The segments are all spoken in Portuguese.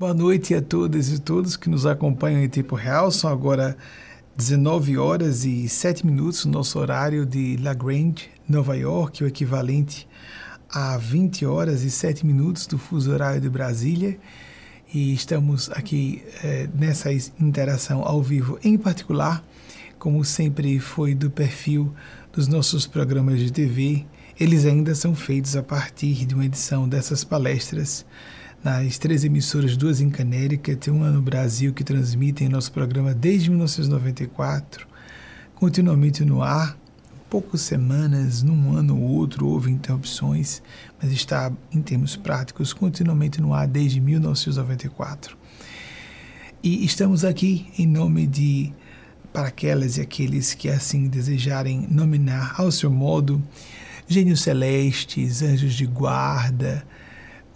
Boa noite a todas e todos que nos acompanham em tempo real. São agora 19 horas e 7 minutos, nosso horário de La Grande, Nova York, o equivalente a 20 horas e 7 minutos do fuso horário de Brasília. E estamos aqui é, nessa interação ao vivo, em particular, como sempre foi do perfil dos nossos programas de TV, eles ainda são feitos a partir de uma edição dessas palestras nas três emissoras, duas em Canérica, uma no Brasil, que transmitem nosso programa desde 1994, continuamente no ar, poucas semanas, num ano ou outro houve interrupções, mas está, em termos práticos, continuamente no ar desde 1994. E estamos aqui em nome de, para aquelas e aqueles que assim desejarem nominar ao seu modo, gênios celestes, anjos de guarda,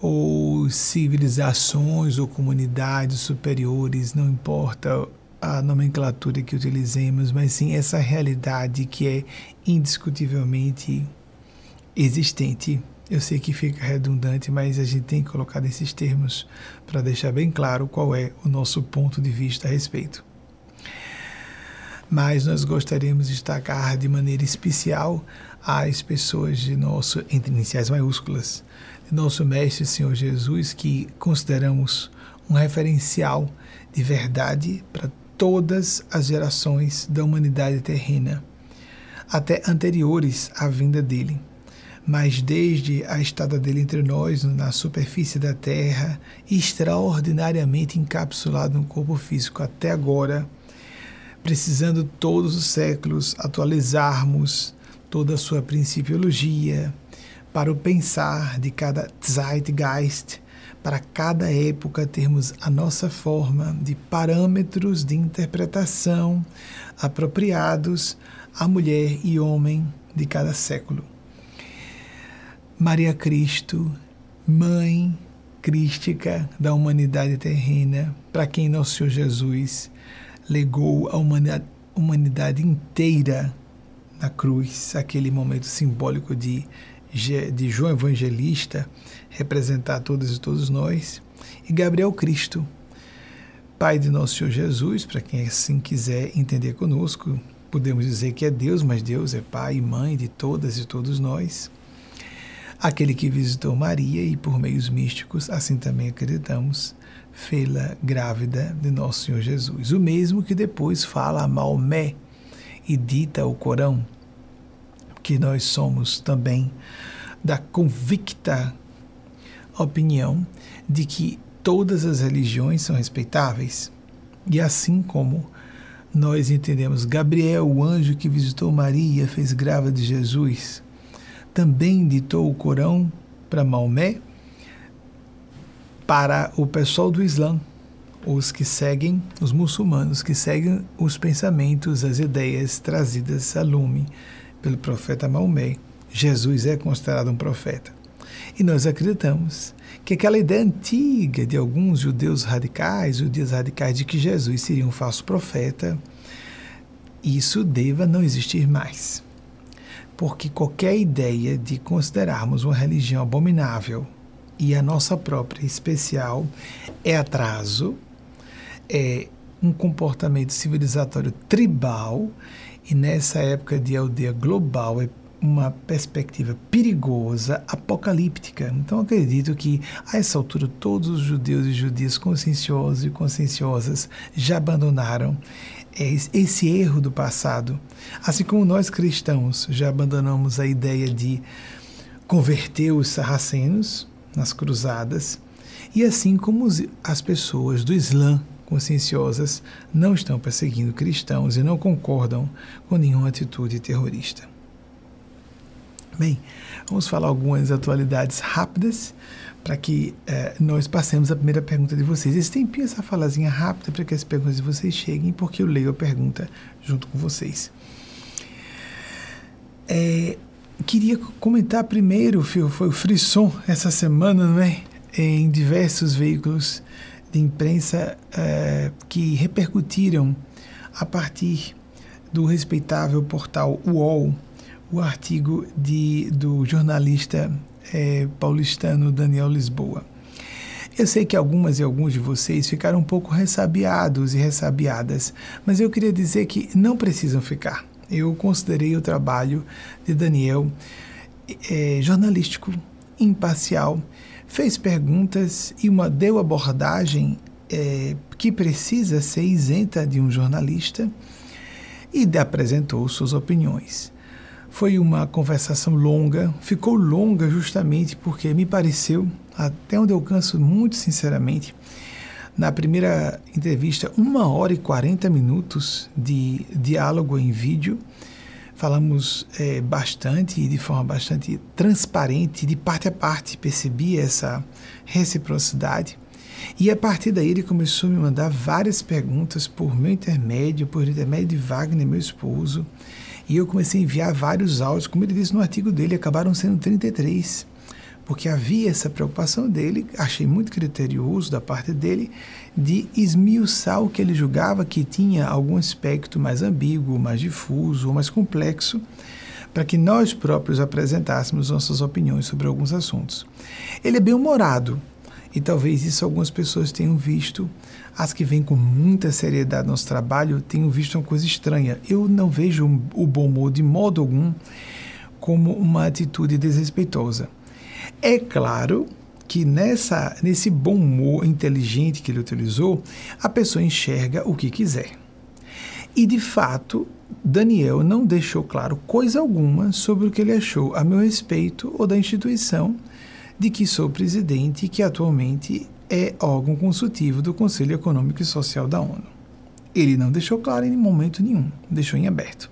ou civilizações ou comunidades superiores, não importa a nomenclatura que utilizemos, mas sim essa realidade que é indiscutivelmente existente. Eu sei que fica redundante, mas a gente tem que colocar nesses termos para deixar bem claro qual é o nosso ponto de vista a respeito. Mas nós gostaríamos de destacar de maneira especial as pessoas de nosso, entre iniciais maiúsculas, nosso Mestre Senhor Jesus, que consideramos um referencial de verdade para todas as gerações da humanidade terrena, até anteriores à vinda dele. Mas desde a estada dele entre nós, na superfície da Terra, extraordinariamente encapsulado no corpo físico até agora, precisando todos os séculos atualizarmos toda a sua principiologia, para o pensar de cada Zeitgeist, para cada época termos a nossa forma de parâmetros de interpretação apropriados à mulher e homem de cada século. Maria Cristo, mãe crística da humanidade terrena, para quem nosso Senhor Jesus legou a humanidade, humanidade inteira na cruz, aquele momento simbólico de de João Evangelista representar todos e todos nós, e Gabriel Cristo, Pai de nosso Senhor Jesus, para quem assim quiser entender conosco, podemos dizer que é Deus, mas Deus é Pai e Mãe de todas e todos nós. Aquele que visitou Maria e por meios místicos, assim também acreditamos, fê-la grávida de nosso Senhor Jesus. O mesmo que depois fala a Maomé e dita o Corão, que nós somos também da convicta opinião de que todas as religiões são respeitáveis. E assim como nós entendemos Gabriel, o anjo que visitou Maria, fez grávida de Jesus, também ditou o Corão para Maomé, para o pessoal do Islã, os que seguem, os muçulmanos que seguem os pensamentos, as ideias trazidas a lume pelo profeta Maomé, Jesus é considerado um profeta. E nós acreditamos que aquela ideia antiga de alguns judeus radicais, judeus radicais, de que Jesus seria um falso profeta, isso deva não existir mais. Porque qualquer ideia de considerarmos uma religião abominável e a nossa própria especial é atraso, é um comportamento civilizatório tribal e nessa época de aldeia global é uma perspectiva perigosa, apocalíptica. Então acredito que a essa altura todos os judeus e judias conscienciosos e conscienciosas já abandonaram esse erro do passado, assim como nós cristãos já abandonamos a ideia de converter os sarracenos nas cruzadas, e assim como as pessoas do Islã conscienciosas não estão perseguindo cristãos e não concordam com nenhuma atitude terrorista. Bem, vamos falar algumas atualidades rápidas para que eh, nós passemos a primeira pergunta de vocês. Esse tempinho, essa falazinha rápida para que as perguntas de vocês cheguem, porque eu leio a pergunta junto com vocês. É, queria comentar primeiro, foi o frisson essa semana, não é? Em diversos veículos de imprensa eh, que repercutiram a partir do respeitável portal UOL o artigo de, do jornalista eh, paulistano Daniel Lisboa. Eu sei que algumas e alguns de vocês ficaram um pouco ressabiados e ressabiadas, mas eu queria dizer que não precisam ficar. Eu considerei o trabalho de Daniel é, jornalístico, imparcial, fez perguntas e uma deu abordagem é, que precisa ser isenta de um jornalista e apresentou suas opiniões. Foi uma conversação longa, ficou longa justamente porque me pareceu, até onde eu canso muito sinceramente, na primeira entrevista, uma hora e 40 minutos de diálogo em vídeo. Falamos é, bastante, de forma bastante transparente, de parte a parte, percebi essa reciprocidade. E a partir daí ele começou a me mandar várias perguntas por meu intermédio, por intermédio de Wagner, meu esposo. E eu comecei a enviar vários áudios, como ele disse no artigo dele, acabaram sendo 33, porque havia essa preocupação dele, achei muito criterioso da parte dele, de esmiuçar o que ele julgava que tinha algum aspecto mais ambíguo, mais difuso mais complexo, para que nós próprios apresentássemos nossas opiniões sobre alguns assuntos. Ele é bem humorado, e talvez isso algumas pessoas tenham visto as que vêm com muita seriedade no nosso trabalho tenham visto uma coisa estranha. Eu não vejo o bom humor de modo algum como uma atitude desrespeitosa. É claro que nessa, nesse bom humor inteligente que ele utilizou, a pessoa enxerga o que quiser. E de fato, Daniel não deixou claro coisa alguma sobre o que ele achou a meu respeito ou da instituição de que sou presidente e que atualmente é órgão consultivo do Conselho Econômico e Social da ONU. Ele não deixou claro em momento nenhum, deixou em aberto.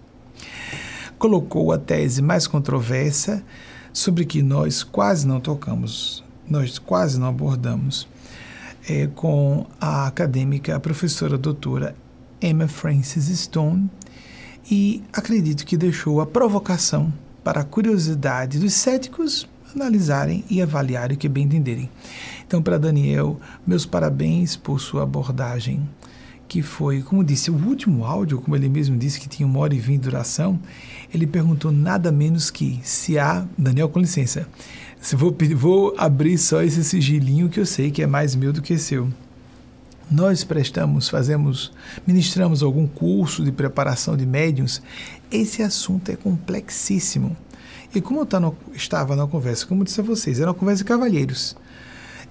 Colocou a tese mais controversa sobre que nós quase não tocamos, nós quase não abordamos, é, com a acadêmica, a professora doutora Emma Francis Stone, e acredito que deixou a provocação para a curiosidade dos céticos analisarem e avaliarem o que bem entenderem. Então, para Daniel, meus parabéns por sua abordagem, que foi, como disse, o último áudio, como ele mesmo disse que tinha uma hora e vinte de duração, ele perguntou nada menos que se há. Daniel, com licença, vou, vou abrir só esse sigilinho que eu sei que é mais meu do que seu. Nós prestamos, fazemos, ministramos algum curso de preparação de médiums. Esse assunto é complexíssimo. E como tá no, estava na conversa, como disse a vocês, era uma conversa de cavalheiros.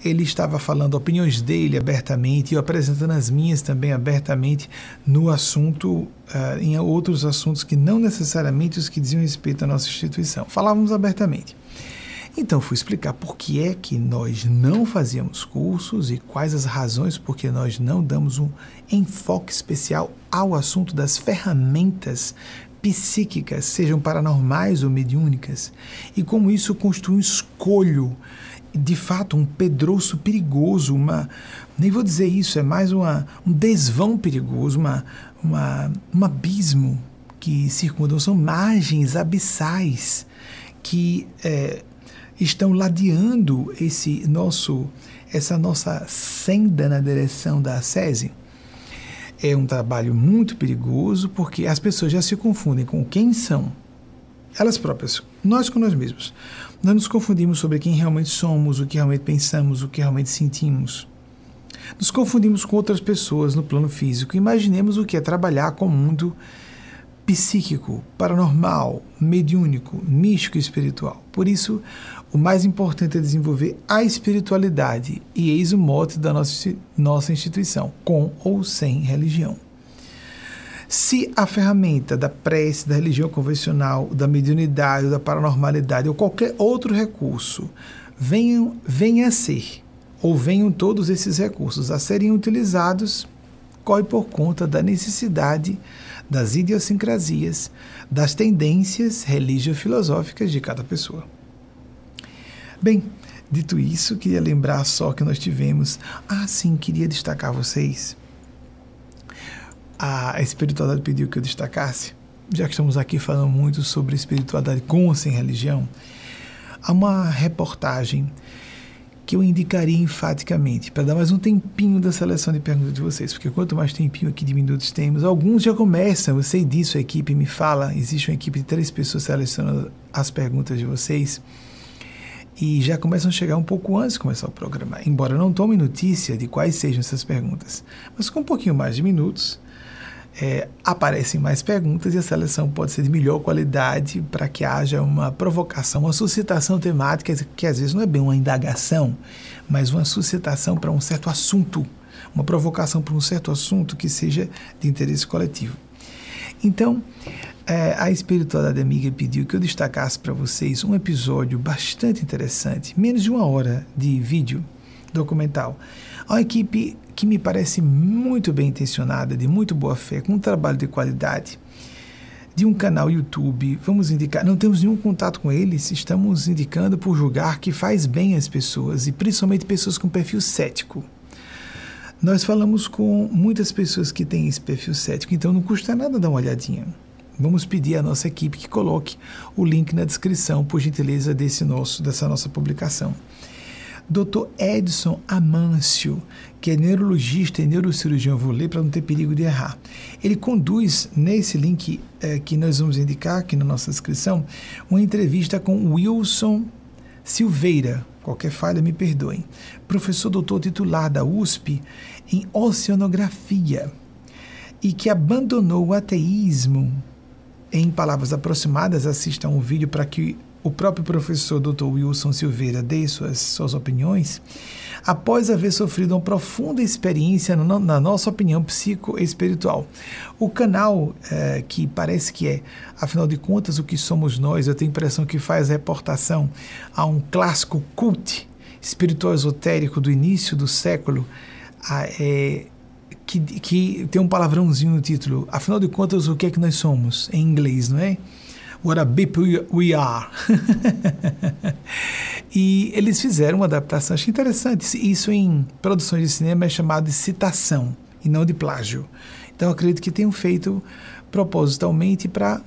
Ele estava falando opiniões dele abertamente, e eu apresentando as minhas também abertamente no assunto, uh, em outros assuntos que não necessariamente os que diziam respeito à nossa instituição. Falávamos abertamente. Então fui explicar por que é que nós não fazíamos cursos e quais as razões por que nós não damos um enfoque especial ao assunto das ferramentas psíquicas, sejam paranormais ou mediúnicas, e como isso constitui um escolho, de fato, um pedroço perigoso, uma, nem vou dizer isso, é mais uma, um desvão perigoso, uma, uma, um abismo que circundam, são margens abissais que é, estão ladeando esse nosso, essa nossa senda na direção da sese é um trabalho muito perigoso porque as pessoas já se confundem com quem são. Elas próprias, nós com nós mesmos. Nós nos confundimos sobre quem realmente somos, o que realmente pensamos, o que realmente sentimos. Nos confundimos com outras pessoas no plano físico. Imaginemos o que é trabalhar com o mundo psíquico, paranormal, mediúnico, místico e espiritual. Por isso, o mais importante é desenvolver a espiritualidade, e eis o mote da nossa, nossa instituição, com ou sem religião. Se a ferramenta da prece, da religião convencional, da mediunidade, da paranormalidade ou qualquer outro recurso venham, venha a ser, ou venham todos esses recursos a serem utilizados, corre por conta da necessidade das idiosincrasias, das tendências religio-filosóficas de cada pessoa. Bem, dito isso, queria lembrar só que nós tivemos. Ah, sim, queria destacar vocês. A espiritualidade pediu que eu destacasse, já que estamos aqui falando muito sobre espiritualidade com ou sem religião. Há uma reportagem que eu indicaria enfaticamente, para dar mais um tempinho da seleção de perguntas de vocês, porque quanto mais tempinho aqui de minutos temos, alguns já começam, eu sei disso, a equipe me fala, existe uma equipe de três pessoas selecionando as perguntas de vocês e já começam a chegar um pouco antes de começar o programa, embora não tome notícia de quais sejam essas perguntas. Mas com um pouquinho mais de minutos, é, aparecem mais perguntas e a seleção pode ser de melhor qualidade para que haja uma provocação, uma suscitação temática, que às vezes não é bem uma indagação, mas uma suscitação para um certo assunto, uma provocação para um certo assunto que seja de interesse coletivo. Então, é, a espiritualidade amiga pediu que eu destacasse para vocês um episódio bastante interessante, menos de uma hora de vídeo documental. Uma equipe que me parece muito bem intencionada, de muito boa fé, com um trabalho de qualidade, de um canal YouTube. Vamos indicar, não temos nenhum contato com eles, estamos indicando por julgar que faz bem às pessoas e principalmente pessoas com perfil cético. Nós falamos com muitas pessoas que têm esse perfil cético, então não custa nada dar uma olhadinha. Vamos pedir à nossa equipe que coloque o link na descrição, por gentileza, desse nosso, dessa nossa publicação. Dr. Edson Amâncio, que é neurologista e neurocirurgião, vou ler para não ter perigo de errar. Ele conduz nesse link é, que nós vamos indicar aqui na nossa descrição uma entrevista com Wilson Silveira, qualquer falha me perdoem, professor doutor titular da USP em oceanografia e que abandonou o ateísmo. Em palavras aproximadas, assista um vídeo para que o próprio professor Dr. Wilson Silveira dê suas, suas opiniões, após haver sofrido uma profunda experiência, no, na nossa opinião, psicoespiritual. O canal, é, que parece que é, afinal de contas, o que somos nós, eu tenho a impressão que faz reportação a um clássico cult espiritual esotérico do início do século, a, é, que, que tem um palavrãozinho no título. Afinal de contas, o que é que nós somos? Em inglês, não é? What a beep we are. e eles fizeram uma adaptação, achei interessante. Isso em produções de cinema é chamado de citação e não de plágio. Então acredito que tenham feito propositalmente para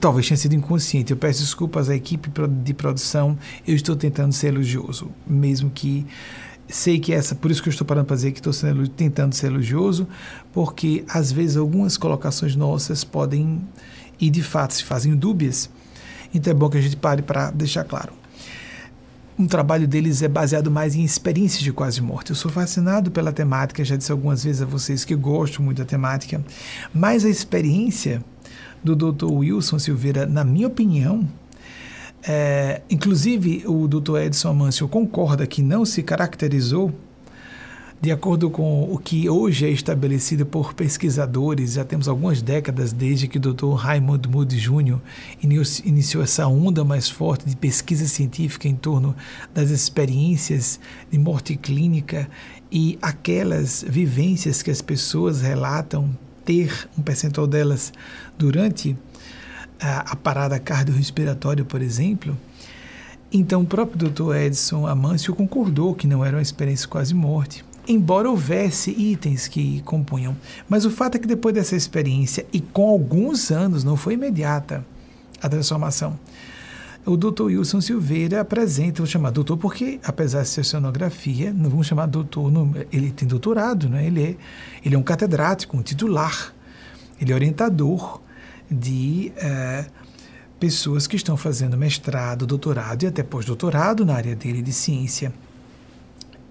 talvez tenha sido inconsciente. Eu peço desculpas à equipe de produção. Eu estou tentando ser elogioso, mesmo que sei que essa, por isso que eu estou parando para dizer que estou sendo, tentando ser elogioso, porque às vezes algumas colocações nossas podem e de fato se fazem dúbias, então é bom que a gente pare para deixar claro. Um trabalho deles é baseado mais em experiências de quase morte. Eu sou fascinado pela temática, já disse algumas vezes a vocês que gosto muito da temática, mas a experiência do Dr. Wilson Silveira, na minha opinião, é, inclusive o Dr. Edson Amâncio concorda que não se caracterizou de acordo com o que hoje é estabelecido por pesquisadores, já temos algumas décadas desde que o Dr. Raymond Moody Jr. iniciou essa onda mais forte de pesquisa científica em torno das experiências de morte clínica e aquelas vivências que as pessoas relatam ter, um percentual delas, durante a, a parada cardiorrespiratória, por exemplo. Então, o próprio Dr. Edson Amâncio concordou que não era uma experiência quase morte embora houvesse itens que compunham. Mas o fato é que depois dessa experiência, e com alguns anos, não foi imediata a transformação, o doutor Wilson Silveira apresenta, vou chamar doutor porque, apesar de ser sonografia, não vamos chamar doutor, não, ele tem doutorado, né? ele, é, ele é um catedrático, um titular, ele é orientador de é, pessoas que estão fazendo mestrado, doutorado e até pós-doutorado na área dele de ciência.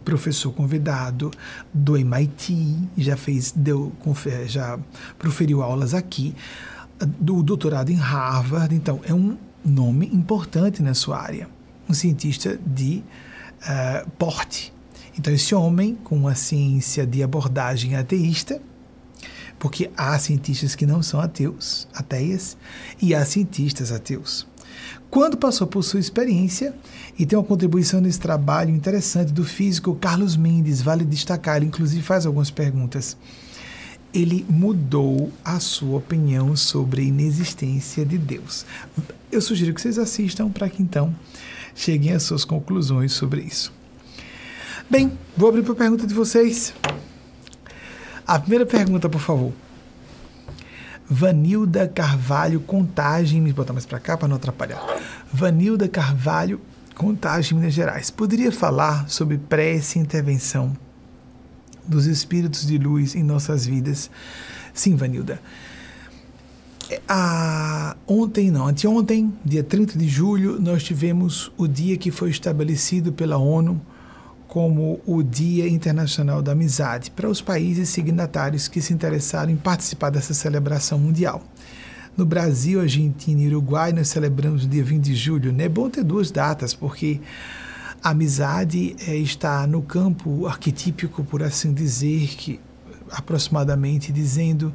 Professor convidado do MIT, já fez, deu, já proferiu aulas aqui, do doutorado em Harvard, então é um nome importante na sua área, um cientista de uh, porte. Então esse homem com uma ciência de abordagem ateísta, porque há cientistas que não são ateus, ateias, e há cientistas ateus. Quando passou por sua experiência, e tem uma contribuição nesse trabalho interessante do físico Carlos Mendes, vale destacar, ele inclusive faz algumas perguntas. Ele mudou a sua opinião sobre a inexistência de Deus. Eu sugiro que vocês assistam para que então cheguem às suas conclusões sobre isso. Bem, vou abrir para a pergunta de vocês. A primeira pergunta, por favor. Vanilda Carvalho Contagem, me botar mais para cá para não atrapalhar. Vanilda Carvalho Contagem, Minas Gerais. Poderia falar sobre prece e intervenção dos espíritos de luz em nossas vidas? Sim, Vanilda. a, ontem, não, anteontem, dia 30 de julho, nós tivemos o dia que foi estabelecido pela ONU como o Dia Internacional da Amizade para os países signatários que se interessaram em participar dessa celebração mundial. No Brasil, Argentina e Uruguai, nós celebramos no dia 20 de julho. É bom ter duas datas, porque a amizade é, está no campo arquetípico, por assim dizer, que aproximadamente dizendo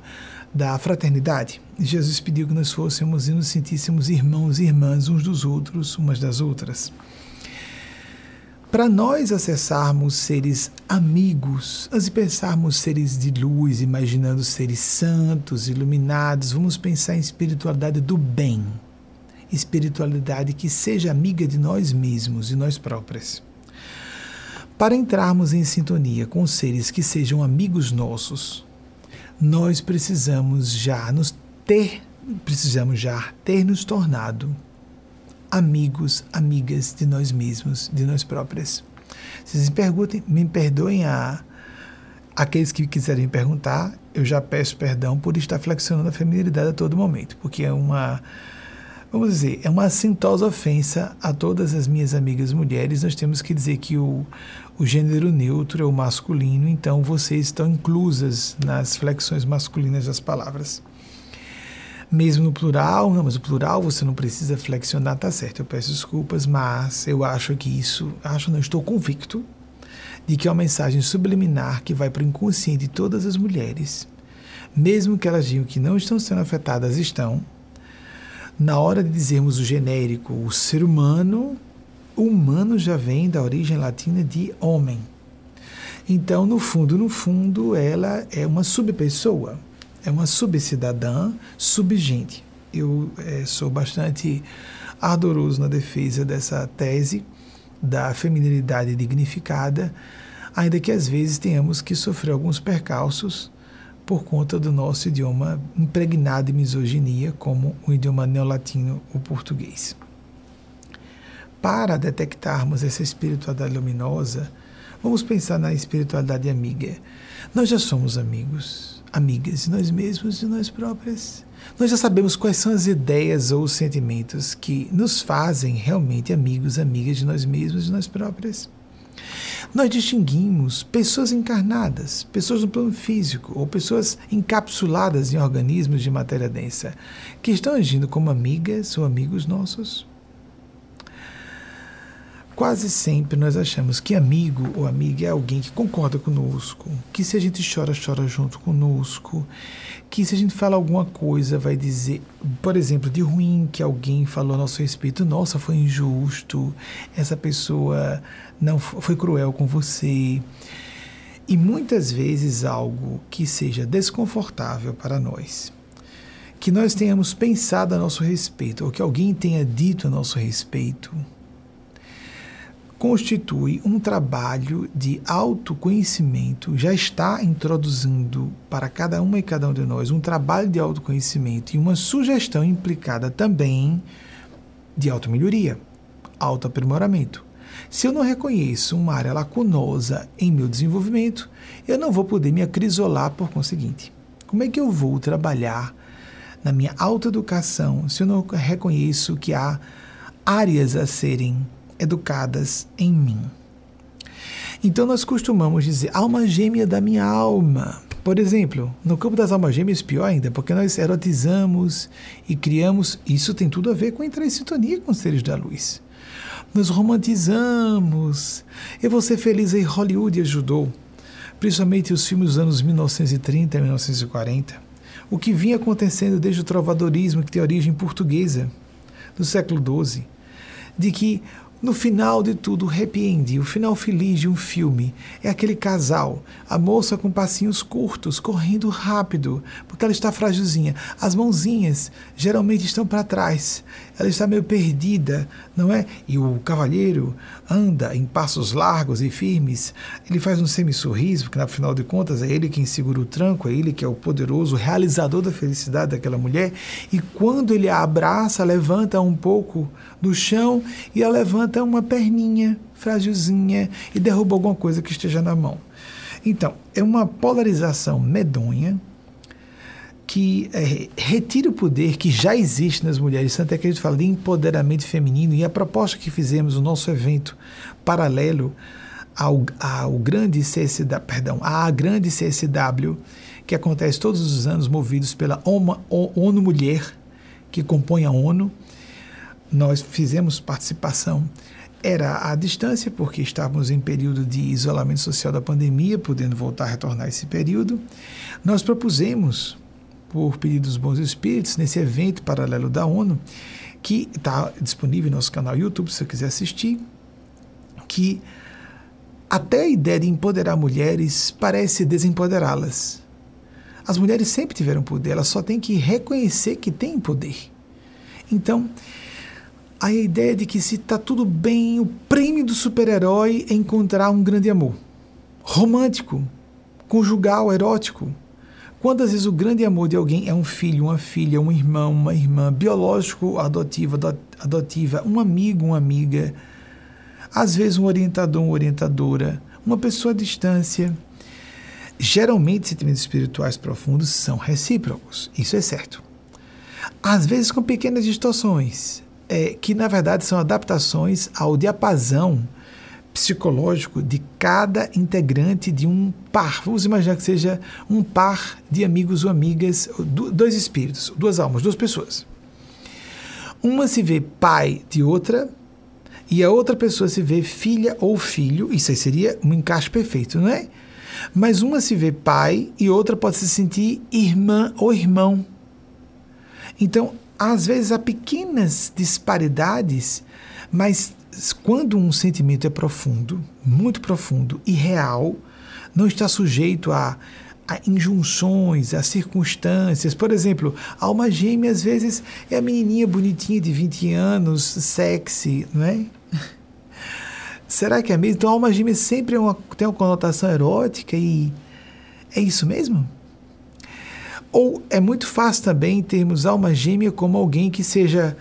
da fraternidade. Jesus pediu que nós fôssemos e nos sentíssemos irmãos e irmãs uns dos outros, umas das outras. Para nós acessarmos seres amigos, antes de pensarmos seres de luz, imaginando seres santos, iluminados, vamos pensar em espiritualidade do bem. Espiritualidade que seja amiga de nós mesmos e nós próprios. Para entrarmos em sintonia com seres que sejam amigos nossos, nós precisamos já nos ter, precisamos já ter nos tornado amigos, amigas de nós mesmos, de nós próprias. Vocês me perguntem, me perdoem a aqueles que quiserem perguntar, eu já peço perdão por estar flexionando a feminilidade a todo momento, porque é uma vamos dizer, é uma assintosa ofensa a todas as minhas amigas mulheres. Nós temos que dizer que o, o gênero neutro é o masculino, então vocês estão inclusas nas flexões masculinas das palavras mesmo no plural, não, mas o plural você não precisa flexionar, tá certo, eu peço desculpas, mas eu acho que isso, acho não, estou convicto de que é uma mensagem subliminar que vai para o inconsciente de todas as mulheres, mesmo que elas digam que não estão sendo afetadas, estão. Na hora de dizermos o genérico, o ser humano, humano já vem da origem latina de homem. Então, no fundo, no fundo, ela é uma subpessoa é uma subcidadã, subgente. Eu é, sou bastante ardoroso na defesa dessa tese da feminilidade dignificada, ainda que às vezes tenhamos que sofrer alguns percalços por conta do nosso idioma impregnado de misoginia, como o idioma neolatino, o português. Para detectarmos essa espiritualidade luminosa, vamos pensar na espiritualidade amiga. Nós já somos amigos amigas de nós mesmos e nós próprias. Nós já sabemos quais são as ideias ou os sentimentos que nos fazem realmente amigos, amigas de nós mesmos e nós próprias. Nós distinguimos pessoas encarnadas, pessoas no plano físico, ou pessoas encapsuladas em organismos de matéria densa, que estão agindo como amigas ou amigos nossos. Quase sempre nós achamos que amigo ou amiga é alguém que concorda conosco, que se a gente chora, chora junto conosco, que se a gente fala alguma coisa vai dizer, por exemplo, de ruim que alguém falou a nosso respeito, nossa, foi injusto, essa pessoa não foi cruel com você. E muitas vezes algo que seja desconfortável para nós, que nós tenhamos pensado a nosso respeito, ou que alguém tenha dito a nosso respeito, constitui um trabalho de autoconhecimento, já está introduzindo para cada uma e cada um de nós um trabalho de autoconhecimento e uma sugestão implicada também de automelhoria, autoaprimoramento. Se eu não reconheço uma área lacunosa em meu desenvolvimento, eu não vou poder me acrisolar por conseguinte. Como é que eu vou trabalhar na minha autoeducação se eu não reconheço que há áreas a serem educadas em mim. Então nós costumamos dizer alma gêmea da minha alma. Por exemplo, no campo das almas gêmeas, pior ainda, porque nós erotizamos e criamos, isso tem tudo a ver com entrar em sintonia com os seres da luz. Nós romantizamos. Eu vou ser feliz aí, Hollywood ajudou, principalmente os filmes dos anos 1930 e 1940. O que vinha acontecendo desde o trovadorismo, que tem origem portuguesa, do século XII, de que no final de tudo, o o final feliz de um filme, é aquele casal, a moça com passinhos curtos, correndo rápido, porque ela está frágilzinha. As mãozinhas geralmente estão para trás, ela está meio perdida, não é? E o cavalheiro anda em passos largos e firmes, ele faz um semi-sorriso, porque afinal de contas é ele quem segura o tranco, é ele que é o poderoso realizador da felicidade daquela mulher, e quando ele a abraça, levanta um pouco do chão e ela levanta uma perninha frágilzinha e derruba alguma coisa que esteja na mão. Então, é uma polarização medonha que é, retira o poder que já existe nas mulheres. Tanto é gente fala de empoderamento feminino e a proposta que fizemos no nosso evento paralelo ao, ao grande CSW, perdão, à grande CSW, que acontece todos os anos, movidos pela ONU Mulher, que compõe a ONU. Nós fizemos participação era à distância, porque estávamos em período de isolamento social da pandemia, podendo voltar a retornar esse período. Nós propusemos, por pedido dos bons espíritos, nesse evento paralelo da ONU, que está disponível no nosso canal YouTube, se você quiser assistir, que até a ideia de empoderar mulheres parece desempoderá-las. As mulheres sempre tiveram poder, elas só têm que reconhecer que têm poder. Então, a ideia de que se está tudo bem, o prêmio do super-herói é encontrar um grande amor. Romântico, conjugal, erótico. Quantas vezes o grande amor de alguém é um filho, uma filha, um irmão, uma irmã, biológico, adotivo, adotiva, um amigo, uma amiga, às vezes um orientador, uma orientadora, uma pessoa à distância. Geralmente, sentimentos espirituais profundos são recíprocos, isso é certo. Às vezes com pequenas distorções, é, que na verdade são adaptações ao diapasão psicológico de cada integrante de um par. Vamos imaginar que seja um par de amigos ou amigas, dois espíritos, duas almas, duas pessoas. Uma se vê pai de outra e a outra pessoa se vê filha ou filho. Isso aí seria um encaixe perfeito, não é? Mas uma se vê pai e outra pode se sentir irmã ou irmão. Então, às vezes há pequenas disparidades, mas quando um sentimento é profundo, muito profundo e real, não está sujeito a, a injunções, a circunstâncias. Por exemplo, a alma gêmea às vezes é a menininha bonitinha de 20 anos, sexy, não é? Será que é mesmo? Então a alma gêmea sempre é uma, tem uma conotação erótica e é isso mesmo? Ou é muito fácil também termos alma gêmea como alguém que seja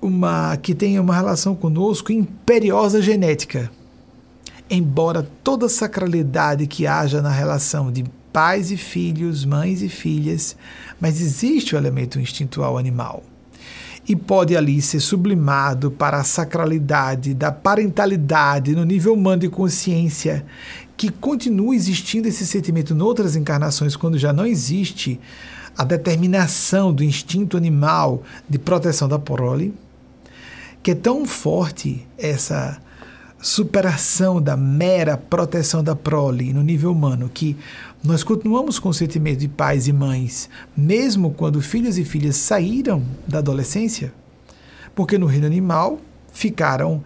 uma que tenha uma relação conosco imperiosa genética. Embora toda sacralidade que haja na relação de pais e filhos, mães e filhas, mas existe o elemento instintual animal. E pode ali ser sublimado para a sacralidade da parentalidade no nível humano de consciência, que continua existindo esse sentimento em outras encarnações, quando já não existe a determinação do instinto animal de proteção da prole, que é tão forte essa superação da mera proteção da prole no nível humano que nós continuamos com o sentimento de pais e mães, mesmo quando filhos e filhas saíram da adolescência, porque no reino animal ficaram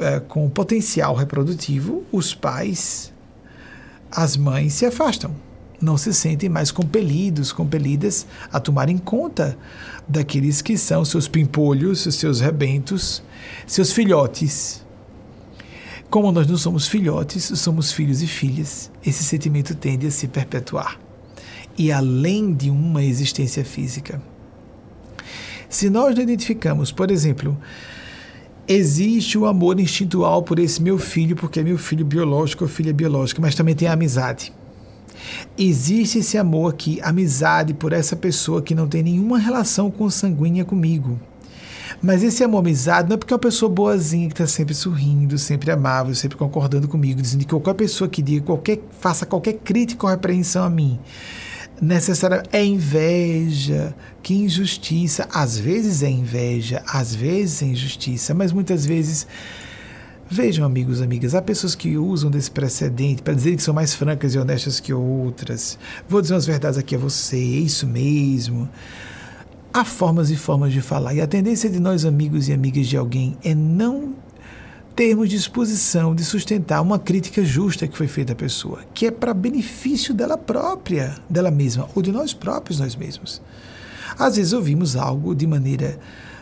é, com potencial reprodutivo os pais as mães se afastam, não se sentem mais compelidos, compelidas a tomarem conta daqueles que são seus pimpolhos, seus rebentos, seus filhotes. Como nós não somos filhotes, somos filhos e filhas, esse sentimento tende a se perpetuar. E além de uma existência física. Se nós não identificamos, por exemplo, existe o amor instintual por esse meu filho, porque é meu filho biológico ou filha biológica, mas também tem a amizade. Existe esse amor aqui, amizade por essa pessoa que não tem nenhuma relação consanguínea comigo. Mas esse amor, amizade, não é porque é uma pessoa boazinha que está sempre sorrindo, sempre amável, sempre concordando comigo, dizendo que qualquer pessoa que diga qualquer, faça qualquer crítica ou repreensão a mim necessariamente é inveja, que injustiça. Às vezes é inveja, às vezes é injustiça, mas muitas vezes. Vejam, amigos, amigas, há pessoas que usam desse precedente para dizer que são mais francas e honestas que outras. Vou dizer umas verdades aqui a você, é isso mesmo. Há formas e formas de falar, e a tendência de nós, amigos e amigas de alguém, é não termos disposição de sustentar uma crítica justa que foi feita à pessoa, que é para benefício dela própria, dela mesma, ou de nós próprios, nós mesmos. Às vezes ouvimos algo de maneira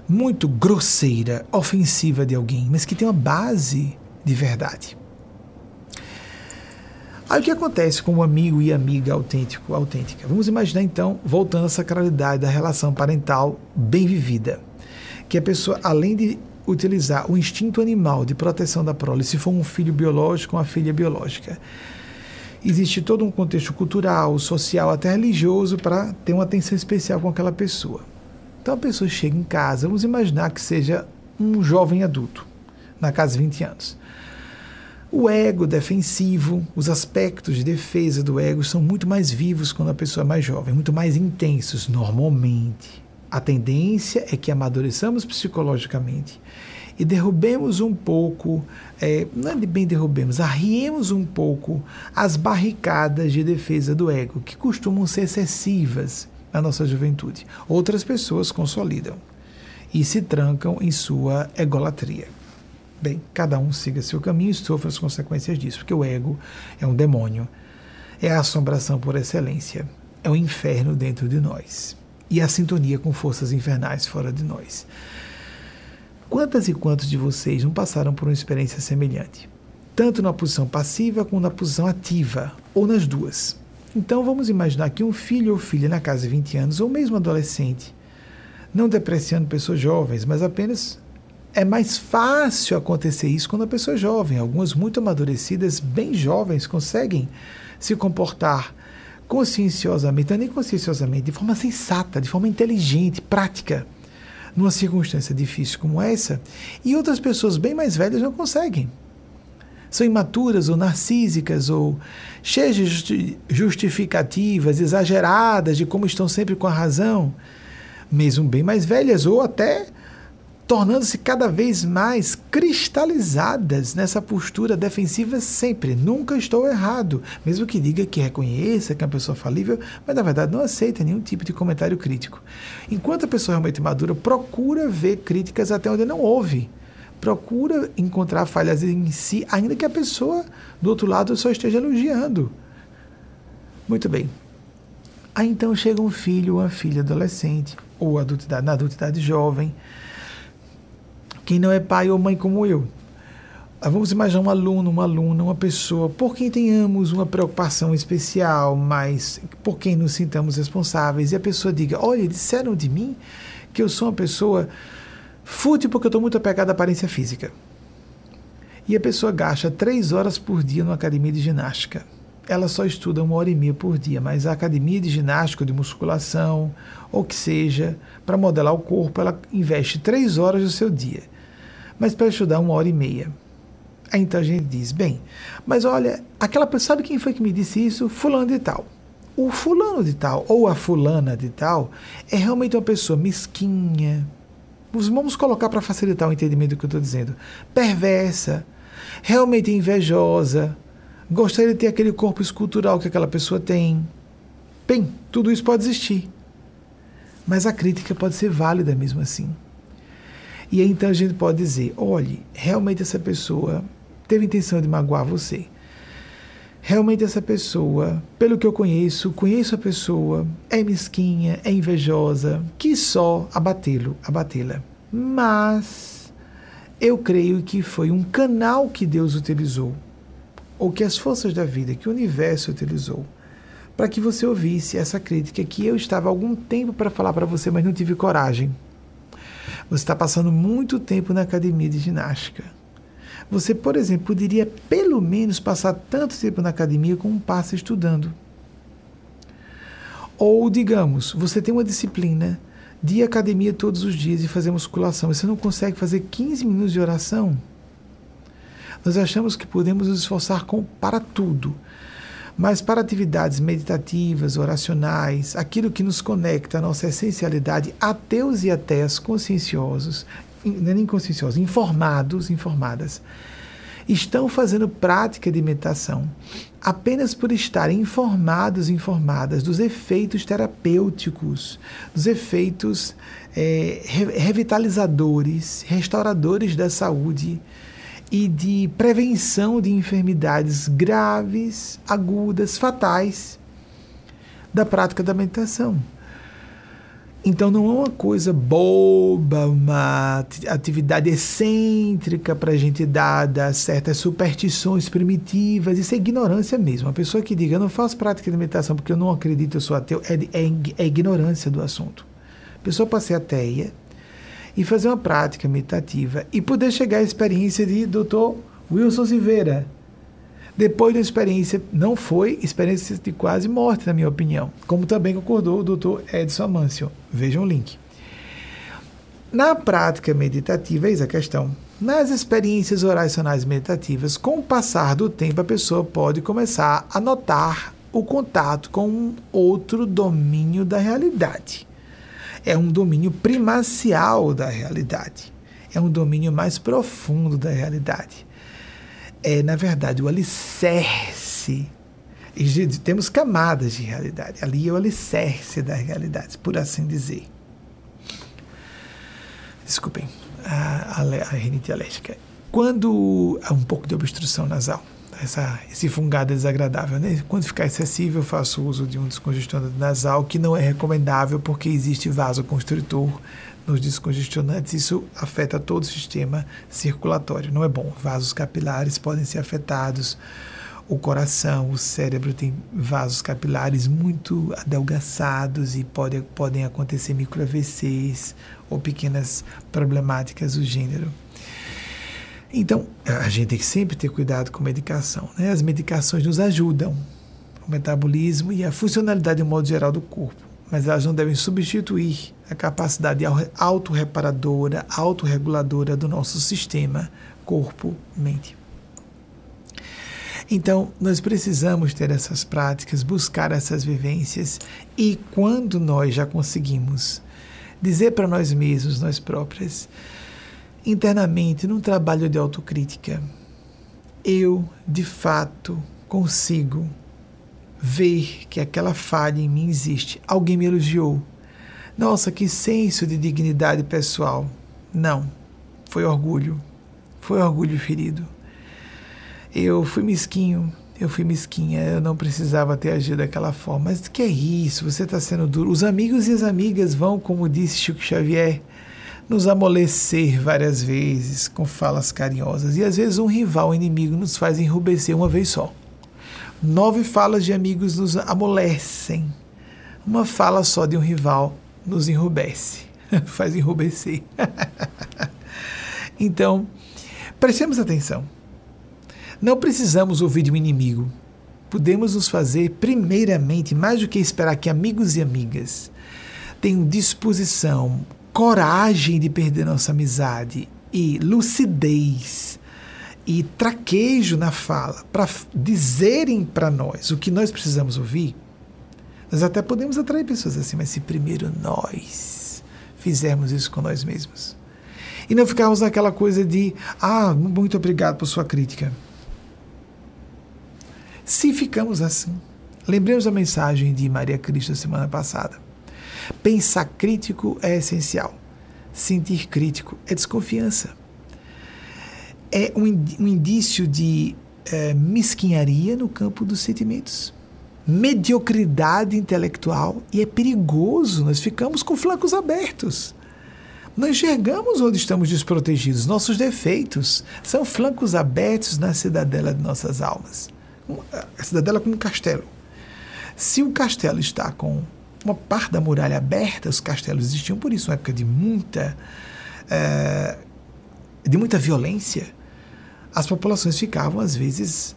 muito grosseira, ofensiva de alguém, mas que tem uma base de verdade. Aí o que acontece com o amigo e amiga autêntico, autêntica? Vamos imaginar então, voltando à sacralidade da relação parental bem vivida, que a pessoa, além de utilizar o instinto animal de proteção da prole, se for um filho biológico ou uma filha biológica. existe todo um contexto cultural, social, até religioso para ter uma atenção especial com aquela pessoa. Então a pessoa chega em casa, vamos imaginar que seja um jovem adulto, na casa de 20 anos. O ego defensivo, os aspectos de defesa do ego são muito mais vivos quando a pessoa é mais jovem, muito mais intensos, normalmente. A tendência é que amadureçamos psicologicamente e derrubemos um pouco, é, não é bem derrubemos, arriemos um pouco as barricadas de defesa do ego, que costumam ser excessivas na nossa juventude. Outras pessoas consolidam e se trancam em sua egolatria. Bem, cada um siga seu caminho e sofra as consequências disso, porque o ego é um demônio, é a assombração por excelência, é o inferno dentro de nós e a sintonia com forças infernais fora de nós. Quantas e quantos de vocês não passaram por uma experiência semelhante? Tanto na posição passiva como na posição ativa, ou nas duas. Então vamos imaginar que um filho ou filha na casa de 20 anos, ou mesmo adolescente, não depreciando pessoas jovens, mas apenas é mais fácil acontecer isso quando a pessoa é jovem. Algumas muito amadurecidas, bem jovens, conseguem se comportar conscienciosamente, não nem conscienciosamente, de forma sensata, de forma inteligente, prática, numa circunstância difícil como essa, e outras pessoas bem mais velhas não conseguem. São imaturas ou narcísicas ou cheias de justificativas exageradas de como estão sempre com a razão, mesmo bem mais velhas ou até tornando-se cada vez mais cristalizadas nessa postura defensiva sempre. Nunca estou errado. Mesmo que diga que reconheça que é uma pessoa falível, mas na verdade não aceita nenhum tipo de comentário crítico. Enquanto a pessoa realmente madura, procura ver críticas até onde não houve. Procura encontrar falhas em si, ainda que a pessoa do outro lado só esteja elogiando. Muito bem. Aí então chega um filho, uma filha adolescente, ou adultidade, na adultidade jovem, quem não é pai ou mãe como eu. Ah, vamos imaginar um aluno, uma aluna, uma pessoa por quem tenhamos uma preocupação especial, mas por quem nos sintamos responsáveis, e a pessoa diga: Olha, disseram de mim que eu sou uma pessoa fútil porque eu estou muito apegada à aparência física. E a pessoa gasta três horas por dia numa academia de ginástica. Ela só estuda uma hora e meia por dia, mas a academia de ginástica, de musculação, ou que seja, para modelar o corpo, ela investe três horas do seu dia mas para estudar uma hora e meia. Aí então a gente diz, bem, mas olha, aquela pessoa, sabe quem foi que me disse isso? Fulano de tal. O fulano de tal, ou a fulana de tal, é realmente uma pessoa mesquinha. Vamos colocar para facilitar o entendimento do que eu estou dizendo. Perversa, realmente invejosa, gostaria de ter aquele corpo escultural que aquela pessoa tem. Bem, tudo isso pode existir. Mas a crítica pode ser válida mesmo assim. E aí, então a gente pode dizer: olhe, realmente essa pessoa teve intenção de magoar você. Realmente essa pessoa, pelo que eu conheço, conheço a pessoa, é mesquinha, é invejosa, quis só abatê-lo, abatê-la. Mas eu creio que foi um canal que Deus utilizou, ou que as forças da vida, que o universo utilizou, para que você ouvisse essa crítica que eu estava há algum tempo para falar para você, mas não tive coragem. Você está passando muito tempo na academia de ginástica. Você, por exemplo, poderia pelo menos passar tanto tempo na academia como passa estudando. Ou, digamos, você tem uma disciplina de academia todos os dias e fazer musculação. Você não consegue fazer 15 minutos de oração? Nós achamos que podemos nos esforçar com, para tudo. Mas para atividades meditativas, oracionais, aquilo que nos conecta à nossa essencialidade, ateus e ateias conscienciosos, é nem conscienciosos, informados, informadas, estão fazendo prática de meditação apenas por estarem informados, informadas dos efeitos terapêuticos, dos efeitos é, revitalizadores, restauradores da saúde e de prevenção de enfermidades graves, agudas, fatais da prática da meditação. Então não é uma coisa boba, uma atividade excêntrica para a gente dada certas superstições primitivas. Isso é ignorância mesmo. A pessoa que diga eu não faço prática de meditação porque eu não acredito, eu sou ateu, é, é, é ignorância do assunto. A pessoa pode ser ateia, e fazer uma prática meditativa e poder chegar à experiência de Dr. Wilson Silveira. depois da experiência, não foi experiência de quase morte, na minha opinião, como também concordou o doutor Edson Amâncio. Vejam o link. Na prática meditativa, eis a questão. Nas experiências oracionais meditativas, com o passar do tempo, a pessoa pode começar a notar o contato com um outro domínio da realidade. É um domínio primacial da realidade. É um domínio mais profundo da realidade é, na verdade, o alicerce. E temos camadas de realidade. Ali é o alicerce da realidade, por assim dizer. Desculpem, a, a, a rinite alérgica. Quando há um pouco de obstrução nasal, essa, esse fungado desagradável, né? quando ficar excessivo, eu faço uso de um descongestionante nasal, que não é recomendável porque existe vasoconstritor nos descongestionantes, isso afeta todo o sistema circulatório. Não é bom. Vasos capilares podem ser afetados. O coração, o cérebro tem vasos capilares muito adelgaçados e pode, podem acontecer micro AVCs ou pequenas problemáticas do gênero. Então, a gente tem que sempre ter cuidado com medicação. Né? As medicações nos ajudam o metabolismo e a funcionalidade, de um modo geral, do corpo mas elas não devem substituir a capacidade autorreparadora, autorreguladora do nosso sistema corpo-mente. Então, nós precisamos ter essas práticas, buscar essas vivências e quando nós já conseguimos dizer para nós mesmos, nós próprias, internamente, num trabalho de autocrítica, eu de fato consigo ver que aquela falha em mim existe. Alguém me elogiou. Nossa, que senso de dignidade pessoal. Não, foi orgulho. Foi orgulho ferido. Eu fui mesquinho, eu fui mesquinha, eu não precisava ter agido daquela forma. Mas que é isso? Você está sendo duro. Os amigos e as amigas vão, como disse Chico Xavier, nos amolecer várias vezes com falas carinhosas. E às vezes um rival, um inimigo, nos faz enrubescer uma vez só. Nove falas de amigos nos amolecem. Uma fala só de um rival nos enrubesce, faz enrubescer. então, prestemos atenção. Não precisamos ouvir de um inimigo. Podemos nos fazer, primeiramente, mais do que esperar que amigos e amigas tenham disposição, coragem de perder nossa amizade e lucidez e traquejo na fala para dizerem para nós o que nós precisamos ouvir, nós até podemos atrair pessoas assim, mas se primeiro nós fizermos isso com nós mesmos e não ficarmos naquela coisa de ah, muito obrigado por sua crítica. Se ficamos assim, lembremos a mensagem de Maria Cristo semana passada. Pensar crítico é essencial. Sentir crítico é desconfiança é um, um indício de é, mesquinharia no campo dos sentimentos, mediocridade intelectual e é perigoso. Nós ficamos com flancos abertos. Nós enxergamos onde estamos desprotegidos. Nossos defeitos são flancos abertos na cidadela de nossas almas. A cidadela como um castelo. Se o castelo está com uma parte da muralha aberta, os castelos existiam por isso, uma época de muita, é, de muita violência as populações ficavam, às vezes,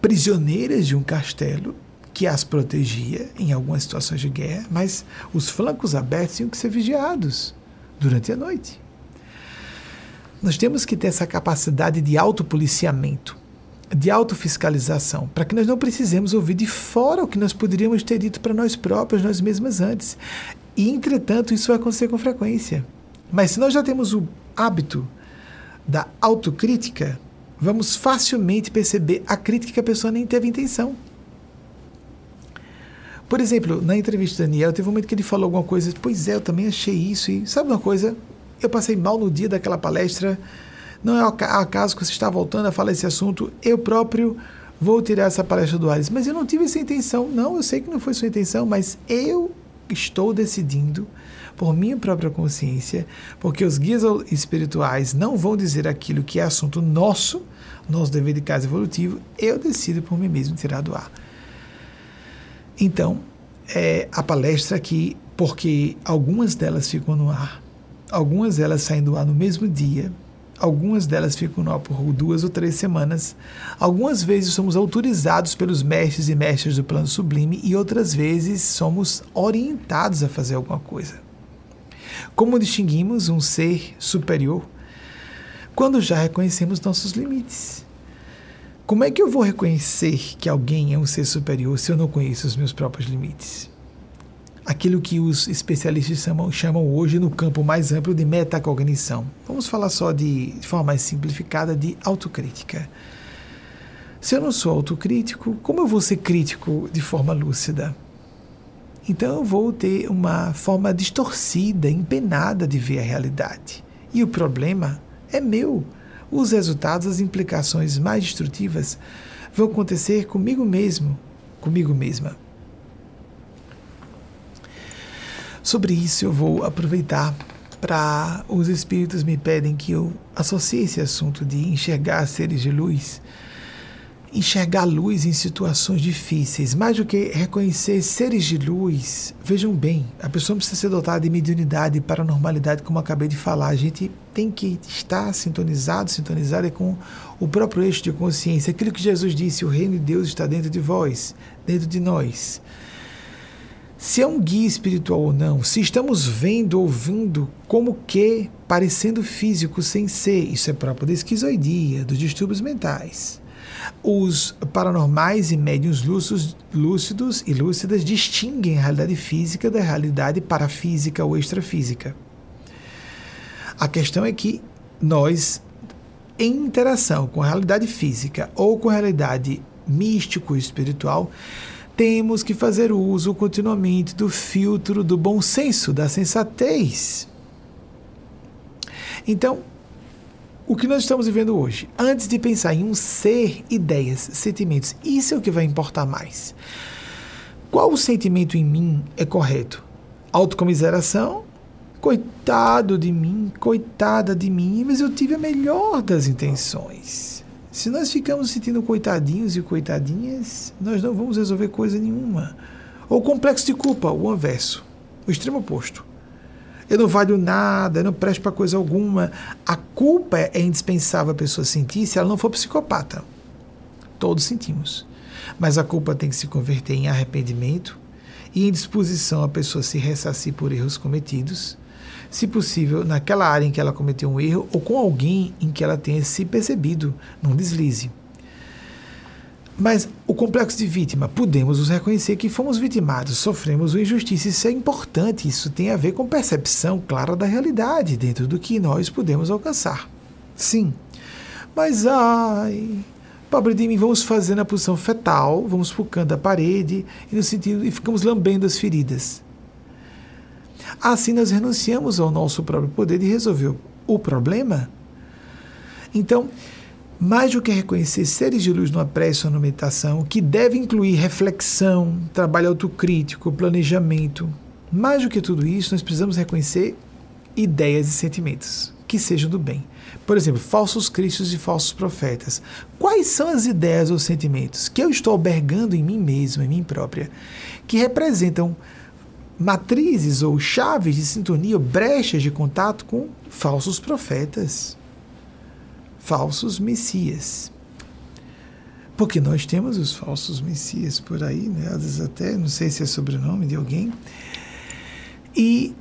prisioneiras de um castelo que as protegia em algumas situações de guerra, mas os flancos abertos tinham que ser vigiados durante a noite. Nós temos que ter essa capacidade de autopoliciamento, de autofiscalização, para que nós não precisemos ouvir de fora o que nós poderíamos ter dito para nós próprios, nós mesmas antes. E, entretanto, isso vai acontecer com frequência. Mas se nós já temos o hábito da autocrítica, vamos facilmente perceber a crítica que a pessoa nem teve intenção. Por exemplo, na entrevista do Daniel, teve um momento que ele falou alguma coisa, pois é, eu também achei isso, e sabe uma coisa? Eu passei mal no dia daquela palestra, não é acaso que você está voltando a falar esse assunto, eu próprio vou tirar essa palestra do Ares, mas eu não tive essa intenção, não, eu sei que não foi sua intenção, mas eu estou decidindo por minha própria consciência, porque os guias espirituais não vão dizer aquilo que é assunto nosso, nosso dever de casa evolutivo, eu decido por mim mesmo tirar do ar. Então, é, a palestra aqui, porque algumas delas ficam no ar, algumas delas saem do ar no mesmo dia, Algumas delas ficam no ar por duas ou três semanas. Algumas vezes somos autorizados pelos mestres e mestras do plano sublime e outras vezes somos orientados a fazer alguma coisa. Como distinguimos um ser superior? Quando já reconhecemos nossos limites. Como é que eu vou reconhecer que alguém é um ser superior se eu não conheço os meus próprios limites? Aquilo que os especialistas chamam, chamam hoje no campo mais amplo de metacognição. Vamos falar só de, de forma mais simplificada de autocrítica. Se eu não sou autocrítico, como eu vou ser crítico de forma lúcida? Então eu vou ter uma forma distorcida, empenada de ver a realidade. E o problema é meu. Os resultados, as implicações mais destrutivas vão acontecer comigo mesmo, comigo mesma. Sobre isso eu vou aproveitar para os espíritos me pedem que eu associe esse assunto de enxergar seres de luz, enxergar luz em situações difíceis, mais do que reconhecer seres de luz. Vejam bem, a pessoa precisa ser dotada de mediunidade e paranormalidade, como acabei de falar. A gente tem que estar sintonizado, sintonizada com o próprio eixo de consciência. Aquilo que Jesus disse: o reino de Deus está dentro de vós, dentro de nós se é um guia espiritual ou não, se estamos vendo, ouvindo, como que parecendo físico sem ser, isso é próprio da esquizoidia, dos distúrbios mentais. Os paranormais e médiuns lúcidos, lúcidos e lúcidas distinguem a realidade física da realidade parafísica ou extrafísica. A questão é que nós, em interação com a realidade física ou com a realidade místico-espiritual, temos que fazer uso continuamente do filtro do bom senso, da sensatez. Então, o que nós estamos vivendo hoje, antes de pensar em um ser, ideias, sentimentos, isso é o que vai importar mais. Qual o sentimento em mim é correto? Autocomiseração? Coitado de mim, coitada de mim, mas eu tive a melhor das intenções. Se nós ficamos sentindo coitadinhos e coitadinhas, nós não vamos resolver coisa nenhuma. Ou complexo de culpa, o anverso, o extremo oposto. Eu não valho nada, eu não presto para coisa alguma. A culpa é indispensável a pessoa sentir se ela não for psicopata. Todos sentimos. Mas a culpa tem que se converter em arrependimento e em disposição a pessoa se ressarcir por erros cometidos se possível, naquela área em que ela cometeu um erro ou com alguém em que ela tenha se percebido num deslize. Mas o complexo de vítima, podemos nos reconhecer que fomos vitimados, sofremos uma injustiça. Isso é importante, isso tem a ver com percepção clara da realidade, dentro do que nós podemos alcançar. Sim. Mas, ai, pobre de mim, vamos fazer na posição fetal, vamos focando a parede e, no sentido, e ficamos lambendo as feridas. Assim nós renunciamos ao nosso próprio poder de resolver o problema. Então, mais do que reconhecer seres de luz numa prece ou numa meditação, que deve incluir reflexão, trabalho autocrítico, planejamento, mais do que tudo isso, nós precisamos reconhecer ideias e sentimentos que sejam do bem. Por exemplo, falsos cristos e falsos profetas. Quais são as ideias ou sentimentos que eu estou albergando em mim mesmo, em mim própria, que representam matrizes ou chaves de sintonia, brechas de contato com falsos profetas, falsos messias. Porque nós temos os falsos messias por aí, né? às vezes até, não sei se é sobrenome de alguém. E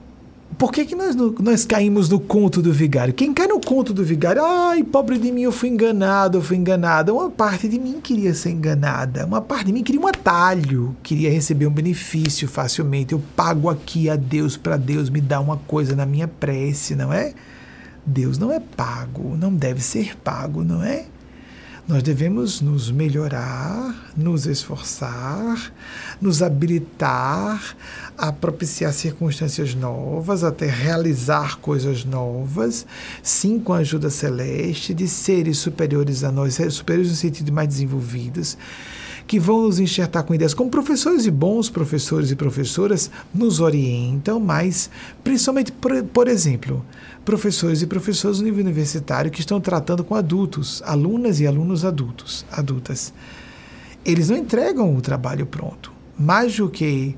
por que, que nós, nós caímos no conto do vigário? Quem cai no conto do vigário, ai, pobre de mim, eu fui enganado, eu fui enganada. Uma parte de mim queria ser enganada, uma parte de mim queria um atalho, queria receber um benefício facilmente. Eu pago aqui a Deus para Deus me dar uma coisa na minha prece, não é? Deus não é pago, não deve ser pago, não é? Nós devemos nos melhorar, nos esforçar, nos habilitar a propiciar circunstâncias novas, até realizar coisas novas, sim, com a ajuda celeste, de seres superiores a nós, seres superiores no sentido mais desenvolvidos, que vão nos enxertar com ideias, como professores e bons professores e professoras nos orientam, mas principalmente, por, por exemplo, professores e professoras no nível universitário que estão tratando com adultos, alunas e alunos adultos, adultas. Eles não entregam o trabalho pronto. Mais do que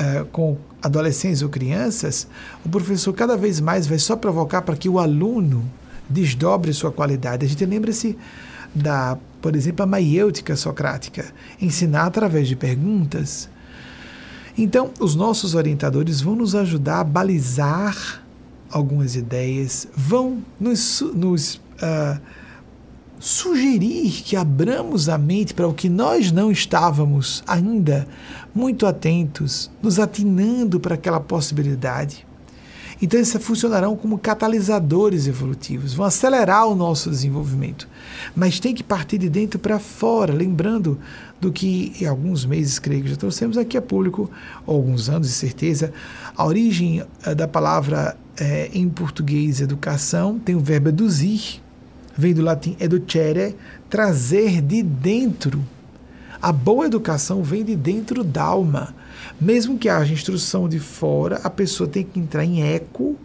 uh, com adolescentes ou crianças, o professor cada vez mais vai só provocar para que o aluno desdobre sua qualidade. A gente lembra-se da, por exemplo, a maiêutica socrática, ensinar através de perguntas. Então, os nossos orientadores vão nos ajudar a balizar algumas ideias, vão nos, nos uh, sugerir que abramos a mente para o que nós não estávamos ainda muito atentos, nos atinando para aquela possibilidade. Então, eles funcionarão como catalisadores evolutivos, vão acelerar o nosso desenvolvimento. Mas tem que partir de dentro para fora, lembrando do que em alguns meses, creio que já trouxemos aqui a público, alguns anos de certeza, a origem eh, da palavra é, em português educação tem o verbo eduzir, vem do latim educere, trazer de dentro. A boa educação vem de dentro da alma. Mesmo que haja instrução de fora, a pessoa tem que entrar em eco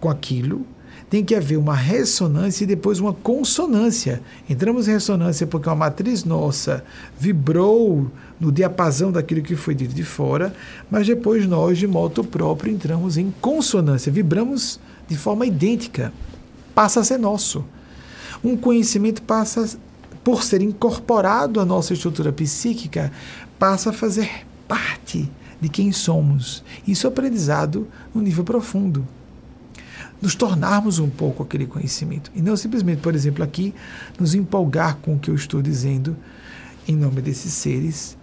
com aquilo, tem que haver uma ressonância e depois uma consonância. Entramos em ressonância porque uma matriz nossa vibrou no diapasão daquilo que foi dito de fora, mas depois nós, de modo próprio, entramos em consonância, vibramos de forma idêntica. Passa a ser nosso. Um conhecimento passa, por ser incorporado à nossa estrutura psíquica, passa a fazer parte de quem somos. Isso é aprendizado no nível profundo. Nos tornarmos um pouco aquele conhecimento. E não simplesmente, por exemplo, aqui, nos empolgar com o que eu estou dizendo em nome desses seres.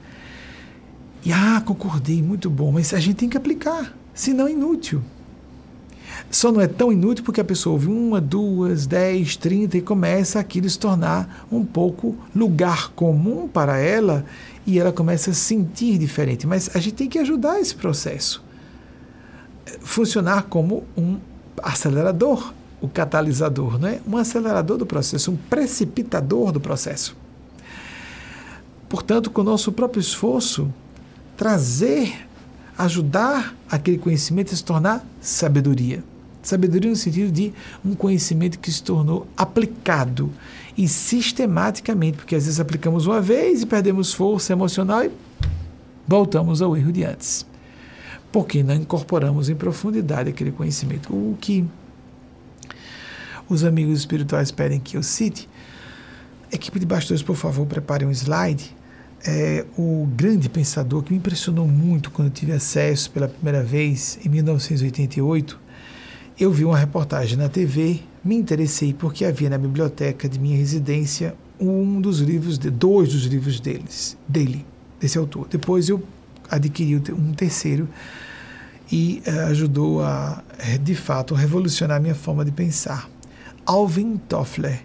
E ah, concordei, muito bom, mas a gente tem que aplicar, senão é inútil. Só não é tão inútil porque a pessoa ouve uma, duas, dez, trinta e começa aquilo se tornar um pouco lugar comum para ela e ela começa a sentir diferente. Mas a gente tem que ajudar esse processo. Funcionar como um acelerador, o catalisador, não é? Um acelerador do processo, um precipitador do processo. Portanto, com o nosso próprio esforço, trazer, ajudar aquele conhecimento a se tornar sabedoria. Sabedoria no sentido de um conhecimento que se tornou aplicado e sistematicamente, porque às vezes aplicamos uma vez e perdemos força emocional e voltamos ao erro de antes. Porque não incorporamos em profundidade aquele conhecimento. O que os amigos espirituais pedem que eu cite. Equipe de bastões, por favor, preparem um slide. É, o grande pensador que me impressionou muito quando eu tive acesso pela primeira vez, em 1988, eu vi uma reportagem na TV, me interessei porque havia na biblioteca de minha residência um dos livros, de, dois dos livros deles, dele, desse autor. Depois eu adquiri um terceiro e uh, ajudou a, eh, de fato, revolucionar a minha forma de pensar. Alvin Toffler,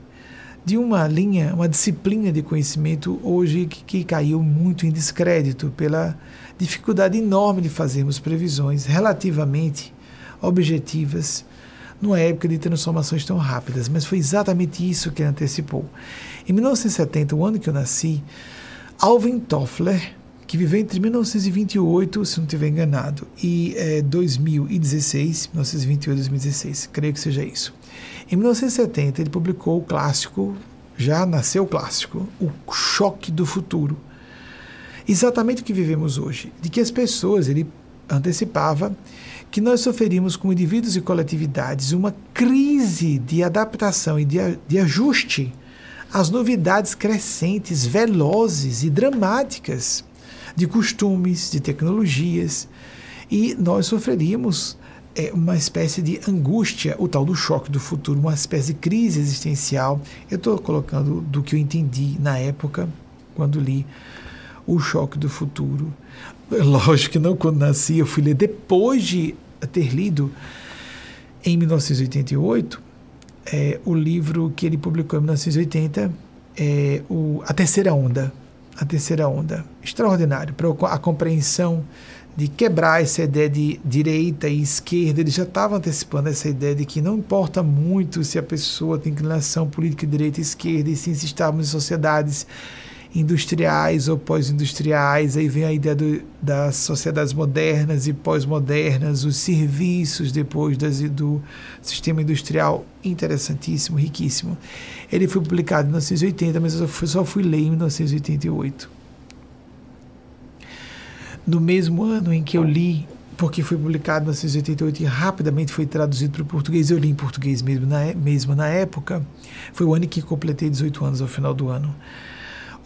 de uma linha, uma disciplina de conhecimento hoje que, que caiu muito em descrédito pela dificuldade enorme de fazermos previsões relativamente objetivas numa época de transformações tão rápidas, mas foi exatamente isso que antecipou. Em 1970, o ano que eu nasci, Alvin Toffler, que viveu entre 1928, se não estiver enganado, e é, 2016, 1928 2016, creio que seja isso. Em 1970, ele publicou o clássico, já nasceu o clássico, O Choque do Futuro. Exatamente o que vivemos hoje, de que as pessoas, ele antecipava que nós sofreríamos como indivíduos e coletividades uma crise de adaptação e de, de ajuste às novidades crescentes, velozes e dramáticas de costumes, de tecnologias, e nós sofreríamos é, uma espécie de angústia, o tal do choque do futuro, uma espécie de crise existencial. Eu estou colocando do que eu entendi na época, quando li O Choque do Futuro. Lógico que não quando nasci, eu fui ler depois de ter lido em 1988 é, o livro que ele publicou em 1980, é, o, A Terceira Onda. A Terceira Onda. Extraordinário para a compreensão de quebrar essa ideia de direita e esquerda. Ele já estava antecipando essa ideia de que não importa muito se a pessoa tem inclinação política direita e esquerda, e sim se estamos em sociedades industriais ou pós-industriais, aí vem a ideia do, das sociedades modernas e pós-modernas, os serviços depois das, do sistema industrial, interessantíssimo, riquíssimo. Ele foi publicado em 1980, mas eu só fui ler em 1988. No mesmo ano em que eu li porque foi publicado em 1988 e rapidamente foi traduzido para o português. Eu li em português mesmo na, mesmo na época. Foi o ano em que completei 18 anos, ao final do ano.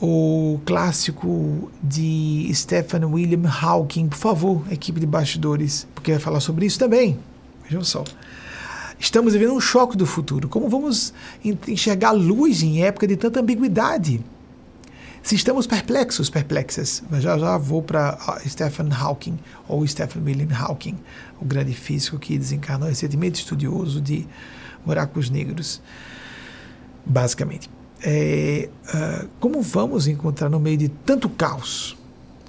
O clássico de Stephen William Hawking, por favor, equipe de bastidores, porque vai falar sobre isso também. Vejam só. Estamos vivendo um choque do futuro. Como vamos enxergar luz em época de tanta ambiguidade? Se estamos perplexos, perplexas, mas já já vou para Stephen Hawking, ou Stephen William Hawking, o grande físico que desencarnou recentemente, estudioso de buracos negros, basicamente. É, uh, como vamos encontrar no meio de tanto caos?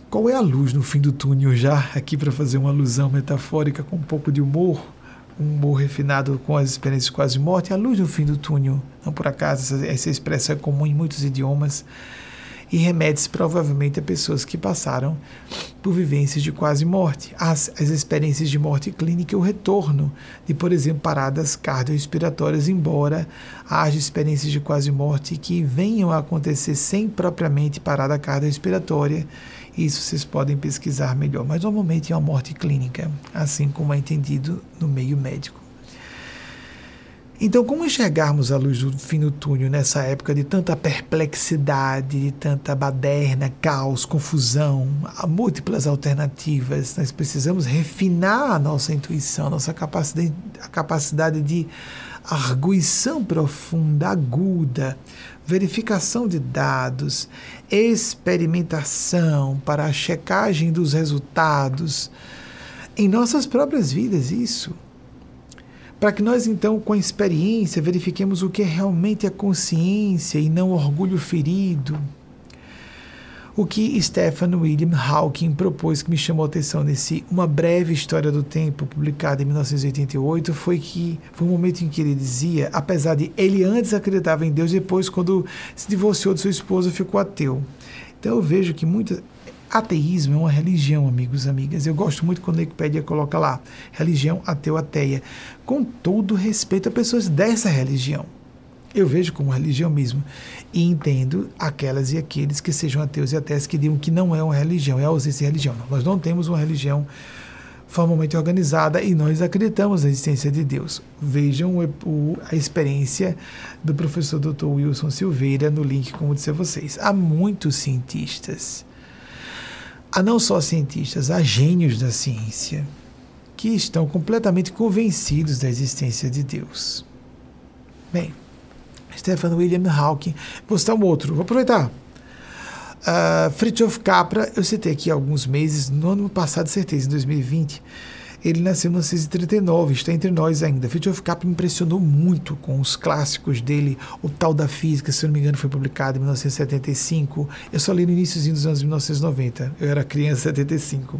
Qual é a luz no fim do túnel já? Aqui para fazer uma alusão metafórica com um pouco de humor, um humor refinado com as experiências de quase morte, a luz no fim do túnel. Não por acaso, essa, essa expressão é comum em muitos idiomas e remete-se provavelmente a pessoas que passaram por vivências de quase morte. As, as experiências de morte clínica e o retorno de, por exemplo, paradas cardiorrespiratórias, embora haja experiências de quase morte que venham a acontecer sem propriamente parada cardiorrespiratória. Isso vocês podem pesquisar melhor, mas normalmente é uma morte clínica, assim como é entendido no meio médico. Então, como enxergarmos a luz do fim do túnel nessa época de tanta perplexidade, de tanta baderna, caos, confusão, múltiplas alternativas? Nós precisamos refinar a nossa intuição, a nossa capacidade, a capacidade de arguição profunda, aguda, verificação de dados, experimentação para a checagem dos resultados em nossas próprias vidas, isso para que nós então, com a experiência, verifiquemos o que é realmente a consciência e não orgulho ferido. O que Stephen William Hawking propôs que me chamou a atenção nesse Uma Breve História do Tempo, publicado em 1988, foi que foi um momento em que ele dizia, apesar de ele antes acreditava em Deus, depois, quando se divorciou de sua esposa, ficou ateu. Então eu vejo que muitas Ateísmo é uma religião, amigos e amigas. Eu gosto muito quando a Wikipedia coloca lá, religião ateu ateia, com todo respeito a pessoas dessa religião. Eu vejo como religião mesmo. E entendo aquelas e aqueles que sejam ateus e ateias que digam que não é uma religião, é a ausência de religião. Não, nós não temos uma religião formalmente organizada e nós acreditamos na existência de Deus. Vejam o, o, a experiência do professor Dr. Wilson Silveira no link, como disse a vocês. Há muitos cientistas há não só cientistas, há gênios da ciência que estão completamente convencidos da existência de Deus. Bem, Stephen William Hawking, vou citar um outro, vou aproveitar. Uh, Fritjof Capra, eu citei aqui alguns meses, no ano passado, certeza, em 2020, ele nasceu em 1939, está entre nós ainda. Fritjof Capra me impressionou muito com os clássicos dele, o Tal da Física, se não me engano, foi publicado em 1975. Eu só li no início dos anos 1990, eu era criança em 75.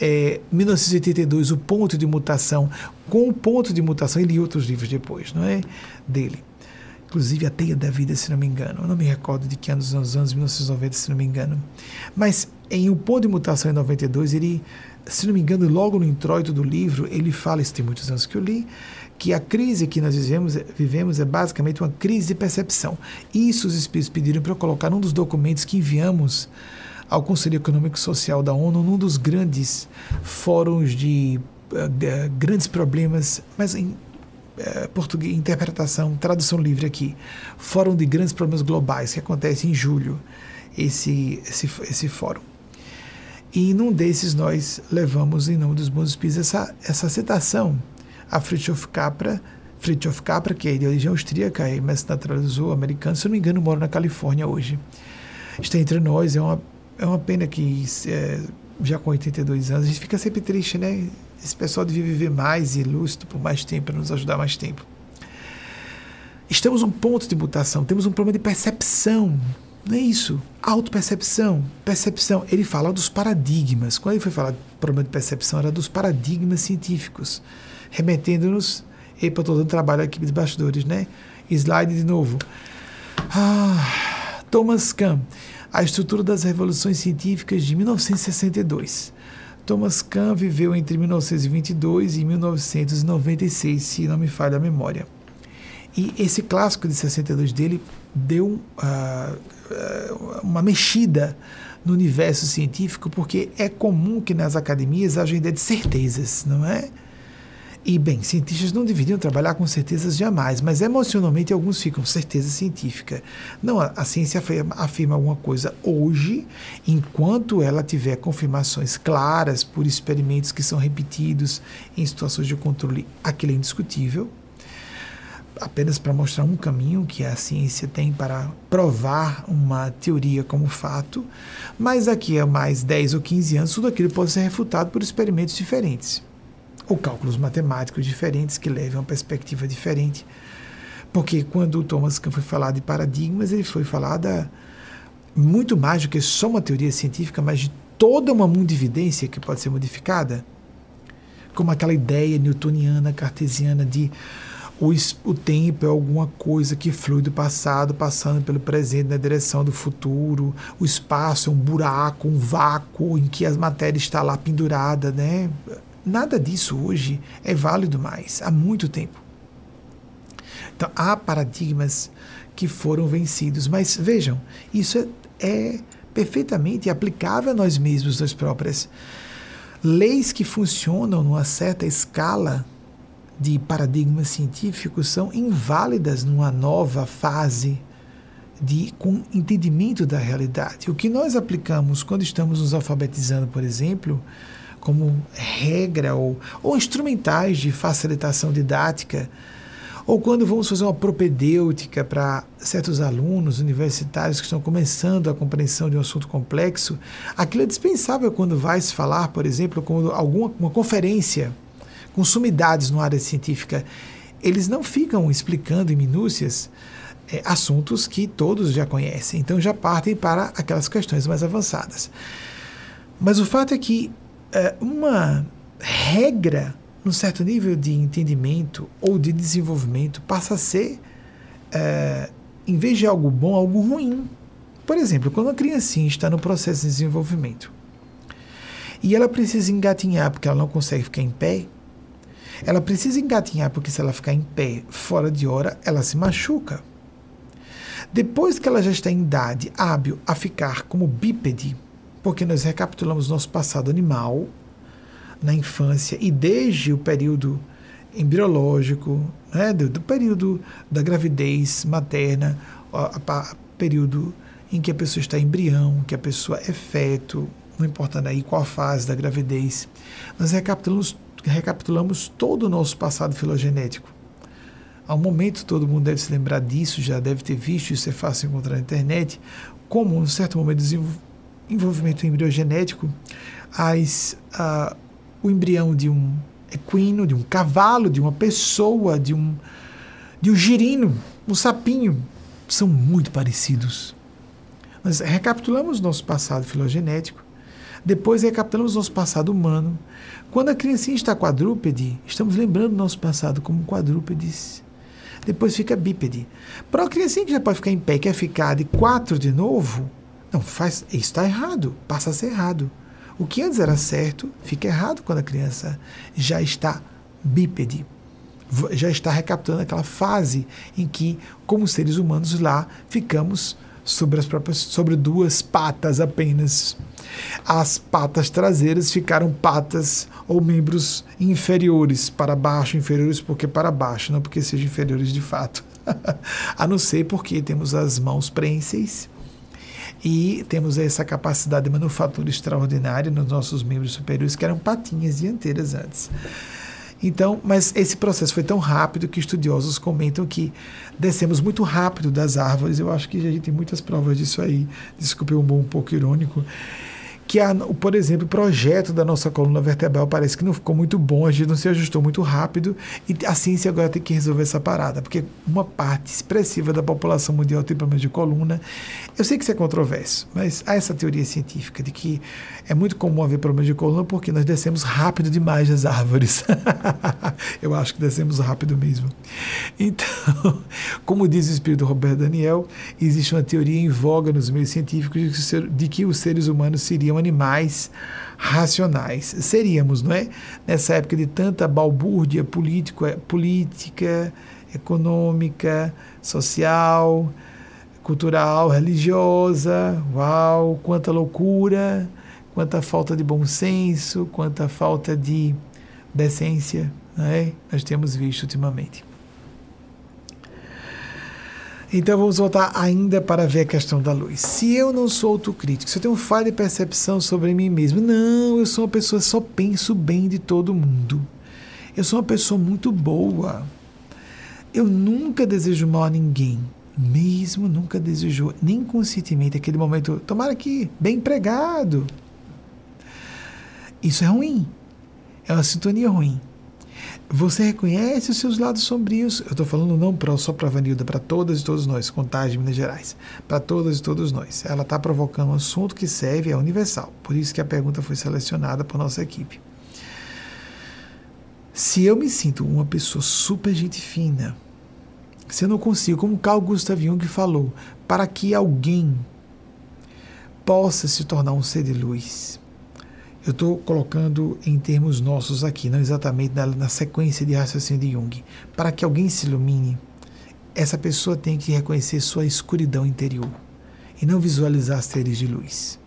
É, 1982, o ponto de mutação, com o ponto de mutação, ele li outros livros depois, não é? Dele. Inclusive a Teia da Vida, se não me engano. Eu não me recordo de que anos, anos, anos 1990, se não me engano. Mas em O Ponto de Mutação em 92, ele se não me engano, logo no introito do livro, ele fala, isso tem muitos anos que eu li, que a crise que nós vivemos, vivemos é basicamente uma crise de percepção. Isso os espíritos pediram para eu colocar num dos documentos que enviamos ao Conselho Econômico e Social da ONU, num dos grandes fóruns de, eh, de grandes problemas, mas em uh, português, interpretação, tradução livre aqui, Fórum de Grandes Problemas Globais, que acontece em julho, esse, esse, esse fórum. E num desses nós levamos, em nome dos bons espíritos, essa, essa citação a Fritjof Capra, Fritjof Capra, que é de origem austríaca, mas se naturalizou americano, se não me engano, mora na Califórnia hoje. Está entre nós, é uma, é uma pena que é, já com 82 anos, a gente fica sempre triste, né? Esse pessoal devia viver mais e lúcido por mais tempo, para nos ajudar mais tempo. Estamos um ponto de mutação, temos um problema de percepção não é isso. Autopercepção, percepção. Ele fala dos paradigmas. Quando ele foi falar do problema de percepção, era dos paradigmas científicos, remetendo-nos. Epa, estou dando trabalho aqui dos bastidores, né? Slide de novo. Ah, Thomas Kahn, A Estrutura das Revoluções Científicas de 1962. Thomas Kahn viveu entre 1922 e 1996, se não me falha a memória. E esse clássico de 62 dele deu uh, uma mexida no universo científico, porque é comum que nas academias haja ideia de certezas, não é? E, bem, cientistas não deveriam trabalhar com certezas jamais, mas emocionalmente alguns ficam certeza científica. Não, a, a ciência afirma, afirma, alguma coisa hoje, enquanto ela tiver confirmações claras por experimentos que são repetidos em situações de controle, aquilo é indiscutível. Apenas para mostrar um caminho que a ciência tem para provar uma teoria como fato, mas daqui a mais 10 ou 15 anos, tudo aquilo pode ser refutado por experimentos diferentes ou cálculos matemáticos diferentes que levem a uma perspectiva diferente. Porque quando o Thomas Kuhn foi falar de paradigmas, ele foi falar da, muito mais do que só uma teoria científica, mas de toda uma mundividência que pode ser modificada. Como aquela ideia newtoniana, cartesiana de o, o tempo é alguma coisa que flui do passado, passando pelo presente na direção do futuro. O espaço é um buraco, um vácuo em que a matéria está lá pendurada, né? Nada disso hoje é válido mais, há muito tempo. Então, há paradigmas que foram vencidos, mas vejam, isso é, é perfeitamente aplicável a nós mesmos, nós próprias. Leis que funcionam numa certa escala de paradigmas científicos são inválidas numa nova fase de com entendimento da realidade. O que nós aplicamos quando estamos nos alfabetizando, por exemplo, como regra ou, ou instrumentais de facilitação didática, ou quando vamos fazer uma propedêutica para certos alunos universitários que estão começando a compreensão de um assunto complexo, aquilo é dispensável quando vai se falar, por exemplo, com alguma uma conferência com sumidades no área científica. Eles não ficam explicando em minúcias é, assuntos que todos já conhecem, então já partem para aquelas questões mais avançadas. Mas o fato é que é, uma regra num certo nível de entendimento ou de desenvolvimento passa a ser, é, em vez de algo bom, algo ruim. Por exemplo, quando a criancinha está no processo de desenvolvimento e ela precisa engatinhar porque ela não consegue ficar em pé, ela precisa engatinhar porque se ela ficar em pé fora de hora, ela se machuca. Depois que ela já está em idade hábil a ficar como bípede, porque nós recapitulamos nosso passado animal na infância e desde o período embriológico, né, do, do período da gravidez materna, o período em que a pessoa está embrião, que a pessoa é feto, não importa aí qual fase da gravidez, nós recapitulamos, recapitulamos todo o nosso passado filogenético. Ao momento, todo mundo deve se lembrar disso, já deve ter visto, isso é fácil encontrar na internet, como, um certo momento, envolvimento embriogenético, as, uh, o embrião de um equino, de um cavalo, de uma pessoa, de um, de um girino, um sapinho, são muito parecidos. Nós recapitulamos nosso passado filogenético, depois recapitulamos nosso passado humano. Quando a criancinha está quadrúpede, estamos lembrando nosso passado como quadrúpedes. Depois fica bípede. Para a criancinha que já pode ficar em pé quer ficar de quatro de novo, não, faz, está errado, passa a ser errado. O que antes era certo fica errado quando a criança já está bípede, já está recapitulando aquela fase em que, como seres humanos lá, ficamos sobre as próprias sobre duas patas apenas. As patas traseiras ficaram patas ou membros inferiores para baixo, inferiores porque para baixo, não porque sejam inferiores de fato. a não ser porque temos as mãos prênseis e temos essa capacidade de manufatura extraordinária nos nossos membros superiores, que eram patinhas dianteiras antes. Então, mas esse processo foi tão rápido que estudiosos comentam que descemos muito rápido das árvores. Eu acho que a gente tem muitas provas disso aí. Desculpe um um pouco irônico que, a, por exemplo, o projeto da nossa coluna vertebral parece que não ficou muito bom, a gente não se ajustou muito rápido e a ciência agora tem que resolver essa parada, porque uma parte expressiva da população mundial tem problemas de coluna. Eu sei que isso é controverso, mas há essa teoria científica de que é muito comum haver problemas de coluna porque nós descemos rápido demais das árvores. Eu acho que descemos rápido mesmo. Então, como diz o espírito Roberto Daniel, existe uma teoria em voga nos meios científicos de que os seres humanos seriam animais racionais. Seríamos, não é? Nessa época de tanta balbúrdia político, é, política, econômica, social, cultural, religiosa. Uau, quanta loucura, quanta falta de bom senso, quanta falta de decência né? nós temos visto ultimamente. Então vamos voltar ainda para ver a questão da luz. Se eu não sou autocrítico, se eu tenho falha de percepção sobre mim mesmo, não, eu sou uma pessoa só penso bem de todo mundo. Eu sou uma pessoa muito boa. Eu nunca desejo mal a ninguém. Mesmo nunca desejou, nem conscientemente, aquele momento, tomara que bem empregado. Isso é ruim. É uma sintonia ruim. Você reconhece os seus lados sombrios. Eu estou falando não pra, só para Vanilda, para todas e todos nós, Contagem Minas Gerais. Para todas e todos nós. Ela está provocando um assunto que serve, é universal. Por isso que a pergunta foi selecionada por nossa equipe. Se eu me sinto uma pessoa super gente fina, se eu não consigo, como Carl Gustav Jung falou, para que alguém possa se tornar um ser de luz, eu estou colocando em termos nossos aqui, não exatamente na, na, sequência de raciocínio de Jung. Para que alguém se ilumine, essa pessoa tem que reconhecer sua escuridão interior e não visualizar seres de luz.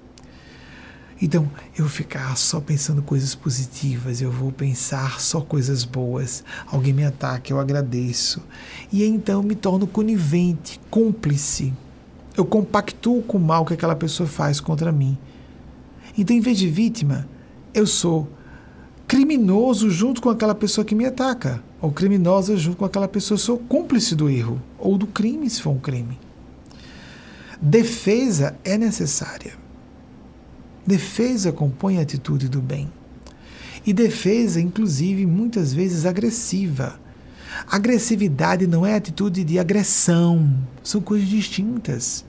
Então, eu ficar só pensando coisas positivas, eu vou pensar só coisas boas. Alguém me ataca, eu agradeço. E então me torno conivente, cúmplice. Eu compactuo com o mal que aquela pessoa faz contra mim então, em vez de vítima, eu sou criminoso junto com aquela pessoa que me ataca, ou criminosa junto com aquela pessoa, eu sou cúmplice do erro, ou do crime, se for um crime. Defesa é necessária. Defesa compõe a atitude do bem. E defesa, inclusive, muitas vezes agressiva. Agressividade não é atitude de agressão, são coisas distintas.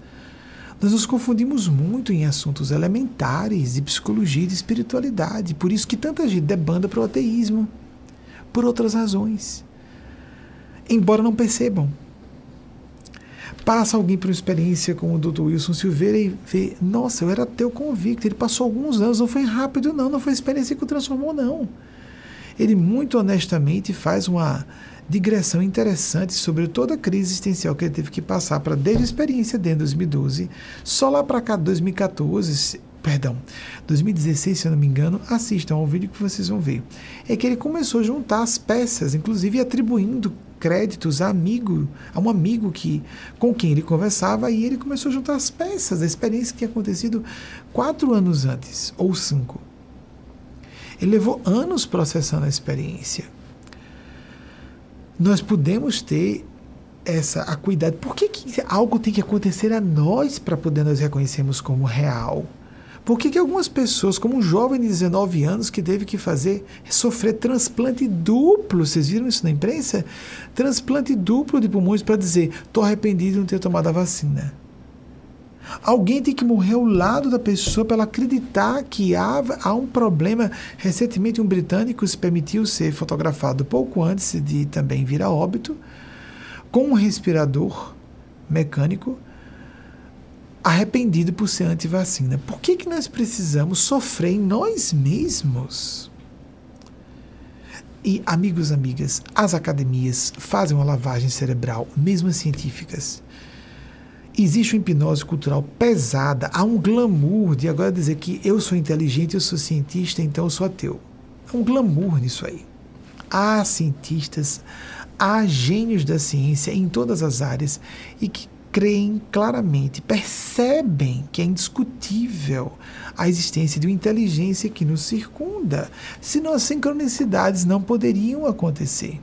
Nós nos confundimos muito em assuntos elementares de psicologia e de espiritualidade. Por isso que tanta gente debanda para o ateísmo. Por outras razões. Embora não percebam. Passa alguém por uma experiência como o Dr. Wilson Silveira e vê, nossa, eu era ateu convicto. Ele passou alguns anos, não foi rápido, não, não foi experiência que o transformou, não. Ele muito honestamente faz uma digressão interessante sobre toda a crise existencial que ele teve que passar para desde a experiência dentro de 2012, só lá para cá 2014, perdão, 2016, se eu não me engano, assistam ao vídeo que vocês vão ver. É que ele começou a juntar as peças, inclusive atribuindo créditos a amigo, a um amigo que com quem ele conversava e ele começou a juntar as peças da experiência que tinha acontecido quatro anos antes ou cinco. Ele levou anos processando a experiência nós podemos ter essa acuidade. Por que, que algo tem que acontecer a nós para poder nós reconhecermos como real? Por que, que algumas pessoas, como um jovem de 19 anos que teve que fazer, sofrer transplante duplo, vocês viram isso na imprensa? Transplante duplo de pulmões para dizer, estou arrependido de não ter tomado a vacina. Alguém tem que morrer ao lado da pessoa para ela acreditar que há, há um problema. Recentemente, um britânico se permitiu ser fotografado pouco antes de também vir a óbito, com um respirador mecânico, arrependido por ser anti-vacina. Por que, que nós precisamos sofrer em nós mesmos? E, amigos, amigas, as academias fazem uma lavagem cerebral, mesmo as científicas existe uma hipnose cultural pesada, há um glamour de agora dizer que eu sou inteligente, eu sou cientista, então eu sou ateu. Há um glamour nisso aí. Há cientistas, há gênios da ciência em todas as áreas e que creem claramente, percebem que é indiscutível a existência de uma inteligência que nos circunda, senão as sincronicidades não poderiam acontecer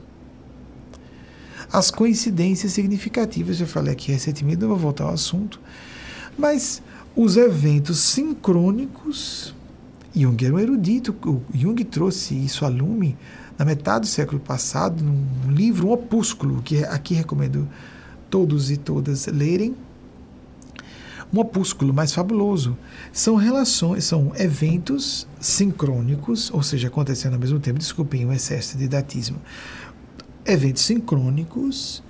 as coincidências significativas. Já falei aqui recentemente, vou voltar ao assunto, mas os eventos sincrônicos. Jung era um erudito, Jung trouxe isso a lume na metade do século passado, num livro, um opúsculo, que aqui recomendo todos e todas lerem. Um opúsculo mais fabuloso. São relações, são eventos sincrônicos, ou seja, acontecendo ao mesmo tempo. Desculpem o excesso de didatismo eventos sincrônicos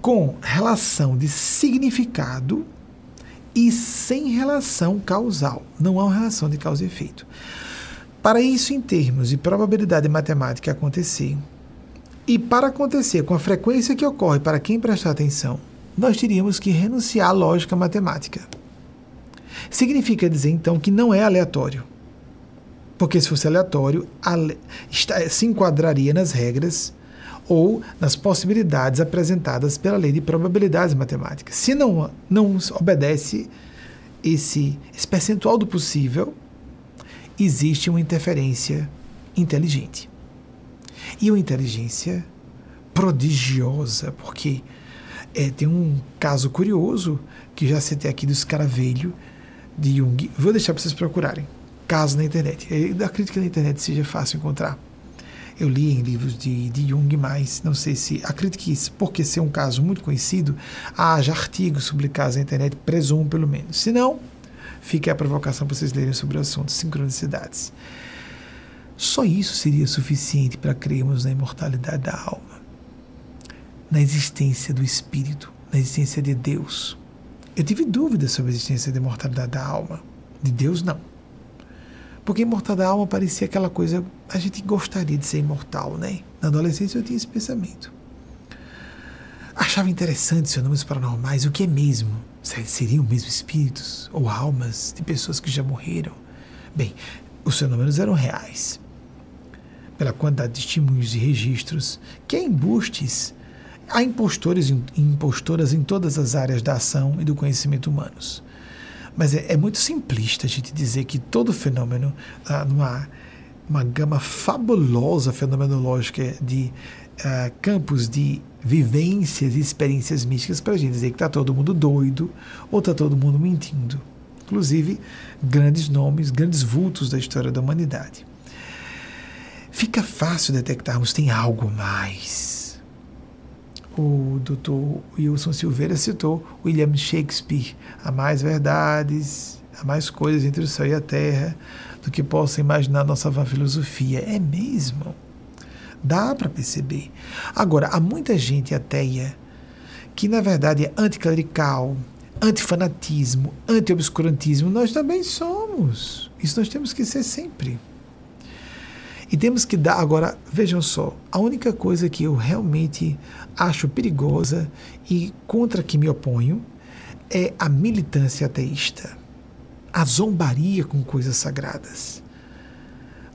com relação de significado e sem relação causal. Não há uma relação de causa e efeito. Para isso, em termos de probabilidade matemática acontecer, E para acontecer com a frequência que ocorre para quem prestar atenção, nós teríamos que renunciar à lógica matemática. Significa dizer então que não é aleatório. Porque se fosse aleatório, se enquadraria nas regras ou nas possibilidades apresentadas pela lei de probabilidades matemáticas. Se não, não obedece esse, esse percentual do possível, existe uma interferência inteligente. E uma inteligência prodigiosa, porque é, tem um caso curioso que já citei aqui do escaravelho de Jung. Vou deixar para vocês procurarem. Caso na internet. Eu acredito que na internet seja fácil encontrar. Eu li em livros de, de Jung, mas não sei se. Acredito que isso, porque ser um caso muito conhecido, haja artigos publicados na internet, presumo pelo menos. Se não, fica a provocação para vocês lerem sobre o assunto sincronicidades. Só isso seria suficiente para crermos na imortalidade da alma, na existência do espírito, na existência de Deus. Eu tive dúvidas sobre a existência da imortalidade da alma. De Deus, não. Porque imortal da alma parecia aquela coisa. A gente gostaria de ser imortal, né? Na adolescência eu tinha esse pensamento. Achava interessante fenômenos paranormais. O que é mesmo? Seriam mesmo espíritos ou almas de pessoas que já morreram? Bem, os fenômenos eram reais pela quantidade de testemunhos e registros, que há embustes, há impostores e impostoras em todas as áreas da ação e do conhecimento humanos. Mas é, é muito simplista a gente dizer que todo fenômeno, ah, numa uma gama fabulosa fenomenológica de ah, campos de vivências e experiências místicas, para a gente dizer que está todo mundo doido ou está todo mundo mentindo. Inclusive, grandes nomes, grandes vultos da história da humanidade fica fácil detectarmos tem algo mais. O doutor Wilson Silveira citou William Shakespeare: há mais verdades, há mais coisas entre o céu e a terra do que possa imaginar nossa vã filosofia. É mesmo? Dá para perceber. Agora, há muita gente ateia que, na verdade, é anticlerical, antifanatismo, anti-obscurantismo. Nós também somos. Isso nós temos que ser sempre. E temos que dar. Agora, vejam só, a única coisa que eu realmente acho perigosa e contra que me oponho é a militância ateísta, a zombaria com coisas sagradas.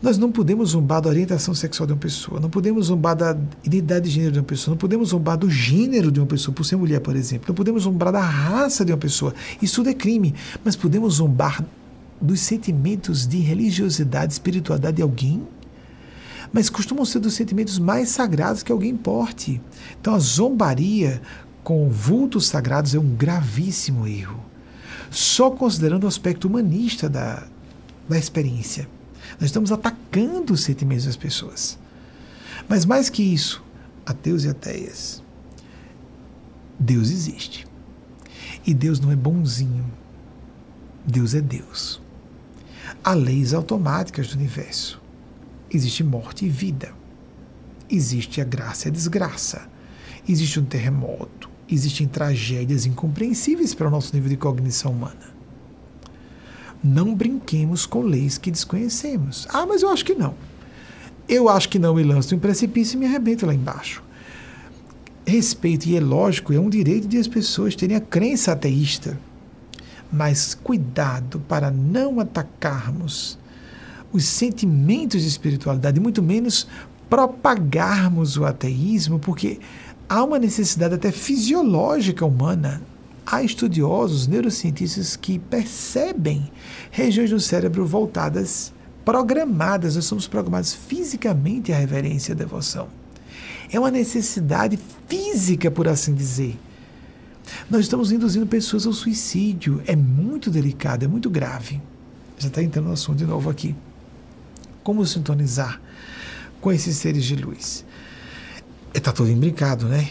Nós não podemos zombar da orientação sexual de uma pessoa, não podemos zombar da identidade de gênero de uma pessoa, não podemos zombar do gênero de uma pessoa, por ser mulher, por exemplo, não podemos zombar da raça de uma pessoa. Isso tudo é crime, mas podemos zombar dos sentimentos de religiosidade, espiritualidade de alguém mas costumam ser dos sentimentos mais sagrados que alguém porte. Então a zombaria com vultos sagrados é um gravíssimo erro. Só considerando o aspecto humanista da, da experiência. Nós estamos atacando os sentimentos das pessoas. Mas mais que isso, ateus e ateias, Deus existe. E Deus não é bonzinho. Deus é Deus. Há leis automáticas do universo. Existe morte e vida. Existe a graça e a desgraça. Existe um terremoto. Existem tragédias incompreensíveis para o nosso nível de cognição humana. Não brinquemos com leis que desconhecemos. Ah, mas eu acho que não. Eu acho que não me lanço em um precipício e me arrebento lá embaixo. Respeito, e é lógico, é um direito de as pessoas terem a crença ateísta. Mas cuidado para não atacarmos os sentimentos de espiritualidade, muito menos propagarmos o ateísmo, porque há uma necessidade até fisiológica humana. Há estudiosos, neurocientistas que percebem regiões do cérebro voltadas, programadas, nós somos programados fisicamente à reverência e à devoção. É uma necessidade física, por assim dizer. Nós estamos induzindo pessoas ao suicídio. É muito delicado, é muito grave. Já está entrando no assunto de novo aqui como sintonizar com esses seres de luz. Está tudo imbricado, né?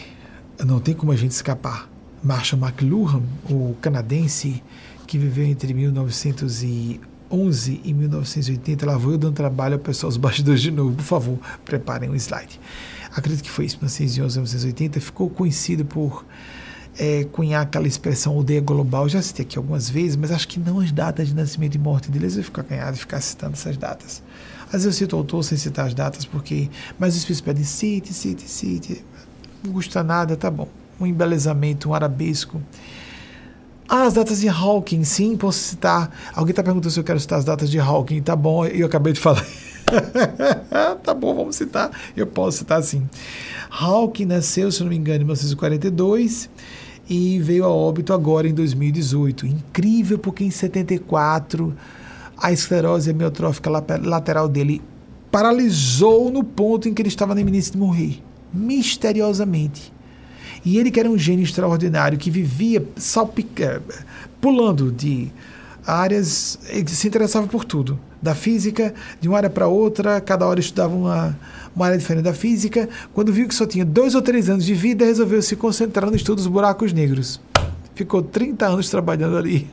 Não tem como a gente escapar. Marshall McLuhan, o canadense que viveu entre 1911 e 1980, lá vou eu dando trabalho ao pessoal dos bastidores de novo. Por favor, preparem um slide. Acredito que foi isso, 1911 1980. Ficou conhecido por é, cunhar aquela expressão aldeia global. Já citei aqui algumas vezes, mas acho que não as datas de nascimento e morte deles. Eu ficar ganhado de ficar citando essas datas Às vezes eu cito o autor sem citar as datas, porque. Mas os espíritos pedem cite, cite, cite. Não custa nada, tá bom. Um embelezamento, um arabesco. Ah, as datas de Hawking, sim, posso citar. Alguém está perguntando se eu quero citar as datas de Hawking. Tá bom, eu acabei de falar. tá bom, vamos citar. Eu posso citar sim. Hawking nasceu, se não me engano, em 1942 e veio a óbito agora em 2018. Incrível, porque em 74 a esclerose amiotrófica lateral dele paralisou no ponto em que ele estava na iminência de morrer, misteriosamente. E ele, que era um gênio extraordinário, que vivia salpica, pulando de áreas, ele se interessava por tudo, da física, de uma área para outra, cada hora estudava uma, uma área diferente da física. Quando viu que só tinha dois ou três anos de vida, resolveu se concentrar no estudo dos buracos negros. Ficou 30 anos trabalhando ali.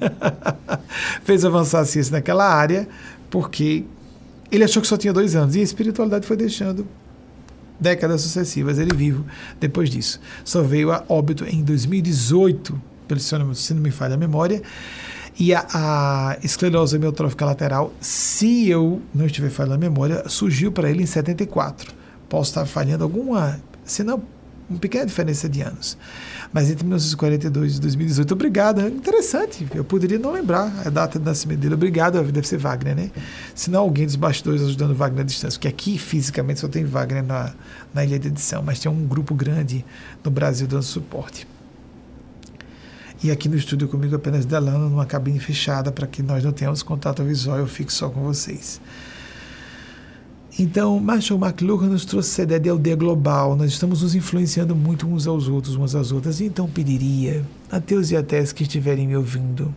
Fez avançar a ciência naquela área, porque ele achou que só tinha dois anos. E a espiritualidade foi deixando décadas sucessivas, ele vivo depois disso. Só veio a óbito em 2018, pelo se não me falha a memória. E a, a esclerose amiotrófica lateral, se eu não estiver falhando a memória, surgiu para ele em 74. Posso estar falhando alguma, se não, uma pequena diferença de anos. Mas entre 1942 e 2018, obrigado. É interessante. Eu poderia não lembrar a data de nascimento dele. Obrigado, deve ser Wagner, né? Se não alguém dos bastidores ajudando Wagner à distância. Porque aqui, fisicamente, só tem Wagner na, na ilha de edição. Mas tem um grupo grande no Brasil dando suporte. E aqui no estúdio comigo apenas Delano, numa cabine fechada, para que nós não tenhamos contato visual, eu fico só com vocês. Então, Marshall McLuhan nos trouxe essa ideia de aldeia global. Nós estamos nos influenciando muito uns aos outros, umas às outras. Então, pediria, ateus e ateias que estiverem me ouvindo,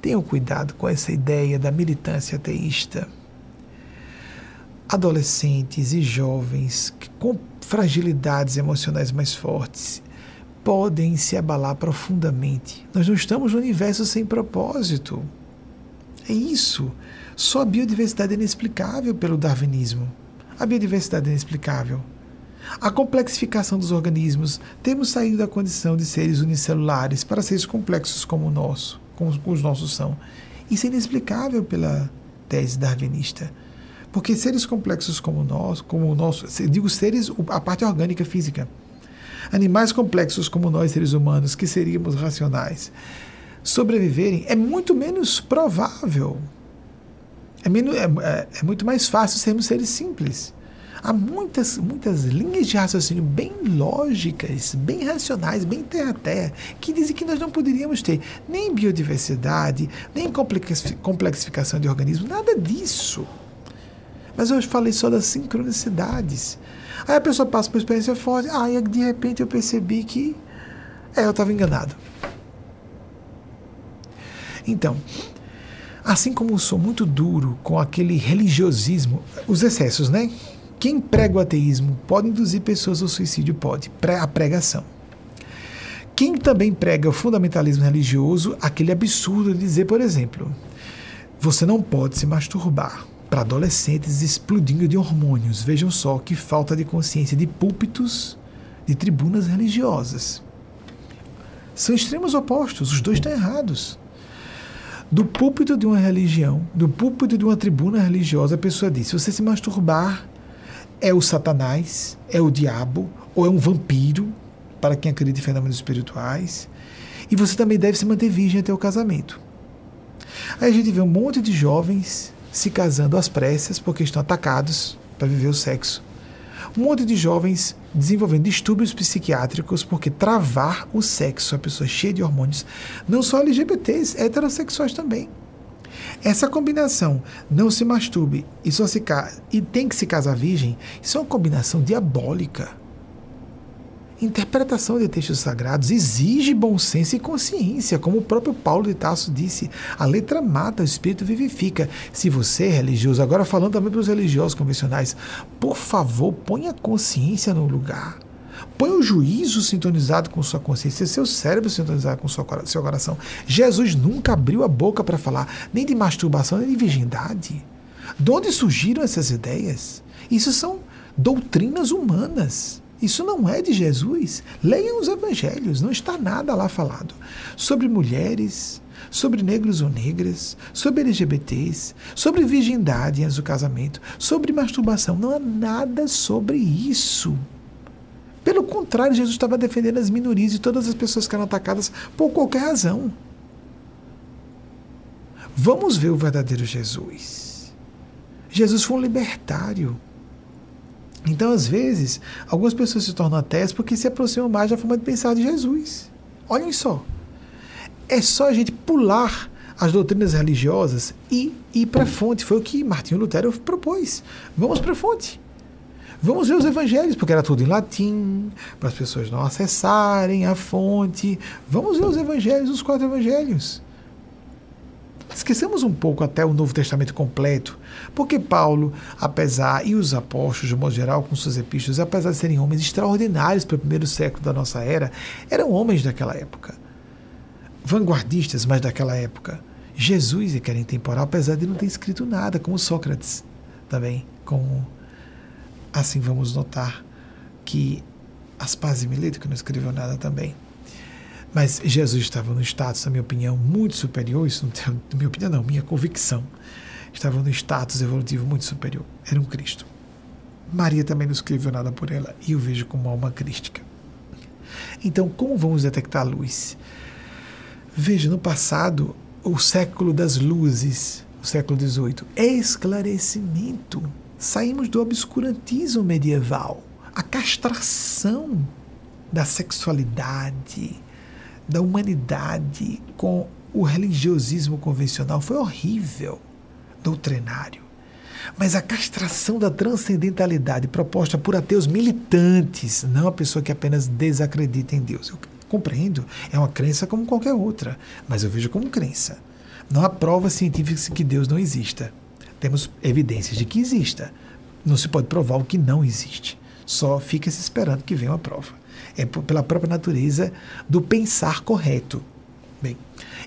tenham cuidado com essa ideia da militância ateísta. Adolescentes e jovens com fragilidades emocionais mais fortes podem se abalar profundamente. Nós não estamos no universo sem propósito. É isso. Só a biodiversidade é inexplicável pelo darwinismo. A biodiversidade é inexplicável. A complexificação dos organismos, temos saído da condição de seres unicelulares para seres complexos como o nosso, como os nossos são. Isso é inexplicável pela tese darwinista. Porque seres complexos como nosso, como o nosso, digo seres, a parte orgânica física, animais complexos como nós, seres humanos, que seríamos racionais, sobreviverem, é muito menos provável. É, menos, é, é, é muito mais fácil sermos seres simples. Há muitas, muitas linhas de raciocínio bem lógicas, bem racionais, bem terra-terra, que dizem que nós não poderíamos ter nem biodiversidade, nem complexificação de organismos, nada disso. Mas eu falei só das sincronicidades. Aí a pessoa passa por experiência forte, aí de repente eu percebi que é, eu estava enganado. Então, assim como sou muito duro com aquele religiosismo, os excessos, né? Quem prega o ateísmo pode induzir pessoas ao suicídio? Pode. A pregação. Quem também prega o fundamentalismo religioso, aquele absurdo de dizer, por exemplo, você não pode se masturbar para adolescentes explodindo de hormônios. Vejam só que falta de consciência de púlpitos, de tribunas religiosas. São extremos opostos, os dois estão errados. Do púlpito de uma religião, do púlpito de uma tribuna religiosa, a pessoa diz: se você se masturbar, é o Satanás, é o diabo, ou é um vampiro, para quem acredita em fenômenos espirituais. E você também deve se manter virgem até o casamento. Aí a gente vê um monte de jovens se casando às pressas porque estão atacados para viver o sexo. Um monte de jovens desenvolvendo distúrbios psiquiátricos porque travar o sexo, a pessoa cheia de hormônios, não só LGBTs, heterossexuais também. Essa combinação, não se masturbe e só se e tem que se casar virgem, isso é uma combinação diabólica. Interpretação de textos sagrados exige bom senso e consciência, como o próprio Paulo de Tarso disse. A letra mata, o espírito vivifica. Se você é religioso, agora falando também para os religiosos convencionais, por favor, ponha a consciência no lugar. Põe o juízo sintonizado com sua consciência, seu cérebro sintonizado com seu coração. Jesus nunca abriu a boca para falar nem de masturbação, nem de virgindade. De onde surgiram essas ideias? Isso são doutrinas humanas. Isso não é de Jesus. Leiam os evangelhos, não está nada lá falado sobre mulheres, sobre negros ou negras, sobre LGBTs, sobre virgindade antes do casamento, sobre masturbação. Não há nada sobre isso. Pelo contrário, Jesus estava defendendo as minorias e todas as pessoas que eram atacadas por qualquer razão. Vamos ver o verdadeiro Jesus. Jesus foi um libertário. Então, às vezes, algumas pessoas se tornam ateias porque se aproximam mais da forma de pensar de Jesus. Olhem só. É só a gente pular as doutrinas religiosas e ir para a fonte. Foi o que Martinho Lutero propôs. Vamos para a fonte. Vamos ver os evangelhos, porque era tudo em latim, para as pessoas não acessarem a fonte. Vamos ver os evangelhos, os quatro evangelhos. Esquecemos um pouco até o Novo Testamento completo, porque Paulo, apesar, e os apóstolos, de modo geral, com suas epístolas, apesar de serem homens extraordinários para o primeiro século da nossa era, eram homens daquela época. Vanguardistas, mas daquela época. Jesus é que era intemporal, apesar de não ter escrito nada, como Sócrates também. Como assim vamos notar que Aspas e Mileto, que não escreveu nada também. Mas Jesus estava no status, na minha opinião, muito superior, isso não tem, minha opinião não, minha convicção, estava no status evolutivo muito superior, era um Cristo. Maria também não escreveu nada por ela, e eu vejo como alma crística. Então, como vamos detectar a luz? Veja, no passado, o século das luzes, o século XVIII, é esclarecimento. Saímos do obscurantismo medieval, a castração da sexualidade, da humanidade com o religiosismo convencional foi horrível, doutrinário. Mas a castração da transcendentalidade proposta por ateus militantes, não a pessoa que apenas desacredita em Deus. Eu compreendo, é uma crença como qualquer outra, mas eu vejo como crença. Não há provas científicas que Deus não exista. Temos evidências de que exista. Não se pode provar o que não existe. Só fica se esperando que venha uma prova é pela própria natureza do pensar correto. Bem,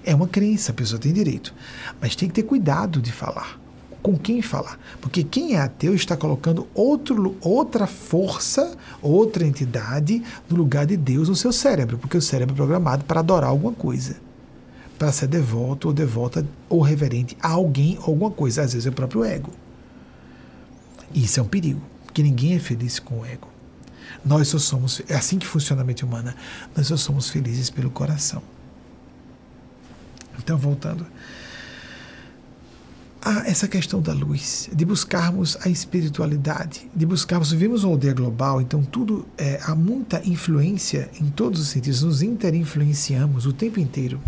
é uma crença, a pessoa tem direito, mas tem que ter cuidado de falar. Com quem falar? Porque quem é ateu está colocando outro, outra força, outra entidade no lugar de Deus no seu cérebro, porque o cérebro é programado para adorar alguma coisa, para ser devoto ou devota ou reverente a alguém ou alguma coisa, às vezes é o próprio ego. Isso é um perigo, porque ninguém é feliz com o ego. Nós só somos, é assim que funciona a mente humana, nós só somos felizes pelo coração. Então, voltando a essa questão da luz, de buscarmos a espiritualidade, de buscarmos, vivemos uma aldeia global, então tudo, é, há muita influência em todos os sentidos, nos interinfluenciamos o tempo inteiro.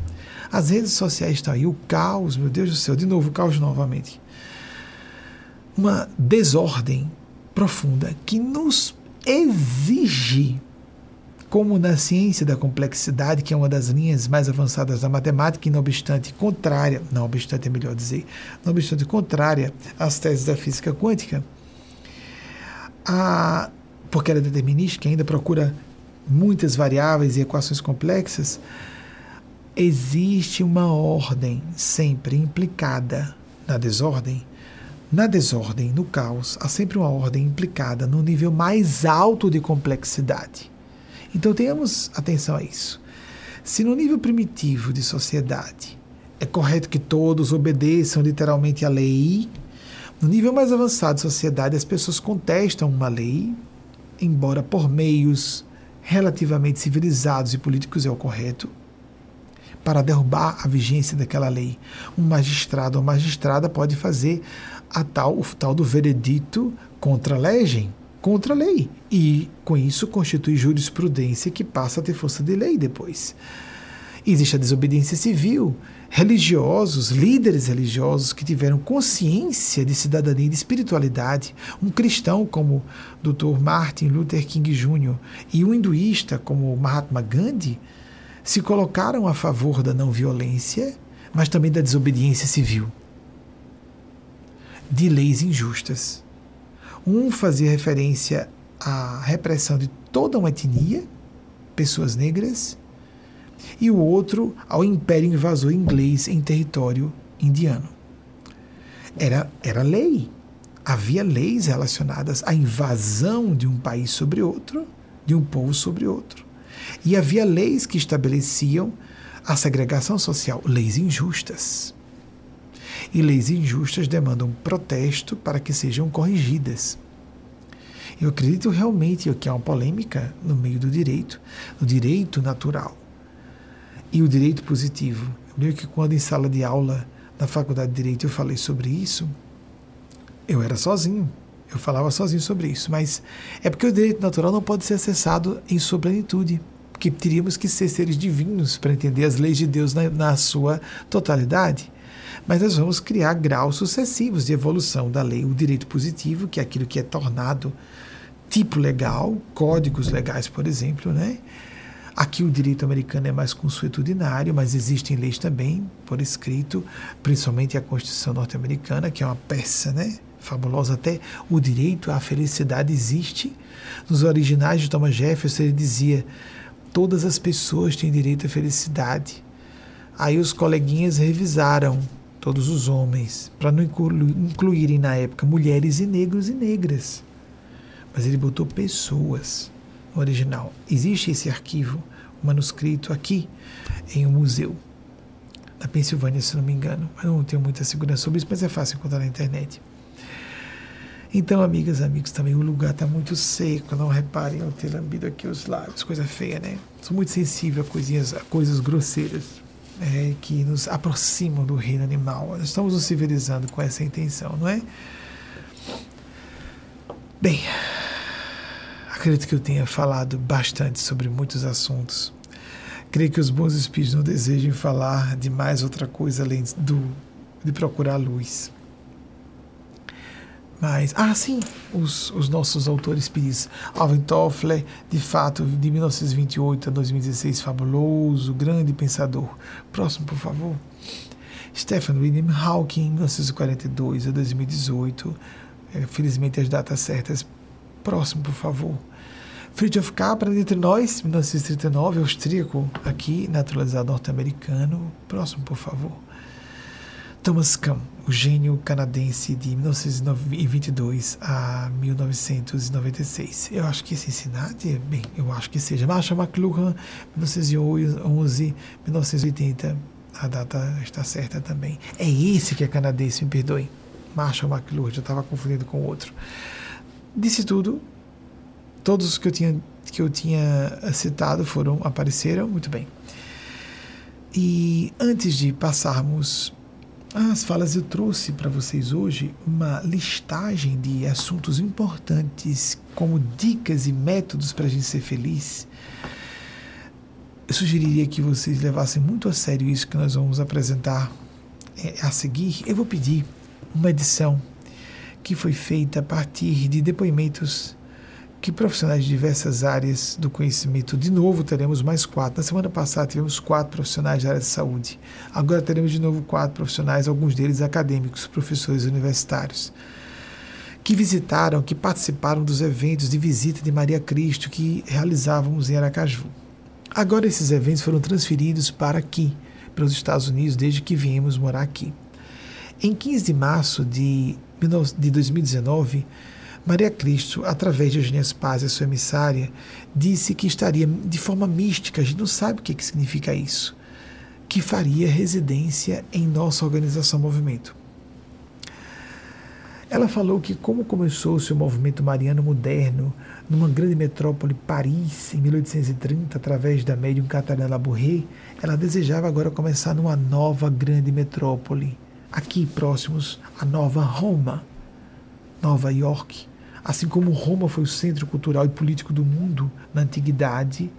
As redes sociais estão aí, o caos, meu Deus do céu, de novo, o caos novamente. Uma desordem profunda que nos exige, como na ciência da complexidade, que é uma das linhas mais avançadas da matemática, e não obstante contrária, não obstante é melhor dizer, não obstante contrária às teses da física quântica, a, porque ela é determinística, ainda procura muitas variáveis e equações complexas, existe uma ordem sempre implicada na desordem na desordem, no caos, há sempre uma ordem implicada no nível mais alto de complexidade. Então tenhamos atenção a isso. Se no nível primitivo de sociedade é correto que todos obedeçam literalmente à lei, no nível mais avançado de sociedade as pessoas contestam uma lei, embora por meios relativamente civilizados e políticos é o correto, para derrubar a vigência daquela lei. Um magistrado ou magistrada pode fazer a tal, o tal do veredito contra a legem, contra a lei. E com isso constitui jurisprudência que passa a ter força de lei depois. Existe a desobediência civil, religiosos, líderes religiosos que tiveram consciência de cidadania e de espiritualidade, um cristão como Dr. Martin Luther King Jr. e um hinduísta como Mahatma Gandhi se colocaram a favor da não violência, mas também da desobediência civil de leis injustas. Um fazia referência à repressão de toda uma etnia, pessoas negras, e o outro ao império invasor inglês em território indiano. Era, era lei. Havia leis relacionadas à invasão de um país sobre outro, de um povo sobre outro. E havia leis que estabeleciam A segregação social, leis injustas. E leis injustas demandam protesto para que sejam corrigidas. Eu acredito realmente que há uma polêmica no meio do direito, no direito natural e o direito positivo. Eu lembro que quando em sala de aula na faculdade de direito eu falei sobre isso, eu era sozinho. Eu falava sozinho sobre isso, mas é porque o direito natural não pode ser acessado em sua plenitude, porque teríamos que ser seres divinos para entender as leis de Deus na, na sua totalidade. Mas nós vamos criar graus sucessivos de evolução da lei. O direito positivo, que é aquilo que é tornado tipo legal, códigos legais, por exemplo, né? Aqui o direito americano é mais consuetudinário, mas existem leis também por escrito, principalmente a Constituição norte-americana, que é uma peça, né? Fabulosa até o direito à felicidade existe. Nos originais de Thomas Jefferson ele dizia: todas as pessoas têm direito à felicidade. Aí os coleguinhas revisaram todos os homens para não incluírem na época mulheres e negros e negras. Mas ele botou pessoas original. Existe esse arquivo, um manuscrito aqui em um museu na Pensilvânia, se não me engano. Eu não tenho muita segurança sobre isso, mas é fácil encontrar na internet. Então, amigas, amigos, também o lugar está muito seco. Não reparem eu ter lambido aqui os lábios, coisa feia, né? Sou muito sensível a coisinhas, a coisas grosseiras é, que nos aproximam do reino animal. Nós estamos nos civilizando com essa intenção, não é? Bem, Acredito que eu tenha falado bastante sobre muitos assuntos. Creio que os bons espíritos não desejem falar de mais outra coisa além do, de procurar luz. Mas, ah, sim, os, os nossos autores espíritos. Alvin Toffler, de fato, de 1928 a 2016, fabuloso, grande pensador. Próximo, por favor. Stephen William Hawking, 1942 a 2018. É, felizmente, as datas certas. Próximo, por favor. Friedrich Capra, entre nós, 1939, austríaco, aqui, naturalizado norte-americano. Próximo, por favor. Thomas Kahn, o gênio canadense de 1922 a 1996. Eu acho que esse Cincinnati, bem, eu acho que seja. Marshall McLuhan, 1911, 1980. A data está certa também. É esse que é canadense, me perdoe. Marshall McLuhan, já estava confundindo com outro. Disse tudo, todos os que eu tinha, que eu tinha citado foram apareceram muito bem. E antes de passarmos às falas, eu trouxe para vocês hoje uma listagem de assuntos importantes, como dicas e métodos para a gente ser feliz. Eu sugeriria que vocês levassem muito a sério isso que nós vamos apresentar é, a seguir. Eu vou pedir uma edição que foi feita a partir de depoimentos que profissionais de diversas áreas do conhecimento, de novo teremos mais quatro. Na semana passada tivemos quatro profissionais da área de saúde. Agora teremos de novo quatro profissionais, alguns deles acadêmicos, professores universitários, que visitaram, que participaram dos eventos de visita de Maria Cristo que realizávamos em Aracaju. Agora esses eventos foram transferidos para aqui, para os Estados Unidos, desde que viemos morar aqui. Em 15 de março de, de 2019, Maria Cristo, através de Eugênia a sua emissária, disse que estaria de forma mística, a gente não sabe o que, que significa isso, que faria residência em nossa organização Movimento. Ela falou que, como começou-se o movimento mariano moderno numa grande metrópole, Paris, em 1830, através da médium Catarina Labourré, ela desejava agora começar numa nova grande metrópole, aqui próximos à nova Roma, Nova York, Assim como Roma foi o centro cultural e político do mundo na antiguidade,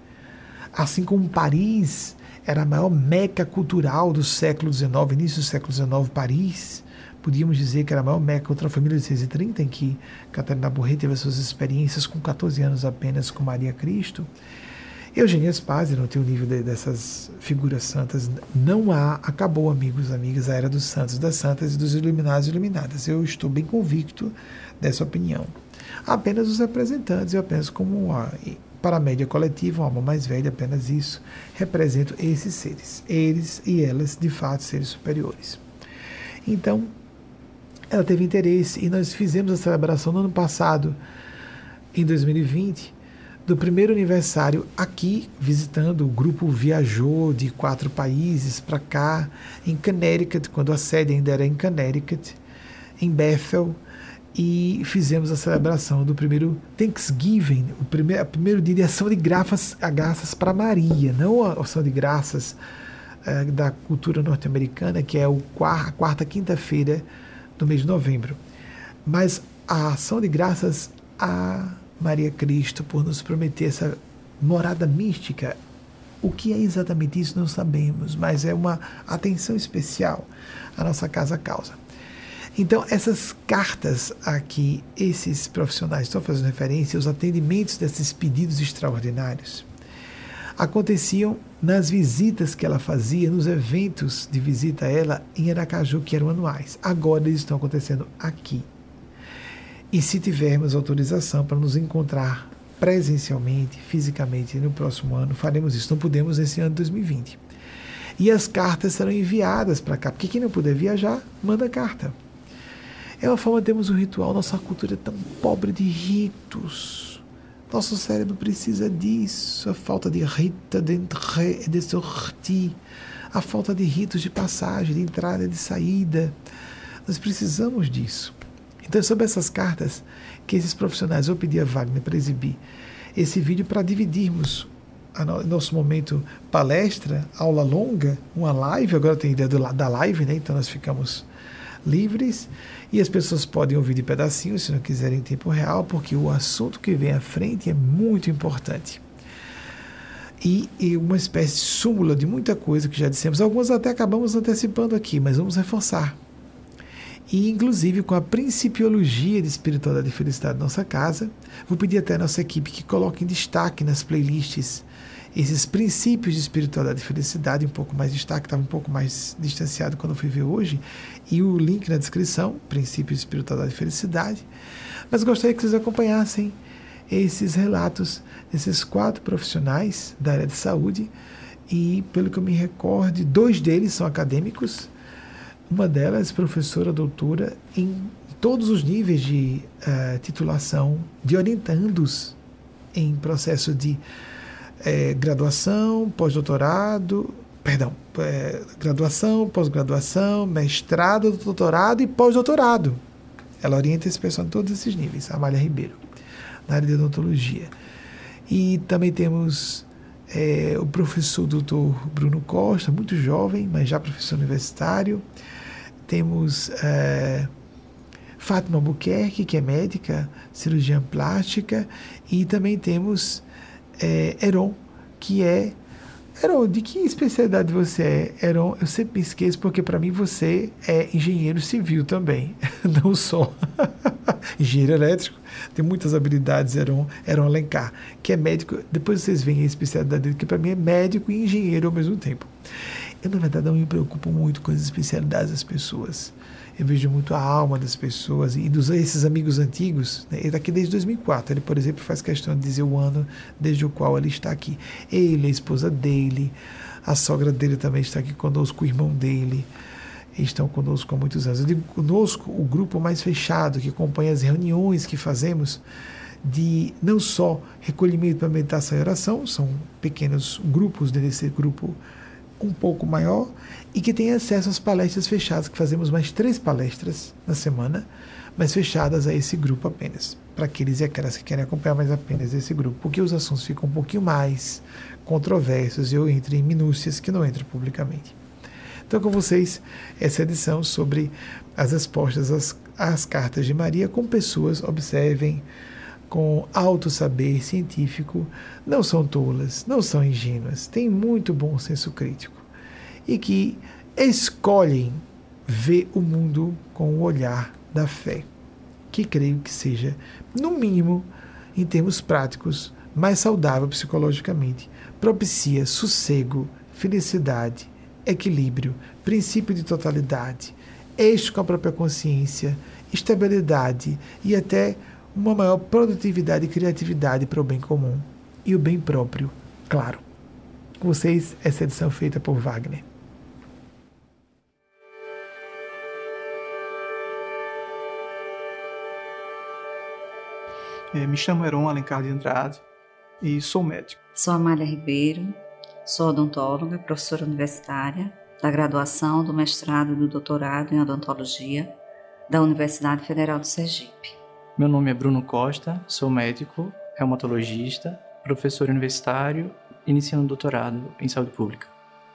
assim como Paris era a maior meca cultural do século XIX, início do século XIX, Paris, podíamos dizer que era a maior meca contra a família de 630, em que Catarina Borré teve as suas experiências com 14 anos apenas com Maria Cristo. Eugênia Spazio não tem o nível de, dessas figuras santas. Não há, acabou, amigos, amigas, a era dos santos, das santas e dos iluminados e iluminadas. Eu estou bem convicto dessa opinião apenas os representantes, eu apenas como uma, para a média coletiva, uma alma mais velha, apenas isso, represento esses seres, eles e elas, de fato, seres superiores. Então, ela teve interesse e nós fizemos a celebração no ano passado, em 2020, do primeiro aniversário aqui, visitando. O grupo viajou de quatro países para cá, em Connecticut, quando a sede ainda era em Connecticut, em Bethel, e fizemos a celebração do primeiro Thanksgiving, o primeiro, o primeiro dia de ação de graças, graças para Maria, não a ação de graças é, da cultura norte-americana, que é o quarta, a quarta quinta-feira do mês de novembro, mas a ação de graças a Maria Cristo por nos prometer essa morada mística. O que é exatamente isso não sabemos, mas é uma atenção especial à nossa casa causa. Então, essas cartas a que esses profissionais estão fazendo referência, os atendimentos desses pedidos extraordinários, aconteciam nas visitas que ela fazia, nos eventos de visita a ela em Aracaju, que eram anuais. Agora eles estão acontecendo aqui. E se tivermos autorização para nos encontrar presencialmente, fisicamente, no próximo ano, faremos isso. Não podemos nesse ano de 2020. E as cartas serão enviadas para cá, porque quem não puder viajar, manda carta. É uma forma de termos um ritual. Nossa cultura é tão pobre de ritos. Nosso cérebro precisa disso. A falta de rita d'entrée e de sortie. A falta de ritos de passagem, de entrada e de saída. Nós precisamos disso. Então, sobre essas cartas que esses profissionais, eu pedi a Wagner para exibir esse vídeo para dividirmos no, nosso momento palestra, aula longa, uma live, agora tem ideia do, da live, né? então nós ficamos livres e as pessoas podem ouvir de pedacinhos se não quiserem em tempo real, porque o assunto que vem à frente é muito importante. E, e uma espécie de súmula de muita coisa que já dissemos, algumas até acabamos antecipando aqui, mas vamos reforçar e inclusive com a principiologia de espiritualidade e felicidade da nossa casa. Vou pedir até a nossa equipe que coloque em destaque nas playlists esses princípios de espiritualidade e felicidade, um pouco mais destaque, estava um pouco mais distanciado quando eu fui ver hoje, e o link na descrição, princípios de espiritualidade e felicidade. Mas gostaria que vocês acompanhassem esses relatos desses quatro profissionais da área de saúde, e pelo que eu me recorde, dois deles são acadêmicos, uma delas, professora doutora em todos os níveis de uh, titulação, de orientandos em processo de uh, graduação, pós-doutorado, perdão, uh, graduação, pós-graduação, mestrado, doutorado e pós-doutorado. Ela orienta esse pessoal em todos esses níveis, Amália Ribeiro, na área de odontologia. E também temos é, o professor doutor Bruno Costa, muito jovem, mas já professor universitário, temos é, Fátima Albuquerque, que é médica, cirurgiã plástica, e também temos é, Heron, que é. Heron, de que especialidade você é? Heron, eu sempre me esqueço, porque para mim você é engenheiro civil também, não só engenheiro elétrico, tem muitas habilidades, Heron, Heron Alencar, que é médico, depois vocês veem a especialidade dele, que para mim é médico e engenheiro ao mesmo tempo. Eu, na verdade, não me preocupo muito com as especialidades das pessoas. Eu vejo muito a alma das pessoas e dos esses amigos antigos. Né? Ele está aqui desde 2004. Ele, por exemplo, faz questão de dizer o ano desde o qual ele está aqui. Ele, a esposa dele, a sogra dele também está aqui conosco, o irmão dele estão conosco há muitos anos. Eu digo conosco o grupo mais fechado que acompanha as reuniões que fazemos de não só recolhimento para meditação e oração, são pequenos grupos desse grupo um pouco maior e que tem acesso às palestras fechadas, que fazemos mais três palestras na semana, mas fechadas a esse grupo apenas, para aqueles e aquelas que querem acompanhar mais apenas esse grupo, porque os assuntos ficam um pouquinho mais controversos e eu entro em minúcias que não entro publicamente. Então, com vocês, essa edição sobre as respostas às, às cartas de Maria com pessoas, observem, com alto saber científico, não são tolas, não são ingênuas, têm muito bom senso crítico e que escolhem ver o mundo com o olhar da fé, que creio que seja, no mínimo, em termos práticos, mais saudável psicologicamente, propicia sossego, felicidade, equilíbrio, princípio de totalidade, eixo com a própria consciência, estabilidade e até uma maior produtividade e criatividade para o bem comum e o bem próprio, claro. Com vocês, essa edição feita por Wagner. É, me chamo Heron Alencar de Andrade, e sou médico. Sou Amália Ribeiro, sou odontóloga, professora universitária da graduação, do mestrado e do doutorado em odontologia da Universidade Federal de Sergipe. Meu nome é Bruno Costa, sou médico, reumatologista, professor universitário, iniciando doutorado em saúde pública.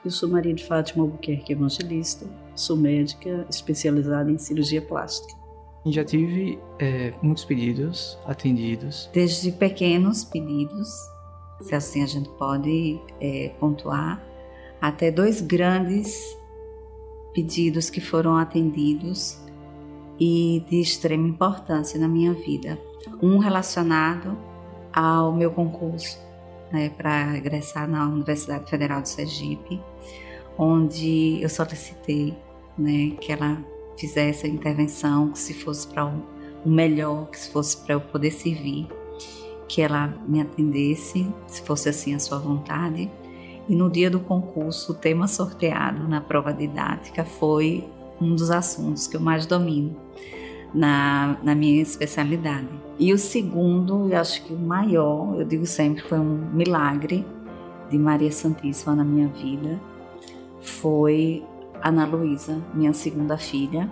Eu sou Maria de Fátima Albuquerque Evangelista, sou médica especializada em cirurgia plástica. Já tive é, muitos pedidos atendidos. Desde pequenos pedidos, se assim a gente pode é, pontuar, até dois grandes pedidos que foram atendidos e de extrema importância na minha vida. Um relacionado ao meu concurso né, para ingressar na Universidade Federal de Sergipe, onde eu solicitei né, que ela fizesse a intervenção, que se fosse para o um, melhor, que se fosse para eu poder servir, que ela me atendesse, se fosse assim a sua vontade. E no dia do concurso, o tema sorteado na prova didática foi um dos assuntos que eu mais domino na, na minha especialidade. E o segundo, eu acho que o maior, eu digo sempre, foi um milagre de Maria Santíssima na minha vida, foi Ana Luísa, minha segunda filha,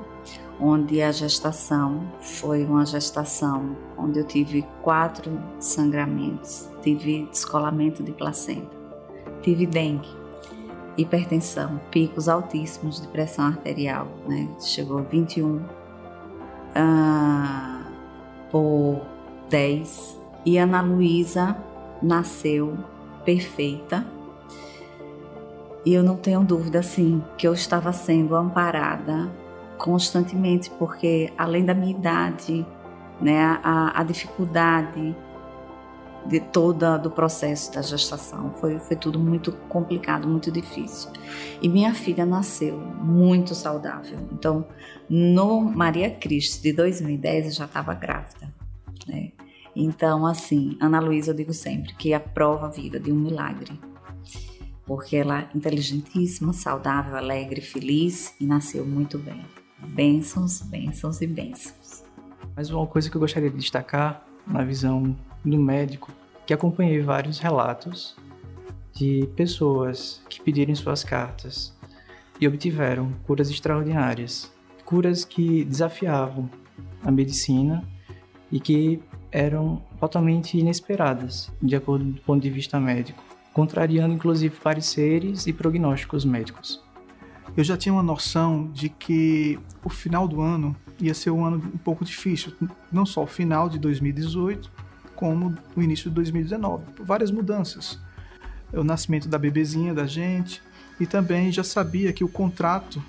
onde a gestação foi uma gestação onde eu tive quatro sangramentos, tive descolamento de placenta, tive dengue, hipertensão, picos altíssimos de pressão arterial, né? Chegou a 21 ah, por 10 e Ana Luísa nasceu perfeita. E eu não tenho dúvida, assim, que eu estava sendo amparada constantemente, porque além da minha idade, né, a, a dificuldade de toda do processo da gestação. Foi, foi tudo muito complicado, muito difícil. E minha filha nasceu muito saudável. Então, no Maria Cristo de 2010 eu já estava grávida, né? Então, assim, Ana Luísa eu digo sempre que é a prova viva de um milagre. Porque ela é inteligentíssima, saudável, alegre, feliz e nasceu muito bem. Bênçãos, bênçãos e bênçãos. Mas uma coisa que eu gostaria de destacar na visão do médico, que acompanhei vários relatos de pessoas que pediram suas cartas e obtiveram curas extraordinárias, curas que desafiavam a medicina e que eram totalmente inesperadas, de acordo do ponto de vista médico, contrariando inclusive pareceres e prognósticos médicos. Eu já tinha uma noção de que o final do ano ia ser um ano um pouco difícil, não só o final de 2018, como o início de 2019, por várias mudanças. O nascimento da bebezinha da gente e também já sabia que o contrato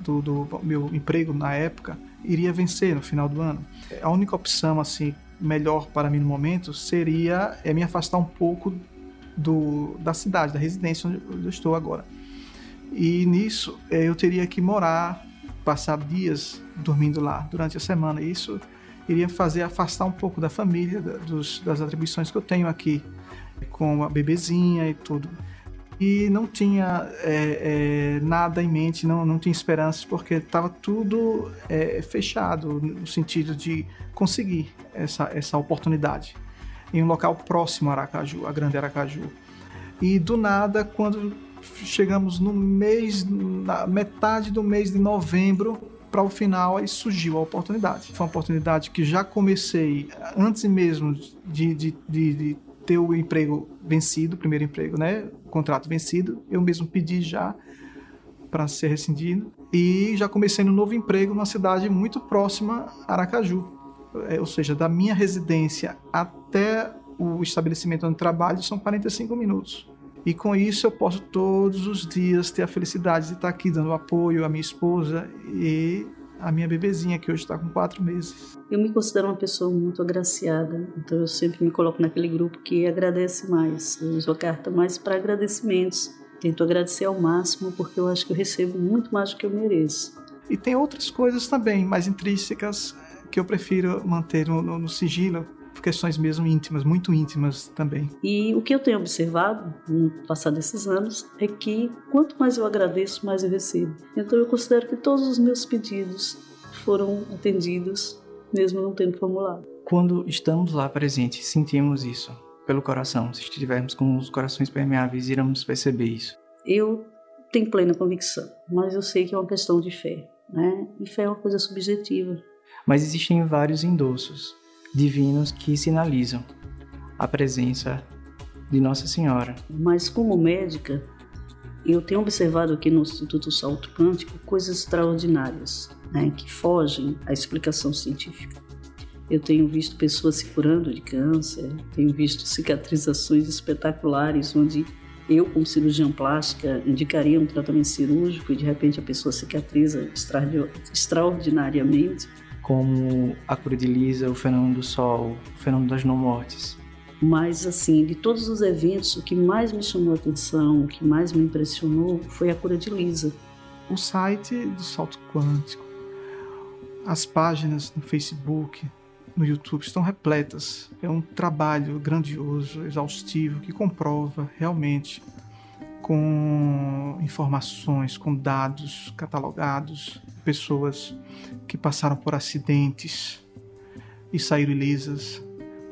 do, do meu emprego na época iria vencer no final do ano. A única opção assim melhor para mim no momento seria é me afastar um pouco do, da cidade, da residência onde eu estou agora. E nisso é, eu teria que morar, passar dias dormindo lá durante a semana. Isso iria fazer afastar um pouco da família, da, dos, das atribuições que eu tenho aqui, com a bebezinha e tudo. E não tinha é, é, nada em mente, não, não tinha esperanças, porque estava tudo é, fechado, no sentido de conseguir essa, essa oportunidade em um local próximo a Aracaju, a Grande Aracaju. E do nada, quando chegamos no mês, na metade do mês de novembro, para o final aí surgiu a oportunidade. Foi uma oportunidade que já comecei antes mesmo de, de, de, de ter o emprego vencido, o primeiro emprego, né? O contrato vencido, eu mesmo pedi já para ser rescindido e já comecei no novo emprego numa cidade muito próxima a Aracaju, é, ou seja, da minha residência até o estabelecimento onde trabalho são 45 minutos. E com isso eu posso todos os dias ter a felicidade de estar aqui dando apoio à minha esposa e à minha bebezinha, que hoje está com quatro meses. Eu me considero uma pessoa muito agraciada, então eu sempre me coloco naquele grupo que agradece mais. Eu uso a carta mais para agradecimentos. Tento agradecer ao máximo, porque eu acho que eu recebo muito mais do que eu mereço. E tem outras coisas também, mais intrínsecas, que eu prefiro manter no, no, no sigilo, questões mesmo íntimas, muito íntimas também. E o que eu tenho observado no passar desses anos é que quanto mais eu agradeço, mais eu recebo. Então eu considero que todos os meus pedidos foram atendidos, mesmo não tendo formulário. Quando estamos lá presentes, sentimos isso. pelo coração. Se estivermos com os corações permeáveis, iremos perceber isso. Eu tenho plena convicção, mas eu sei que é uma questão de fé, né? E fé é uma coisa subjetiva. Mas existem vários endossos divinos que sinalizam a presença de Nossa Senhora. Mas como médica, eu tenho observado aqui no Instituto Salto Quântico coisas extraordinárias, né, que fogem à explicação científica. Eu tenho visto pessoas se curando de câncer, tenho visto cicatrizações espetaculares, onde eu, como cirurgião plástica, indicaria um tratamento cirúrgico e de repente a pessoa cicatriza extraordinariamente. Como a cura de Lisa, o fenômeno do sol, o fenômeno das não-mortes. Mas, assim, de todos os eventos, o que mais me chamou a atenção, o que mais me impressionou foi a cura de Lisa. O site do Salto Quântico, as páginas no Facebook, no YouTube estão repletas. É um trabalho grandioso, exaustivo, que comprova realmente com informações, com dados catalogados, pessoas que passaram por acidentes e saíram ilisas,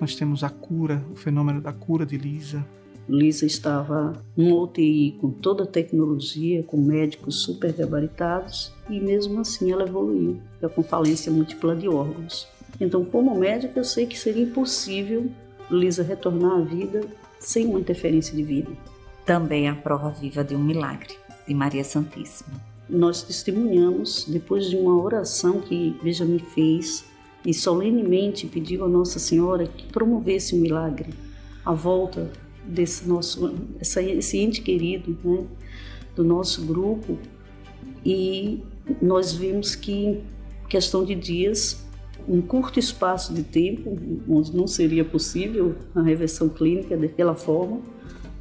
nós temos a cura, o fenômeno da cura de Lisa. Lisa estava num UTI com toda a tecnologia, com médicos super gabaritados, e mesmo assim ela evoluiu, com falência múltipla de órgãos. Então, como médica, eu sei que seria impossível Lisa retornar à vida sem uma interferência divina. Também a prova viva de um milagre, de Maria Santíssima. Nós testemunhamos, depois de uma oração que Benjamin fez e solenemente pediu a Nossa Senhora que promovesse o um milagre, a volta desse nosso essa, esse ente querido, né, do nosso grupo, e nós vimos que em questão de dias, um curto espaço de tempo, onde não seria possível a reversão clínica daquela forma,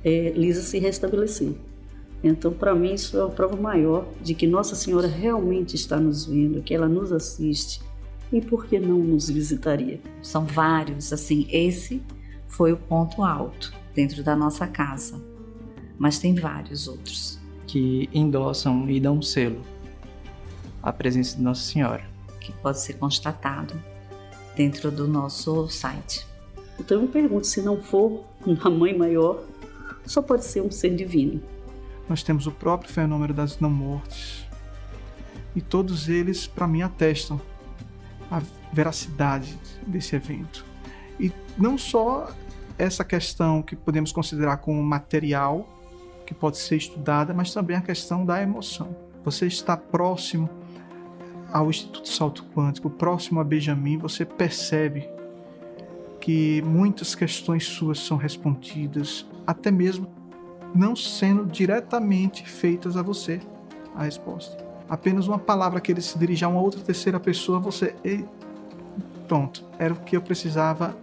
é, Lisa se restabelecer. Então, para mim, isso é a prova maior de que Nossa Senhora realmente está nos vendo, que ela nos assiste, e por que não nos visitaria? São vários, assim, esse foi o ponto alto dentro da nossa casa, mas tem vários outros que endossam e dão um selo à presença de Nossa Senhora, que pode ser constatado dentro do nosso site. Então eu pergunto, se não for uma mãe maior, só pode ser um ser divino. Nós temos o próprio fenômeno das não mortes. E todos eles, para mim, atestam a veracidade desse evento. E não só essa questão que podemos considerar como material, que pode ser estudada, mas também a questão da emoção. Você está próximo ao Instituto Salto Quântico, próximo a Benjamin, você percebe que muitas questões suas são respondidas, até mesmo não sendo diretamente feitas a você a resposta apenas uma palavra que ele se dirigir a uma outra terceira pessoa, você. Ei, pronto, era o que eu precisava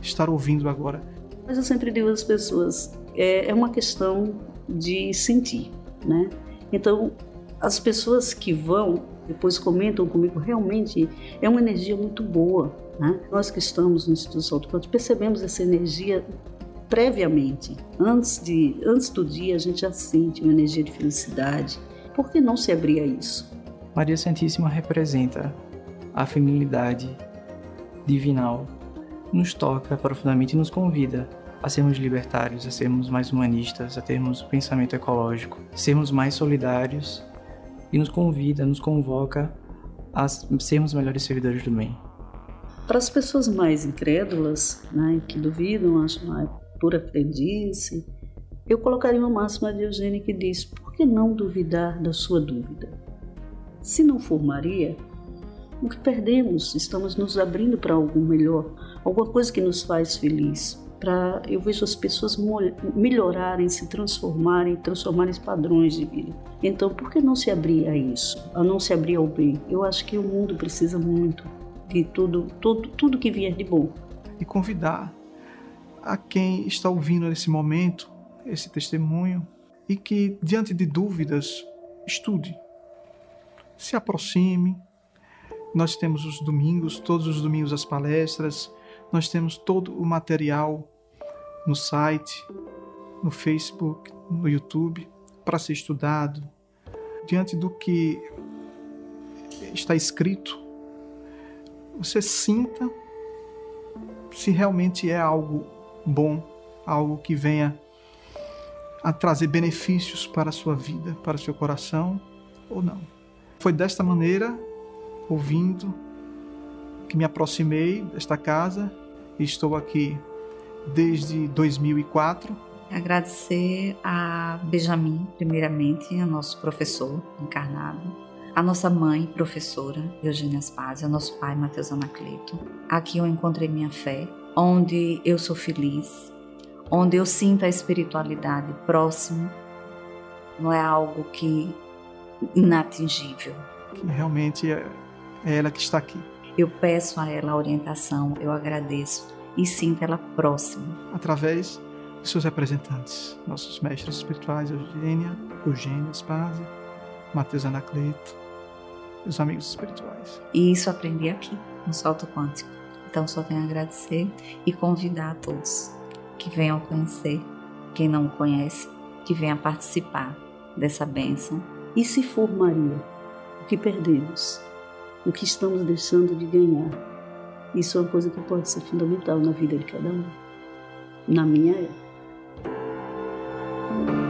estar ouvindo agora. Mas eu sempre digo às pessoas: é, é uma questão de sentir, né? Então, as pessoas que vão depois comentam comigo, realmente é uma energia muito boa. Né? Nós que estamos no Instituto Salto percebemos essa energia previamente. Antes, de, antes do dia, a gente já sente uma energia de felicidade, por que não se abrir a isso? Maria Santíssima representa a feminilidade divinal, nos toca profundamente e nos convida a sermos libertários, a sermos mais humanistas, a termos um pensamento ecológico, sermos mais solidários e nos convida, nos convoca a sermos melhores servidores do bem. Para as pessoas mais incrédulas, né, que duvidam, acham ah, pura crendice, eu colocaria uma máxima de Eugênio que diz: que não duvidar da sua dúvida? Se não for Maria, o que perdemos? Estamos nos abrindo para algo melhor, alguma coisa que nos faz feliz. Para eu vejo as pessoas melhorarem, se transformarem, transformarem padrões de vida. Então, por que não se abrir a isso? A não se abrir ao bem? Eu acho que o mundo precisa muito de tudo, tudo, tudo que vier de bom. E convidar a quem está ouvindo nesse momento esse testemunho e que, diante de dúvidas, estude, se aproxime. Nós temos os domingos, todos os domingos as palestras, nós temos todo o material no site, no Facebook, no YouTube, para ser estudado. Diante do que está escrito, você sinta se realmente é algo bom algo que venha a trazer benefícios para a sua vida, para o seu coração ou não. Foi desta maneira, ouvindo, que me aproximei desta casa e estou aqui desde 2004. Agradecer a Benjamin, primeiramente, a nosso professor encarnado, a nossa mãe, professora Eugênia Aspazio, ao nosso pai, Matheus Anacleto. Aqui eu encontrei minha fé, onde eu sou feliz, onde eu sinto a espiritualidade próximo, não é algo que inatingível. Que realmente é, é ela que está aqui. Eu peço a ela a orientação, eu agradeço e sinto ela próxima. Através de seus representantes, nossos mestres espirituais, Eugênia, Eugênia Spazia, Matheus Anacleto, os amigos espirituais. E isso aprendi aqui, no Salto Quântico. Então só tenho a agradecer e convidar a todos que venham conhecer, quem não conhece, que venha participar dessa bênção. E se for Maria, o que perdemos? O que estamos deixando de ganhar? Isso é uma coisa que pode ser fundamental na vida de cada um. Na minha é.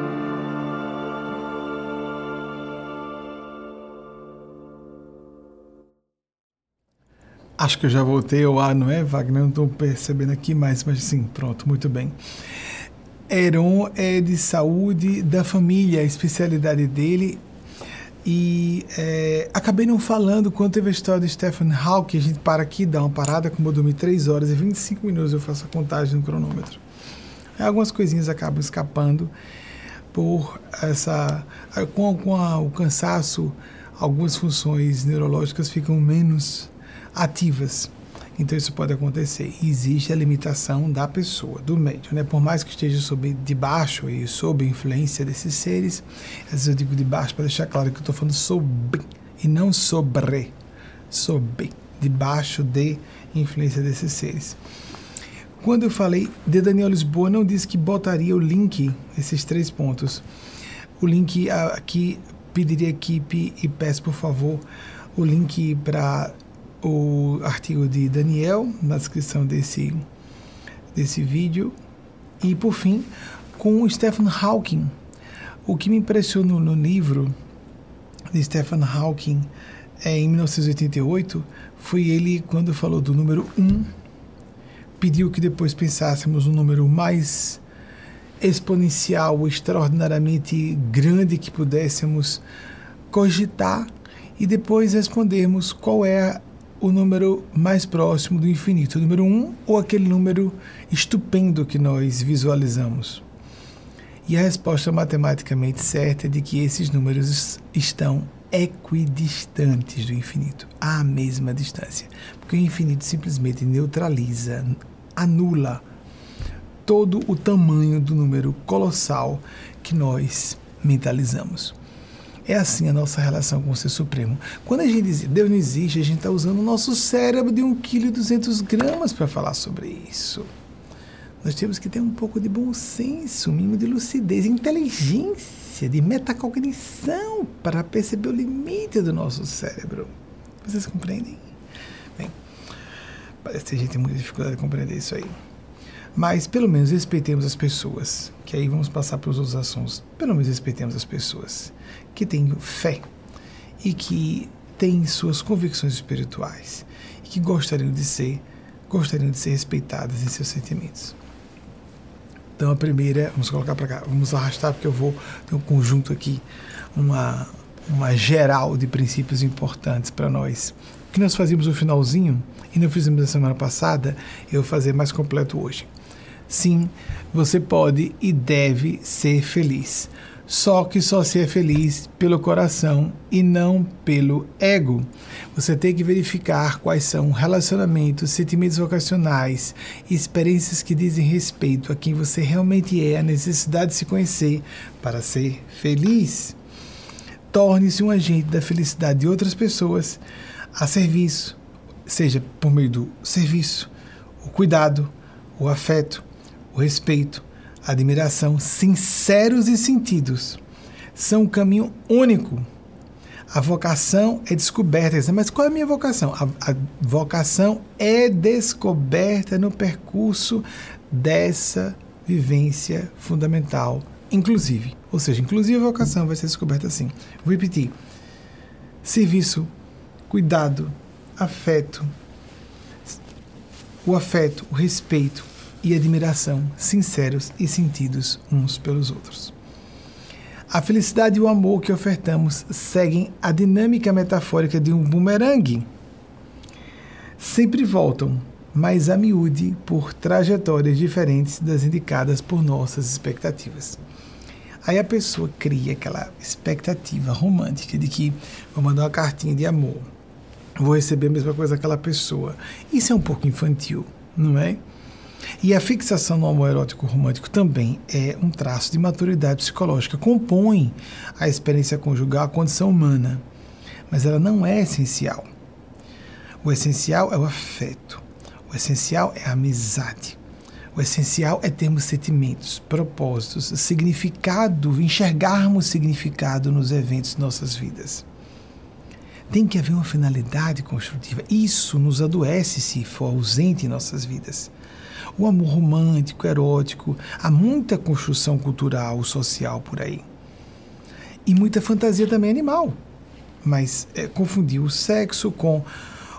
Acho que eu já voltei ao ar, não é, Wagner? Não estou percebendo aqui mais, mas sim, pronto, muito bem. Heron é de saúde da família, a especialidade dele. E é, acabei não falando quando teve a história de Stephen Hawking. A gente para aqui, dá uma parada, como eu dormi 3 horas e 25 minutos, eu faço a contagem no cronômetro. Algumas coisinhas acabam escapando por essa. Com, com a, o cansaço, algumas funções neurológicas ficam menos ativas. Então isso pode acontecer. existe a limitação da pessoa, do médium, né? Por mais que esteja sob debaixo e sob influência desses seres, às vezes eu digo debaixo para deixar claro que eu estou falando sobre e não sobre, sob, debaixo de influência desses seres. Quando eu falei de Daniel Lisboa, não disse que botaria o link, esses três pontos. O link aqui, pediria equipe e peço por favor o link para o artigo de Daniel na descrição desse, desse vídeo. E, por fim, com o Stephen Hawking. O que me impressionou no livro de Stephen Hawking é, em 1988 foi ele quando falou do número 1, pediu que depois pensássemos um número mais exponencial, extraordinariamente grande que pudéssemos cogitar e depois respondermos qual é o número mais próximo do infinito, o número 1 um, ou aquele número estupendo que nós visualizamos? E a resposta matematicamente certa é de que esses números estão equidistantes do infinito, à mesma distância, porque o infinito simplesmente neutraliza, anula todo o tamanho do número colossal que nós mentalizamos. É assim a nossa relação com o Ser Supremo. Quando a gente diz Deus não existe, a gente está usando o nosso cérebro de 1,2 kg para falar sobre isso. Nós temos que ter um pouco de bom senso, um mínimo de lucidez, inteligência, de metacognição para perceber o limite do nosso cérebro. Vocês compreendem? Bem, parece que a gente tem muita dificuldade de compreender isso aí. Mas pelo menos respeitemos as pessoas, que aí vamos passar para os outros assuntos. Pelo menos respeitemos as pessoas que têm fé e que têm suas convicções espirituais e que gostariam de ser, gostariam de ser respeitadas em seus sentimentos. Então a primeira, vamos colocar para cá, vamos arrastar porque eu vou ter um conjunto aqui, uma uma geral de princípios importantes para nós. O que nós fazíamos no finalzinho e não fizemos na semana passada, eu vou fazer mais completo hoje. Sim, você pode e deve ser feliz. Só que só ser feliz pelo coração e não pelo ego. Você tem que verificar quais são relacionamentos, sentimentos vocacionais, experiências que dizem respeito a quem você realmente é, a necessidade de se conhecer para ser feliz. Torne-se um agente da felicidade de outras pessoas a serviço, seja por meio do serviço, o cuidado, o afeto, o respeito, admiração, sinceros e sentidos, são um caminho único. A vocação é descoberta. Mas qual é a minha vocação? A, a vocação é descoberta no percurso dessa vivência fundamental, inclusive. Ou seja, inclusive a vocação vai ser descoberta assim. Vou repetir: serviço, cuidado, afeto, o afeto, o respeito e admiração sinceros e sentidos uns pelos outros. A felicidade e o amor que ofertamos seguem a dinâmica metafórica de um bumerangue. Sempre voltam, mas a miúde por trajetórias diferentes das indicadas por nossas expectativas. Aí a pessoa cria aquela expectativa romântica de que vou mandar uma cartinha de amor, vou receber a mesma coisa daquela pessoa. Isso é um pouco infantil, não é? E a fixação no amor erótico romântico também é um traço de maturidade psicológica, compõe a experiência conjugal, a condição humana, mas ela não é essencial. O essencial é o afeto, o essencial é a amizade. O essencial é termos sentimentos, propósitos, significado, enxergarmos significado nos eventos de nossas vidas. Tem que haver uma finalidade construtiva. Isso nos adoece se for ausente em nossas vidas. O amor romântico, erótico, há muita construção cultural, social por aí. E muita fantasia também animal. Mas é, confundir o sexo com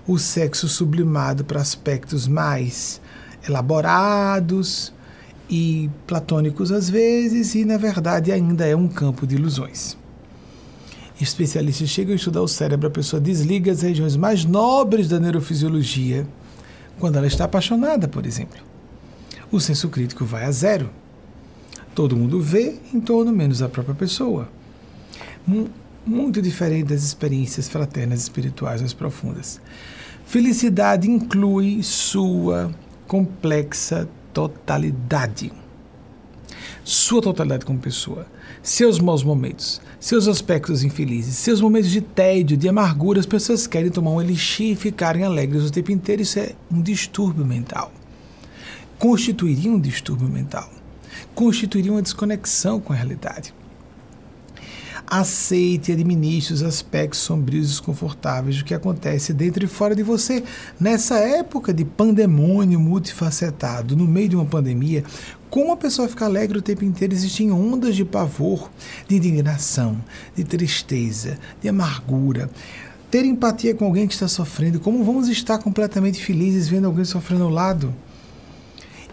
o sexo sublimado para aspectos mais elaborados e platônicos às vezes, e na verdade ainda é um campo de ilusões. Especialistas chegam a estudar o cérebro, a pessoa desliga as regiões mais nobres da neurofisiologia quando ela está apaixonada, por exemplo. O senso crítico vai a zero. Todo mundo vê em torno, menos a própria pessoa. Muito diferente das experiências fraternas espirituais mais profundas. Felicidade inclui sua complexa totalidade. Sua totalidade como pessoa seus maus momentos, seus aspectos infelizes, seus momentos de tédio, de amargura, as pessoas querem tomar um elixir e ficarem alegres o tempo inteiro. Isso é um distúrbio mental. Constituiria um distúrbio mental. Constituiria uma desconexão com a realidade. Aceite e administre os aspectos sombrios e desconfortáveis do que acontece dentro e fora de você. Nessa época de pandemônio multifacetado, no meio de uma pandemia, como a pessoa fica alegre o tempo inteiro, existem ondas de pavor, de indignação, de tristeza, de amargura. Ter empatia com alguém que está sofrendo, como vamos estar completamente felizes vendo alguém sofrendo ao lado?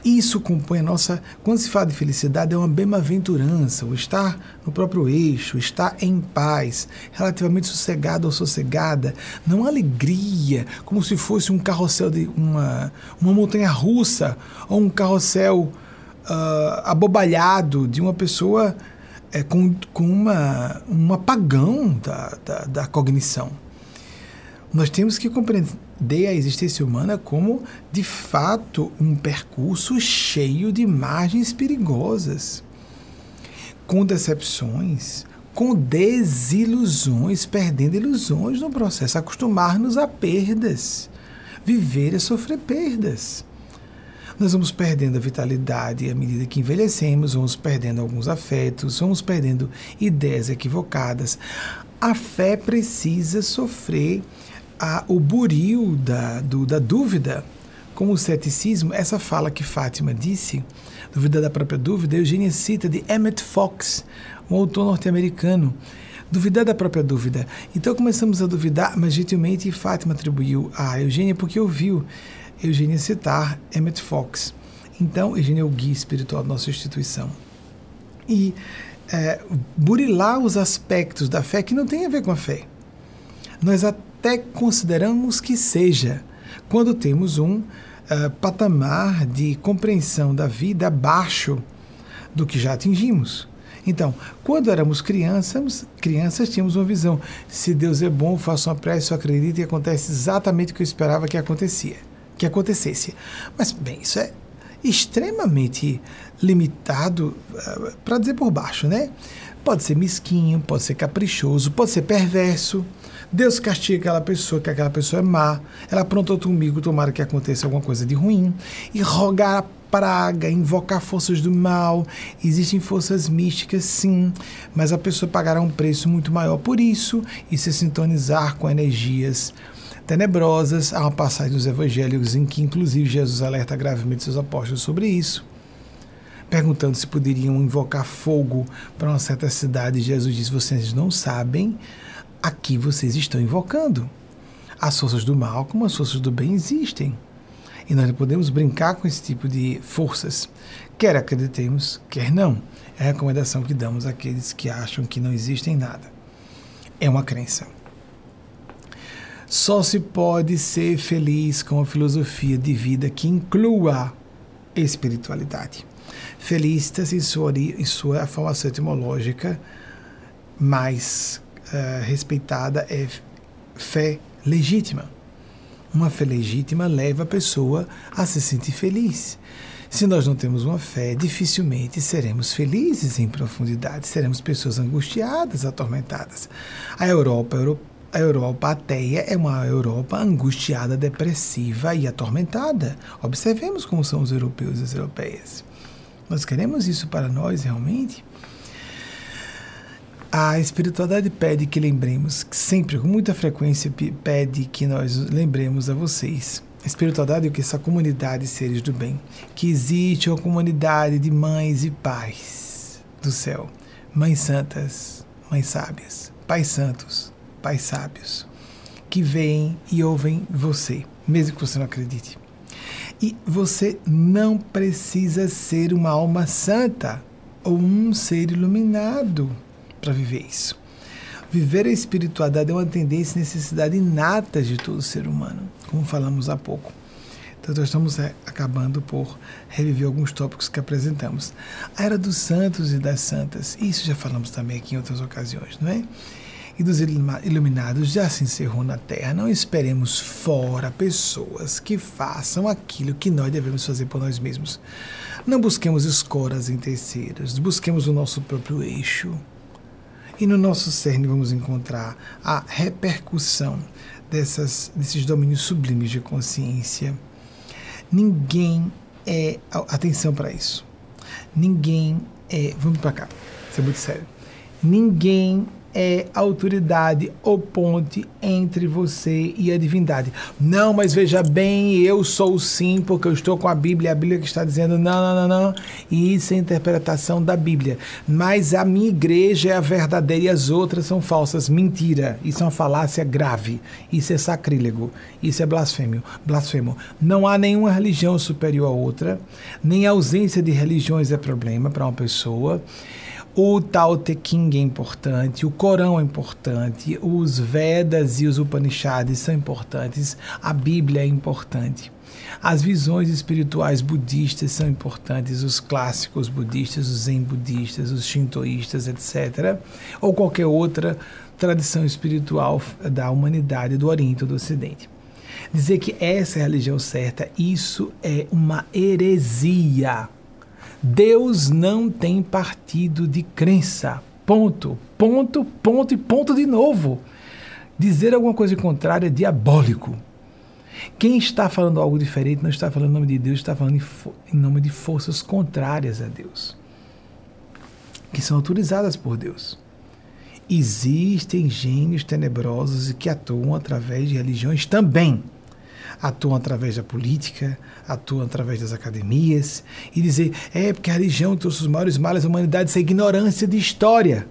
Isso compõe a nossa. Quando se fala de felicidade, é uma bem-aventurança, o estar no próprio eixo, estar em paz, relativamente sossegado ou sossegada, não alegria, como se fosse um carrossel de uma, uma montanha russa ou um carrossel uh, abobalhado de uma pessoa é, com, com uma, um apagão da, da, da cognição. Nós temos que compreender a existência humana como, de fato, um percurso cheio de margens perigosas, com decepções, com desilusões, perdendo ilusões no processo, acostumar-nos a perdas, viver e sofrer perdas nós vamos perdendo a vitalidade à medida que envelhecemos, vamos perdendo alguns afetos, vamos perdendo ideias equivocadas. A fé precisa sofrer a, o buril da, do, da dúvida, como o ceticismo. Essa fala que Fátima disse, dúvida da própria dúvida, Eugênia cita de Emmett Fox, um autor norte-americano duvidar da própria dúvida. Então começamos a duvidar, mas gentilmente Fátima atribuiu a Eugênia porque ouviu Eugênia citar Emmett Fox. Então, Eugênia é o guia espiritual da nossa instituição. E é, burilar os aspectos da fé que não tem a ver com a fé. Nós até consideramos que seja, quando temos um uh, patamar de compreensão da vida abaixo do que já atingimos. Então, quando éramos crianças, crianças tínhamos uma visão: se Deus é bom, faço uma prece, eu acredito e acontece exatamente o que eu esperava que acontecia que acontecesse. Mas, bem, isso é extremamente limitado, uh, para dizer por baixo, né? Pode ser mesquinho, pode ser caprichoso, pode ser perverso. Deus castiga aquela pessoa, que aquela pessoa é má. Ela aprontou comigo, tomara que aconteça alguma coisa de ruim. E rogar a praga, invocar forças do mal. Existem forças místicas, sim, mas a pessoa pagará um preço muito maior por isso e se sintonizar com energias tenebrosas. Há uma passagem dos evangelhos em que, inclusive, Jesus alerta gravemente seus apóstolos sobre isso. perguntando se poderiam invocar fogo para uma certa cidade. Jesus diz: Vocês não sabem a que vocês estão invocando. As forças do mal, como as forças do bem, existem. E nós não podemos brincar com esse tipo de forças, quer acreditemos, quer não. É a recomendação que damos àqueles que acham que não existem nada. É uma crença. Só se pode ser feliz com a filosofia de vida que inclua espiritualidade. Felistas, em sua, em sua formação etimológica mais uh, respeitada, é fé legítima. Uma fé legítima leva a pessoa a se sentir feliz. Se nós não temos uma fé, dificilmente seremos felizes em profundidade, seremos pessoas angustiadas, atormentadas. A Europa, a Europa ateia é uma Europa angustiada, depressiva e atormentada. Observemos como são os europeus e as europeias. Nós queremos isso para nós realmente? A espiritualidade pede que lembremos, sempre, com muita frequência, pede que nós lembremos a vocês. A espiritualidade é o que essa comunidade de seres do bem, que existe uma comunidade de mães e pais do céu, mães santas, mães sábias, pais santos, pais sábios, que veem e ouvem você, mesmo que você não acredite. E você não precisa ser uma alma santa ou um ser iluminado para viver isso. Viver a espiritualidade é uma tendência e necessidade inata de todo ser humano, como falamos há pouco. Então, nós estamos é, acabando por reviver alguns tópicos que apresentamos. A era dos santos e das santas, isso já falamos também aqui em outras ocasiões, não é? e dos iluminados já se encerrou na terra. Não esperemos fora pessoas que façam aquilo que nós devemos fazer por nós mesmos. Não busquemos escoras em terceiros, busquemos o nosso próprio eixo. E no nosso cerne vamos encontrar a repercussão dessas, desses domínios sublimes de consciência. Ninguém é. Atenção para isso. Ninguém é. Vamos para cá. Isso é muito sério. Ninguém é autoridade ou ponte entre você e a divindade. Não, mas veja bem, eu sou sim, porque eu estou com a Bíblia, a Bíblia que está dizendo não, não, não, não, e isso é a interpretação da Bíblia. Mas a minha igreja é a verdadeira e as outras são falsas. Mentira, isso é uma falácia grave, isso é sacrílego, isso é blasfêmio, blasfemo. Não há nenhuma religião superior a outra, nem a ausência de religiões é problema para uma pessoa. O Tao Te Ching é importante, o Corão é importante, os Vedas e os Upanishads são importantes, a Bíblia é importante. As visões espirituais budistas são importantes, os clássicos budistas, os zen budistas, os shintoístas, etc. Ou qualquer outra tradição espiritual da humanidade, do Oriente ou do Ocidente. Dizer que essa é a religião certa, isso é uma heresia Deus não tem partido de crença. Ponto, ponto, ponto e ponto de novo. Dizer alguma coisa contrária é diabólico. Quem está falando algo diferente não está falando em nome de Deus, está falando em nome de forças contrárias a Deus, que são autorizadas por Deus. Existem gênios tenebrosos que atuam através de religiões também atuam através da política, atuam através das academias, e dizer, é porque a religião trouxe os maiores males da humanidade, isso é ignorância de história.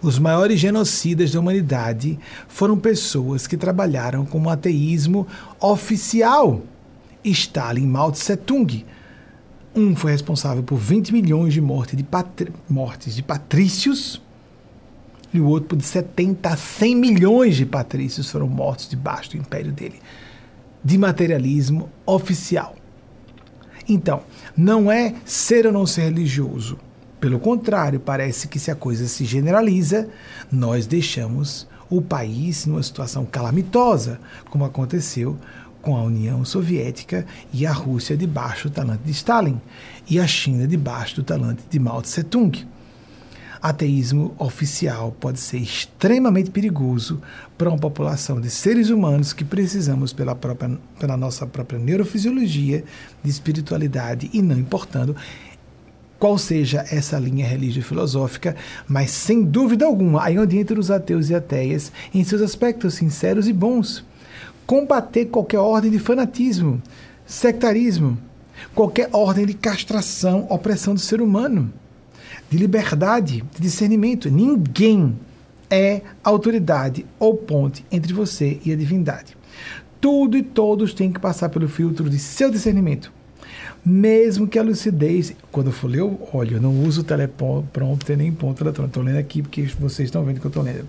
Os maiores genocidas da humanidade foram pessoas que trabalharam com o ateísmo oficial. Stalin, Mao Tse Tung. Um foi responsável por 20 milhões de mortes de, mortes de patrícios, e o outro por 70 a 100 milhões de patrícios foram mortos debaixo do império dele de materialismo oficial. Então, não é ser ou não ser religioso. Pelo contrário, parece que se a coisa se generaliza, nós deixamos o país numa situação calamitosa, como aconteceu com a União Soviética e a Rússia debaixo do talante de Stalin e a China debaixo do talante de Mao Tse Tung ateísmo oficial pode ser extremamente perigoso para uma população de seres humanos que precisamos, pela, própria, pela nossa própria neurofisiologia, de espiritualidade e não importando qual seja essa linha religio-filosófica, mas sem dúvida alguma, aí onde entram os ateus e ateias em seus aspectos sinceros e bons. Combater qualquer ordem de fanatismo, sectarismo, qualquer ordem de castração, opressão do ser humano, de liberdade, de discernimento. Ninguém é autoridade ou ponte entre você e a divindade. Tudo e todos têm que passar pelo filtro de seu discernimento. Mesmo que a lucidez, quando eu for ler, olha, eu não uso teleprompter nem ponto eletrônico, estou lendo aqui porque vocês estão vendo que eu estou lendo.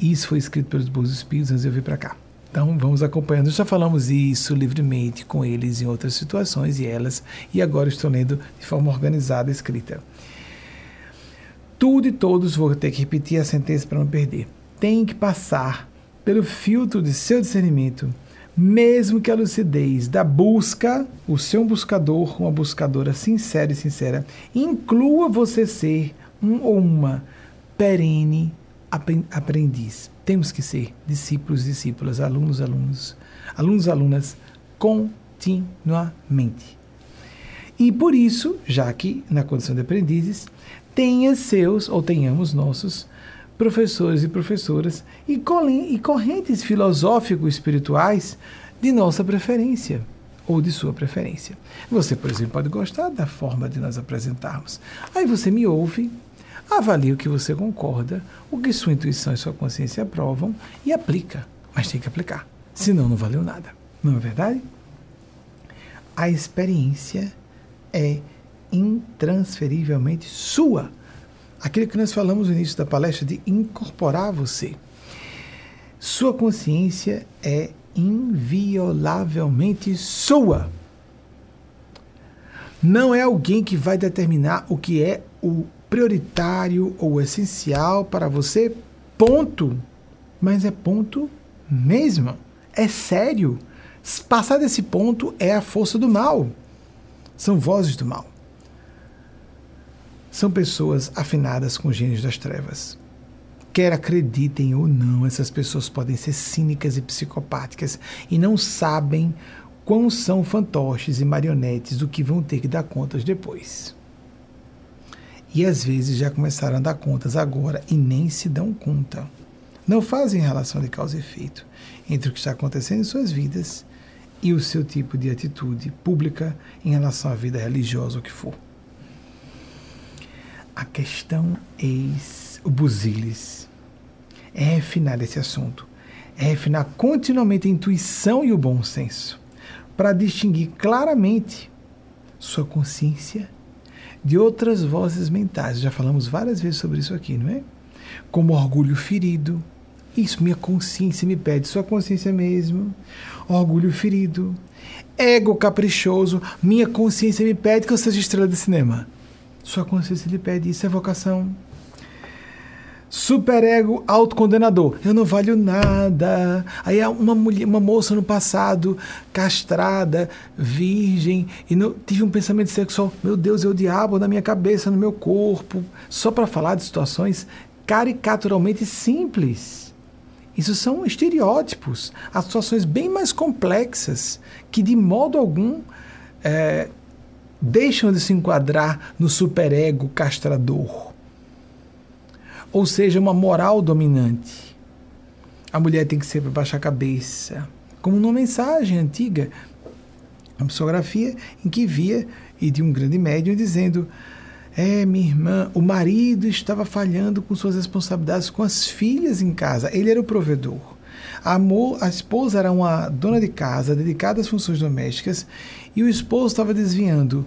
Isso foi escrito pelos bons espíritos antes de eu vir para cá. Então vamos acompanhando. Já falamos isso livremente com eles em outras situações e elas, e agora estou lendo de forma organizada escrita. Tudo e todos vou ter que repetir a sentença para não perder. Tem que passar pelo filtro de seu discernimento, mesmo que a lucidez da busca, o seu buscador, uma buscadora sincera e sincera, inclua você ser um ou uma perene aprendiz. Temos que ser discípulos, discípulas, alunos, alunos, alunos, alunas continuamente. E por isso, já que na condição de aprendizes, tenha seus, ou tenhamos nossos, professores e professoras e, e correntes filosófico-espirituais de nossa preferência ou de sua preferência. Você, por exemplo, pode gostar da forma de nós apresentarmos. Aí você me ouve, avalia o que você concorda, o que sua intuição e sua consciência aprovam e aplica. Mas tem que aplicar, senão não valeu nada. Não é verdade? A experiência é intransferivelmente sua aquilo que nós falamos no início da palestra de incorporar você. Sua consciência é inviolavelmente sua. Não é alguém que vai determinar o que é o prioritário ou essencial para você, ponto. Mas é ponto mesmo. É sério. Passar desse ponto é a força do mal. São vozes do mal são pessoas afinadas com gênios das trevas. Quer acreditem ou não, essas pessoas podem ser cínicas e psicopáticas e não sabem quão são fantoches e marionetes do que vão ter que dar contas depois. E às vezes já começaram a dar contas agora e nem se dão conta. Não fazem relação de causa e efeito entre o que está acontecendo em suas vidas e o seu tipo de atitude pública em relação à vida religiosa ou que for. A questão eis o busilis. É refinar esse assunto. É refinar continuamente a intuição e o bom senso. Para distinguir claramente sua consciência de outras vozes mentais. Já falamos várias vezes sobre isso aqui, não é? Como orgulho ferido. Isso, minha consciência me pede, sua consciência mesmo. Orgulho ferido. Ego caprichoso. Minha consciência me pede que eu seja estrela de cinema. Sua consciência lhe pede isso, é vocação. Superego autocondenador. Eu não valho nada. Aí uma mulher, uma moça no passado, castrada, virgem, e não, tive um pensamento sexual. Meu Deus, é o diabo na minha cabeça, no meu corpo. Só para falar de situações caricaturalmente simples. Isso são estereótipos, as situações bem mais complexas que de modo algum é, deixam de se enquadrar no superego castrador. Ou seja, uma moral dominante. A mulher tem que sempre baixar a cabeça. Como numa mensagem antiga, uma psicografia em que via, e de um grande médium, dizendo: É, minha irmã, o marido estava falhando com suas responsabilidades com as filhas em casa. Ele era o provedor. A, amor, a esposa era uma dona de casa dedicada às funções domésticas e o esposo estava desviando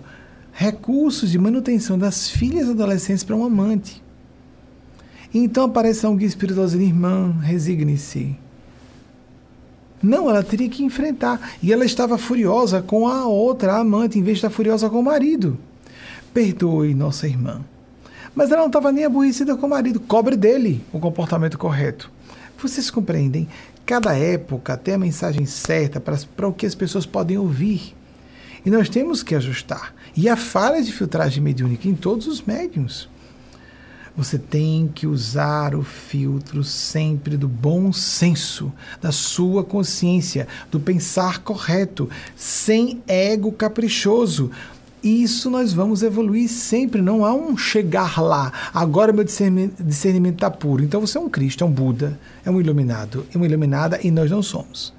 recursos de manutenção das filhas adolescentes para um amante. Então aparece um guia espirituoso dizendo, irmã, resigne-se. Não, ela teria que enfrentar. E ela estava furiosa com a outra a amante, em vez de estar furiosa com o marido. Perdoe nossa irmã. Mas ela não estava nem aborrecida com o marido. Cobre dele o comportamento correto. Vocês compreendem? Cada época tem a mensagem certa para o que as pessoas podem ouvir. E nós temos que ajustar. E a falha de filtragem mediúnica em todos os médiums. Você tem que usar o filtro sempre do bom senso, da sua consciência, do pensar correto, sem ego caprichoso. Isso nós vamos evoluir sempre, não há um chegar lá. Agora meu discernimento está puro. Então você é um Cristo, é um Buda, é um iluminado, é uma iluminada e nós não somos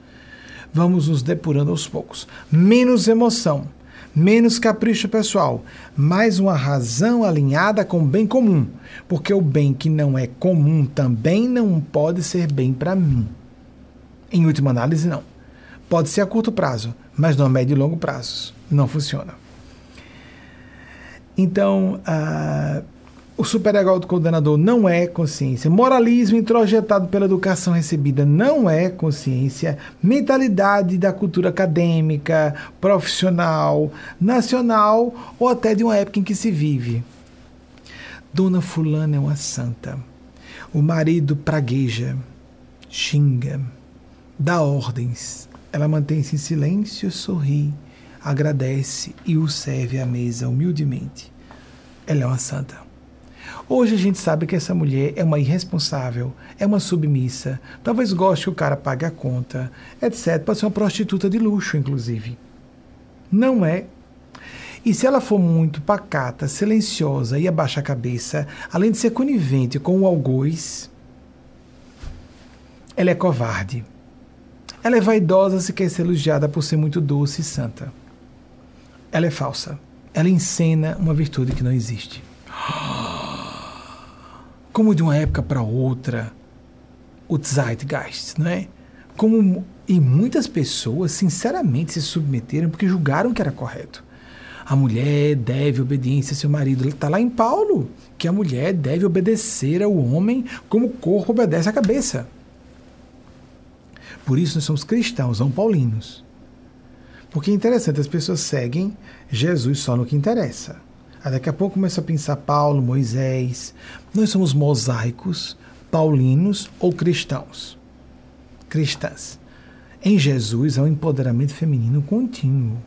vamos nos depurando aos poucos. Menos emoção. menos capricho pessoal, mais uma razão alinhada com o bem comum, porque o bem que não é comum também não pode ser bem para mim. Em última análise, não. Pode ser a curto prazo, mas não a médio e longo prazos. Não funciona. Então, uh, o superego do condenador não é consciência. Moralismo introjetado pela educação recebida não é consciência. Mentalidade da cultura acadêmica, profissional, nacional ou até de uma época em que se vive. Dona Fulana é uma santa. O marido pragueja, xinga, dá ordens. Ela mantém-se em silêncio, sorri, agradece e o serve à mesa humildemente. Ela é uma santa. Hoje a gente sabe que essa mulher é uma irresponsável, é uma submissa, talvez goste que o cara pague a conta, etc. Pode ser uma prostituta de luxo, inclusive. Não é. E se ela for muito pacata, silenciosa e abaixa a cabeça, além de ser conivente com o algoz, ela é covarde. Ela é vaidosa se quer ser elogiada por ser muito doce e santa. Ela é falsa. Ela encena uma virtude que não existe. como de uma época para outra, o Zeitgeist, não é? Como e muitas pessoas sinceramente se submeteram porque julgaram que era correto. A mulher deve obediência ao seu marido. Está lá em Paulo que a mulher deve obedecer ao homem como o corpo obedece à cabeça. Por isso nós somos cristãos, não paulinos. Porque é interessante, as pessoas seguem Jesus só no que interessa. Aí daqui a pouco começa a pensar Paulo, Moisés. Nós somos mosaicos, paulinos ou cristãos? Cristãs. Em Jesus há um empoderamento feminino contínuo.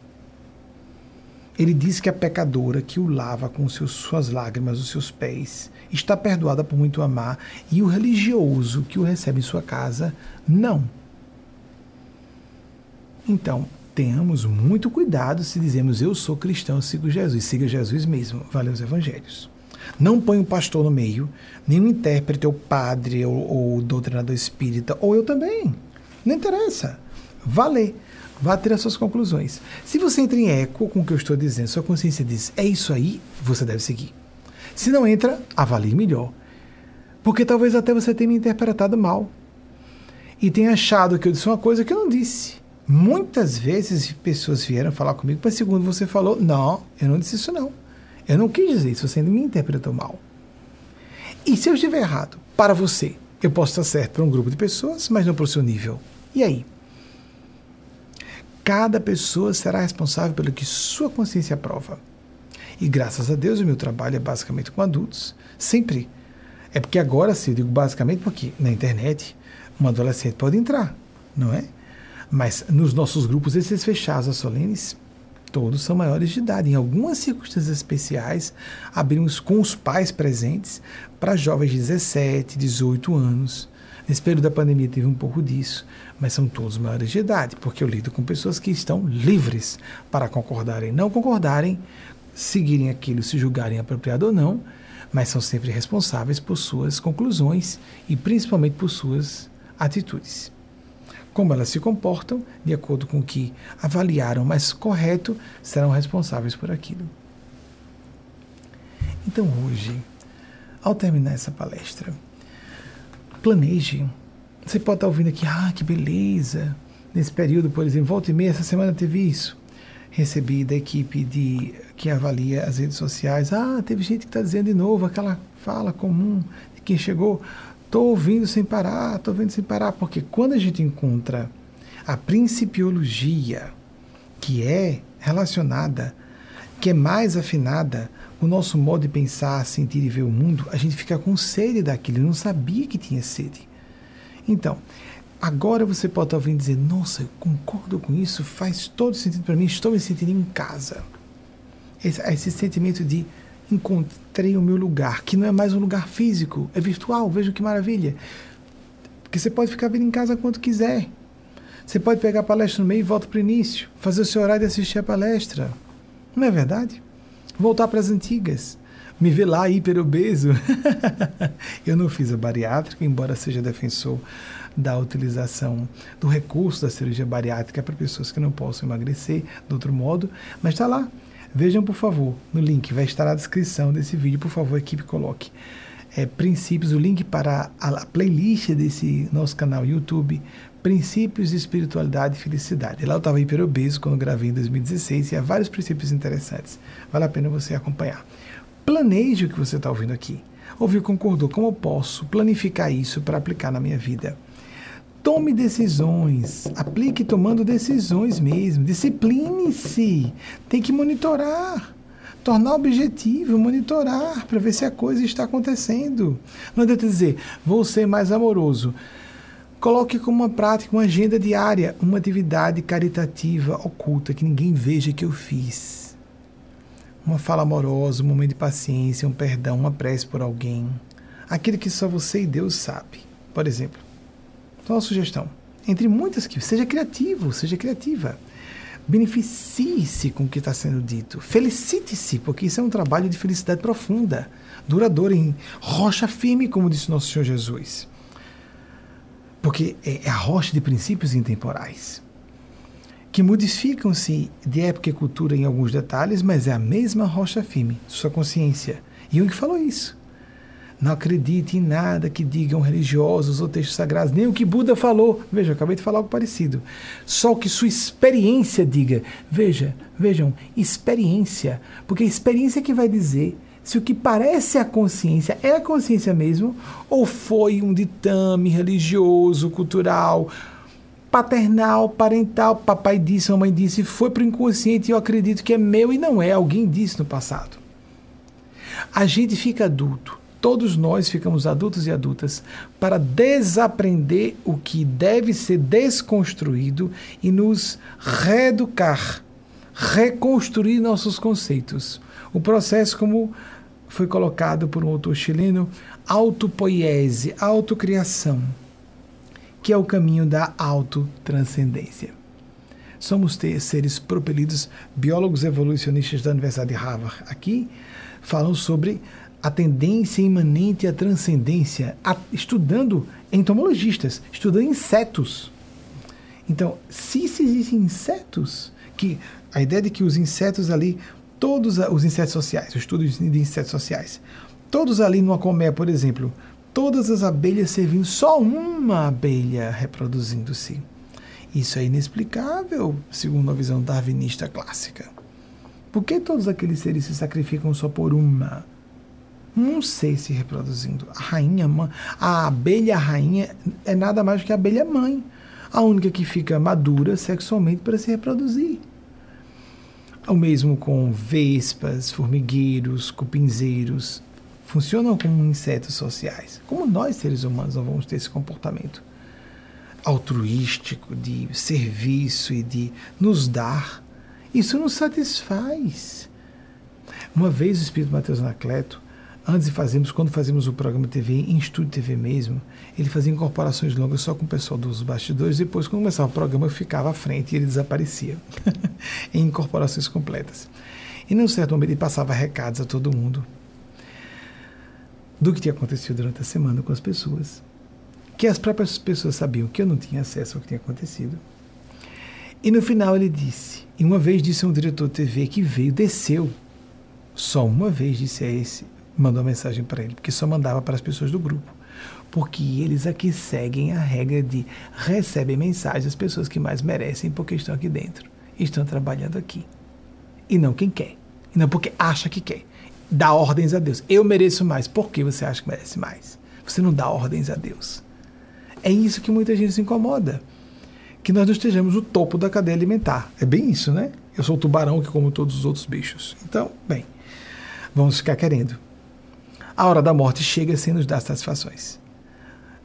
Ele diz que a pecadora que o lava com seus, suas lágrimas os seus pés está perdoada por muito amar, e o religioso que o recebe em sua casa, não. Então, tenhamos muito cuidado se dizemos eu sou cristão, sigo Jesus. Siga Jesus mesmo, valeu os evangelhos. Não põe o pastor no meio, nem o intérprete, ou padre, ou, ou doutrinador espírita, ou eu também. Não interessa. Vale. Vá ter as suas conclusões. Se você entra em eco com o que eu estou dizendo, sua consciência diz, é isso aí, você deve seguir. Se não entra, avalie melhor. Porque talvez até você tenha me interpretado mal. E tenha achado que eu disse uma coisa que eu não disse. Muitas vezes pessoas vieram falar comigo, mas segundo você falou, não, eu não disse isso não. Eu não quis dizer isso, você me interpretou mal. E se eu estiver errado, para você, eu posso estar certo para um grupo de pessoas, mas não para o seu nível. E aí? Cada pessoa será responsável pelo que sua consciência aprova. E graças a Deus o meu trabalho é basicamente com adultos. Sempre. É porque agora, sim, eu digo basicamente porque na internet um adolescente pode entrar, não é? Mas nos nossos grupos, esses fechados a solenes, todos são maiores de idade. Em algumas circunstâncias especiais, abrimos com os pais presentes para jovens de 17, 18 anos. Nesse período da pandemia teve um pouco disso, mas são todos maiores de idade, porque eu lido com pessoas que estão livres para concordarem, não concordarem, seguirem aquilo, se julgarem apropriado ou não, mas são sempre responsáveis por suas conclusões e principalmente por suas atitudes como elas se comportam, de acordo com o que avaliaram mais correto, serão responsáveis por aquilo. Então hoje, ao terminar essa palestra, planeje. Você pode estar ouvindo aqui, ah, que beleza. Nesse período, por exemplo, volta e meia, essa semana teve isso. Recebi da equipe de que avalia as redes sociais. Ah, teve gente que está dizendo de novo aquela fala comum de quem chegou. Estou ouvindo sem parar, estou ouvindo sem parar, porque quando a gente encontra a principiologia que é relacionada, que é mais afinada o nosso modo de pensar, sentir e ver o mundo, a gente fica com sede daquilo, eu não sabia que tinha sede. Então, agora você pode estar ouvindo dizer, nossa, eu concordo com isso, faz todo sentido para mim, estou me sentindo em casa. Esse, esse sentimento de encontrei o meu lugar, que não é mais um lugar físico, é virtual, veja que maravilha. Porque você pode ficar vindo em casa quanto quiser. Você pode pegar a palestra no meio e volta para o início, fazer o seu horário de assistir a palestra. Não é verdade? Voltar para as antigas. Me ver lá hiper obeso. eu não fiz a bariátrica, embora seja defensor da utilização do recurso da cirurgia bariátrica para pessoas que não possam emagrecer de outro modo, mas está lá. Vejam, por favor, no link, vai estar na descrição desse vídeo, por favor, equipe, coloque. É, princípios, o link para a playlist desse nosso canal YouTube, Princípios de Espiritualidade e Felicidade. Lá eu estava hiperobeso quando gravei em 2016 e há vários princípios interessantes. Vale a pena você acompanhar. Planeje o que você está ouvindo aqui. Ouviu, concordou? Como eu posso planificar isso para aplicar na minha vida? Tome decisões, aplique tomando decisões mesmo. Discipline-se. Tem que monitorar tornar objetivo, monitorar para ver se a coisa está acontecendo. Não adianta dizer, vou ser mais amoroso. Coloque como uma prática, uma agenda diária, uma atividade caritativa oculta que ninguém veja que eu fiz. Uma fala amorosa, um momento de paciência, um perdão, uma prece por alguém. Aquilo que só você e Deus sabe. Por exemplo, então uma sugestão. Entre muitas que seja criativo, seja criativa. Beneficie-se com o que está sendo dito. Felicite-se, porque isso é um trabalho de felicidade profunda, duradoura, em rocha firme, como disse nosso Senhor Jesus porque é, é a rocha de princípios intemporais, que modificam-se de época e cultura em alguns detalhes, mas é a mesma rocha firme, sua consciência. E Jung falou isso. Não acredite em nada que digam religiosos ou textos sagrados, nem o que Buda falou. Veja, acabei de falar algo parecido. Só o que sua experiência diga. Veja, vejam, experiência. Porque a experiência é que vai dizer se o que parece a consciência é a consciência mesmo, ou foi um ditame religioso, cultural, paternal, parental, papai disse, mamãe disse, foi para o inconsciente e eu acredito que é meu e não é, alguém disse no passado. A gente fica adulto, todos nós ficamos adultos e adultas para desaprender o que deve ser desconstruído e nos reeducar, reconstruir nossos conceitos. O processo, como foi colocado por um autor chileno, autopoiese, autocriação, que é o caminho da autotranscendência. Somos seres propelidos, biólogos evolucionistas da Universidade de Harvard aqui falam sobre a tendência imanente à transcendência, a, estudando entomologistas, estudando insetos. Então, se existem insetos, que a ideia de que os insetos ali todos os insetos sociais, o estudo de insetos sociais, todos ali numa colmeia, por exemplo, todas as abelhas servindo só uma abelha reproduzindo-se. Isso é inexplicável, segundo a visão darwinista clássica. Por que todos aqueles seres se sacrificam só por uma? Um ser se reproduzindo. A rainha a abelha rainha é nada mais do que a abelha mãe, a única que fica madura sexualmente para se reproduzir. O mesmo com vespas, formigueiros, cupinzeiros. Funcionam como insetos sociais. Como nós, seres humanos, não vamos ter esse comportamento altruístico de serviço e de nos dar. Isso nos satisfaz. Uma vez o Espírito Mateus Anacleto Antes de fazermos, quando fazíamos o programa TV, em estúdio TV mesmo, ele fazia incorporações longas só com o pessoal dos bastidores. Depois, quando começava o programa, eu ficava à frente e ele desaparecia em incorporações completas. E num certo momento ele passava recados a todo mundo do que tinha acontecido durante a semana com as pessoas. Que as próprias pessoas sabiam que eu não tinha acesso ao que tinha acontecido. E no final ele disse, e uma vez disse a um diretor de TV que veio, desceu, só uma vez disse a esse mandou uma mensagem para ele, porque só mandava para as pessoas do grupo. Porque eles aqui seguem a regra de recebem mensagens das pessoas que mais merecem porque estão aqui dentro. Estão trabalhando aqui. E não quem quer. E não porque acha que quer. Dá ordens a Deus. Eu mereço mais. Por que você acha que merece mais? Você não dá ordens a Deus. É isso que muita gente se incomoda. Que nós não estejamos no topo da cadeia alimentar. É bem isso, né? Eu sou o tubarão que como todos os outros bichos. Então, bem, vamos ficar querendo a hora da morte chega sem nos dar satisfações.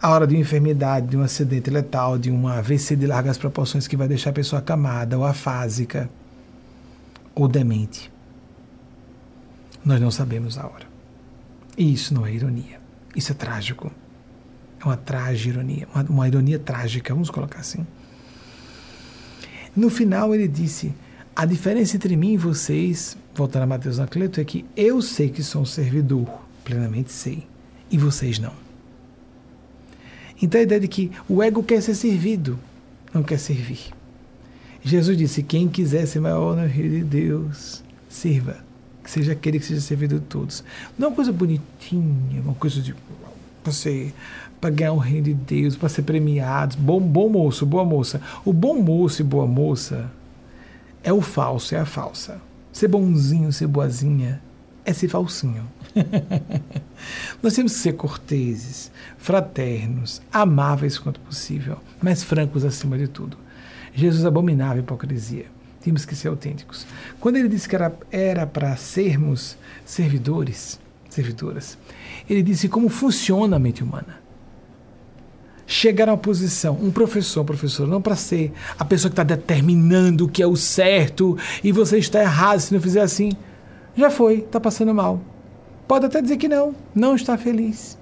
A hora de uma enfermidade, de um acidente letal, de uma AVC de largas proporções que vai deixar a pessoa acamada ou afásica ou demente. Nós não sabemos a hora. E isso não é ironia. Isso é trágico. É uma trágica ironia, uma, uma ironia trágica, vamos colocar assim. No final ele disse: a diferença entre mim e vocês, voltando a Mateus Anacleto, é que eu sei que sou um servidor plenamente sei, e vocês não. Então a ideia de que o ego quer ser servido, não quer servir. Jesus disse: quem quiser ser maior no reino de Deus, sirva. Que seja aquele que seja servido de todos. Não é uma coisa bonitinha, uma coisa de você para ganhar o reino de Deus, para ser premiado. Bom, bom moço, boa moça. O bom moço e boa moça é o falso, é a falsa. Ser bonzinho, ser boazinha é ser falsinho. Nós temos que ser corteses, fraternos, amáveis quanto possível, mas francos acima de tudo. Jesus abominava a hipocrisia. Temos que ser autênticos. Quando ele disse que era para sermos servidores, servidoras, ele disse como funciona a mente humana. Chegar a uma posição, um professor, um professor, não para ser a pessoa que está determinando o que é o certo e você está errado se não fizer assim. Já foi, está passando mal. Pode até dizer que não, não está feliz.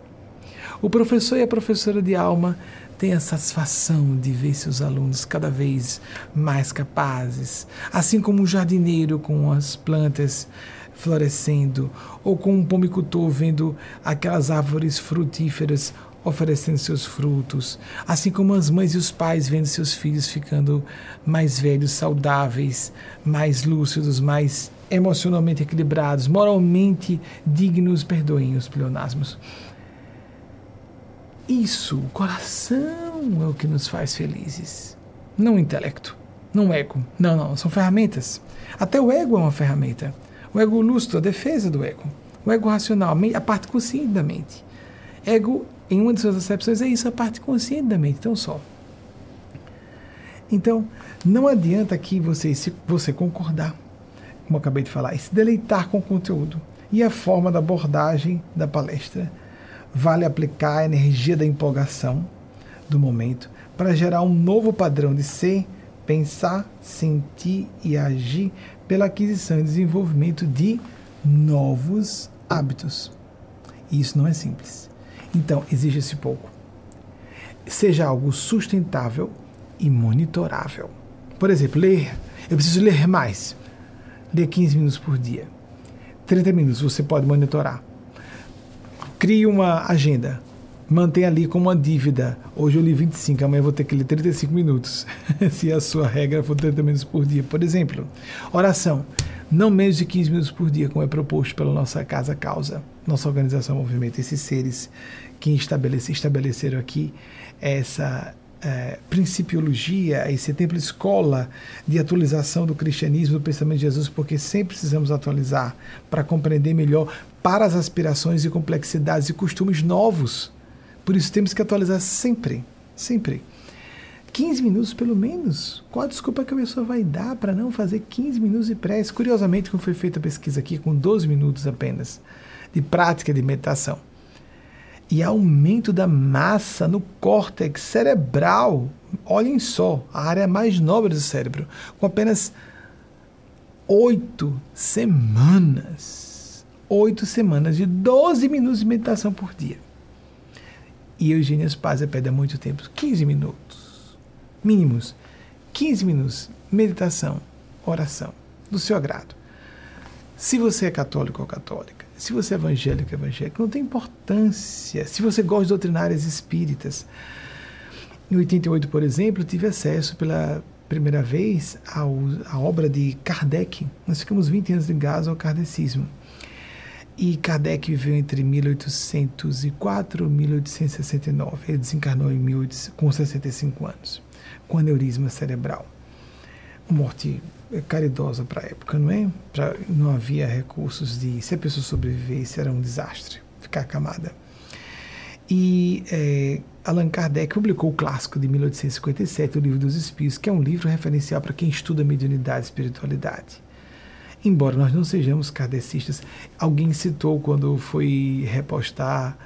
O professor e a professora de alma têm a satisfação de ver seus alunos cada vez mais capazes, assim como um jardineiro com as plantas florescendo, ou com um pomicultor vendo aquelas árvores frutíferas oferecendo seus frutos, assim como as mães e os pais vendo seus filhos ficando mais velhos, saudáveis, mais lúcidos, mais emocionalmente equilibrados, moralmente dignos, perdoem os pleonasmos. Isso, o coração é o que nos faz felizes, não o intelecto, não o ego. Não, não, são ferramentas. Até o ego é uma ferramenta. O ego lúcido, a defesa do ego. O ego racional, a parte consciente da mente. Ego, em uma de suas acepções, é isso, a parte consciente da mente, então só. Então, não adianta aqui você, você concordar como acabei de falar, se deleitar com o conteúdo e a forma da abordagem da palestra. Vale aplicar a energia da empolgação do momento para gerar um novo padrão de ser, pensar, sentir e agir pela aquisição e desenvolvimento de novos hábitos. E isso não é simples. Então, exige-se pouco. Seja algo sustentável e monitorável. Por exemplo, ler. Eu preciso ler mais. Dê 15 minutos por dia. 30 minutos você pode monitorar. Crie uma agenda. Mantenha ali como uma dívida. Hoje eu li 25, amanhã vou ter que ler 35 minutos. Se a sua regra for 30 minutos por dia. Por exemplo, oração. Não menos de 15 minutos por dia, como é proposto pela nossa Casa Causa, nossa organização Movimento. Esses seres que estabeleceram aqui essa é, principiologia, esse templo escola de atualização do cristianismo, do pensamento de Jesus, porque sempre precisamos atualizar para compreender melhor para as aspirações e complexidades e costumes novos. Por isso temos que atualizar sempre, sempre. 15 minutos pelo menos. Qual a desculpa que a pessoa vai dar para não fazer 15 minutos de prece? Curiosamente, como foi feita a pesquisa aqui, com 12 minutos apenas de prática de meditação e aumento da massa no córtex cerebral. Olhem só, a área mais nobre do cérebro, com apenas oito semanas. Oito semanas de 12 minutos de meditação por dia. E Eugênia Spazia pede há muito tempo 15 minutos. Mínimos. 15 minutos. Meditação, oração, do seu agrado. Se você é católico ou católica, se você é evangélico, evangélico, não tem importância. Se você gosta de doutrinárias espíritas. Em 88, por exemplo, tive acesso pela primeira vez ao, à obra de Kardec. Nós ficamos 20 anos ligados ao kardecismo. E Kardec viveu entre 1804 e 1869. Ele desencarnou em 18, com 65 anos, com aneurisma cerebral. Morte caridosa para a época, não é? Pra, não havia recursos de. Se a pessoa sobrevivesse, era um desastre ficar acamada. E é, Allan Kardec publicou o clássico de 1857, O Livro dos Espíritos, que é um livro referencial para quem estuda mediunidade e espiritualidade. Embora nós não sejamos kardecistas, alguém citou quando foi repostar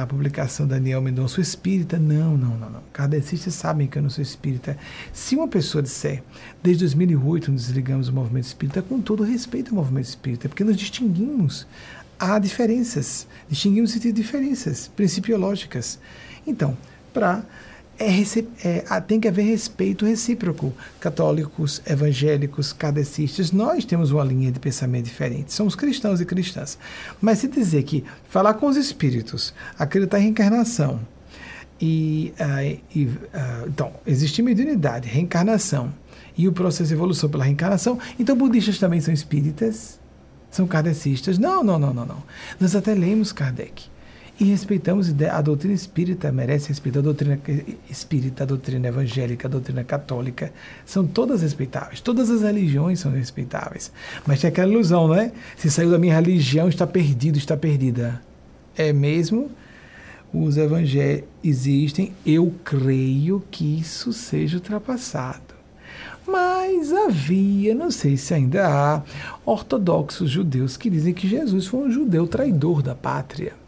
a publicação Daniel Mendonça, espírita. Não, não, não, não. Kardecistas sabem que eu não sou espírita. Se uma pessoa disser, desde 2008 nos desligamos do movimento espírita, com todo respeito ao movimento espírita, porque nós distinguimos. Há diferenças, distinguimos entre diferenças principiológicas. Então, para é, é, tem que haver respeito recíproco. Católicos, evangélicos, kardecistas, nós temos uma linha de pensamento diferente. Somos cristãos e cristãs. Mas se dizer que falar com os espíritos, acreditar em reencarnação E, uh, e uh, então, existe mediunidade, reencarnação e o processo de evolução pela reencarnação. Então, budistas também são espíritas, são kardecistas. Não, não, não, não, não. Nós até lemos Kardec e respeitamos a doutrina espírita, merece respeito a doutrina espírita, a doutrina evangélica, a doutrina católica, são todas respeitáveis, todas as religiões são respeitáveis. Mas tem aquela ilusão, não é? Se saiu da minha religião, está perdido, está perdida. É mesmo? Os evangelhos existem, eu creio que isso seja ultrapassado. Mas havia, não sei se ainda há, ortodoxos judeus que dizem que Jesus foi um judeu traidor da pátria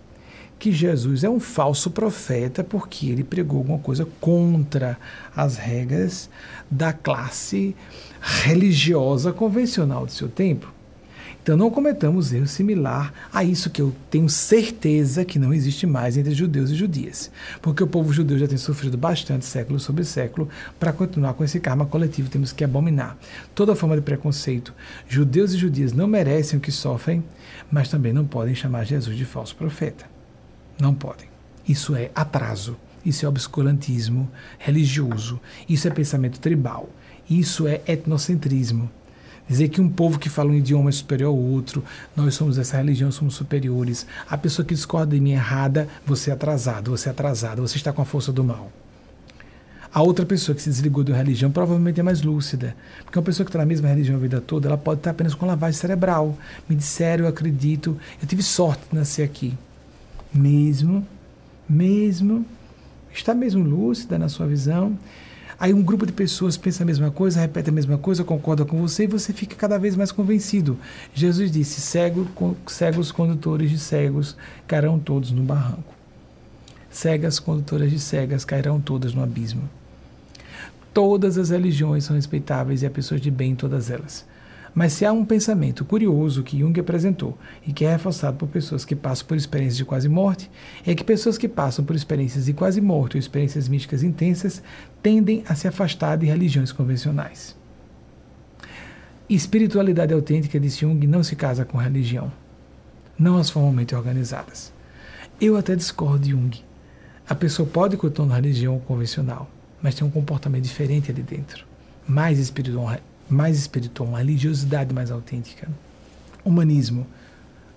que Jesus é um falso profeta porque ele pregou alguma coisa contra as regras da classe religiosa convencional do seu tempo. Então não cometamos erro similar a isso que eu tenho certeza que não existe mais entre judeus e judias. Porque o povo judeu já tem sofrido bastante século sobre século, para continuar com esse karma coletivo temos que abominar toda forma de preconceito. Judeus e judias não merecem o que sofrem, mas também não podem chamar Jesus de falso profeta. Não podem. Isso é atraso, isso é obscurantismo religioso, isso é pensamento tribal, isso é etnocentrismo. Dizer que um povo que fala um idioma é superior ao outro, nós somos essa religião, somos superiores. A pessoa que discorda de mim errada, você é atrasado, você é atrasado, você está com a força do mal. A outra pessoa que se desligou da religião provavelmente é mais lúcida. Porque uma pessoa que está na mesma religião a vida toda, ela pode estar apenas com lavagem cerebral. Me disseram, eu acredito, eu tive sorte de nascer aqui mesmo, mesmo, está mesmo lúcida na sua visão. Aí um grupo de pessoas pensa a mesma coisa, repete a mesma coisa, concorda com você e você fica cada vez mais convencido. Jesus disse: Cego, cegos condutores de cegos cairão todos no barranco. Cegas condutoras de cegas cairão todas no abismo. Todas as religiões são respeitáveis e há pessoas de bem em todas elas. Mas se há um pensamento curioso que Jung apresentou e que é reforçado por pessoas que passam por experiências de quase morte, é que pessoas que passam por experiências de quase morte ou experiências místicas intensas tendem a se afastar de religiões convencionais. Espiritualidade autêntica, disse Jung, não se casa com religião, não as formalmente organizadas. Eu até discordo de Jung. A pessoa pode continuar na religião convencional, mas tem um comportamento diferente ali dentro, mais espiritual, mais espiritual, uma religiosidade mais autêntica, humanismo,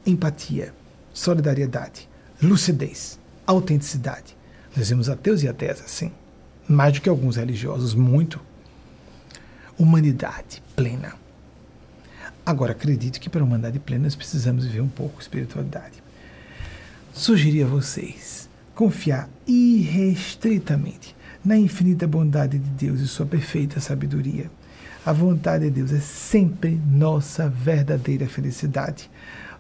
empatia, solidariedade, lucidez, autenticidade. Nós vemos ateus e ateias assim, mais do que alguns religiosos, muito. Humanidade plena. Agora, acredito que para a humanidade plena nós precisamos viver um pouco espiritualidade. Sugeri a vocês confiar irrestritamente na infinita bondade de Deus e sua perfeita sabedoria a vontade de Deus é sempre nossa verdadeira felicidade.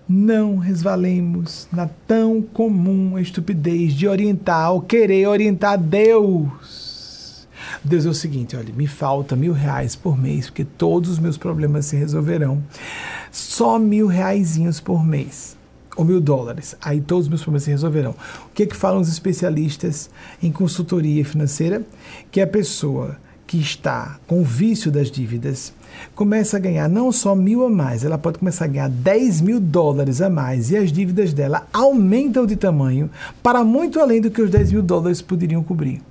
Não resvalemos na tão comum estupidez de orientar ou querer orientar Deus. Deus é o seguinte: olha, me falta mil reais por mês, porque todos os meus problemas se resolverão. Só mil reaisinhos por mês ou mil dólares. Aí todos os meus problemas se resolverão. O que, é que falam os especialistas em consultoria financeira? Que a pessoa que está com o vício das dívidas começa a ganhar não só mil a mais, ela pode começar a ganhar 10 mil dólares a mais e as dívidas dela aumentam de tamanho para muito além do que os 10 mil dólares poderiam cobrir.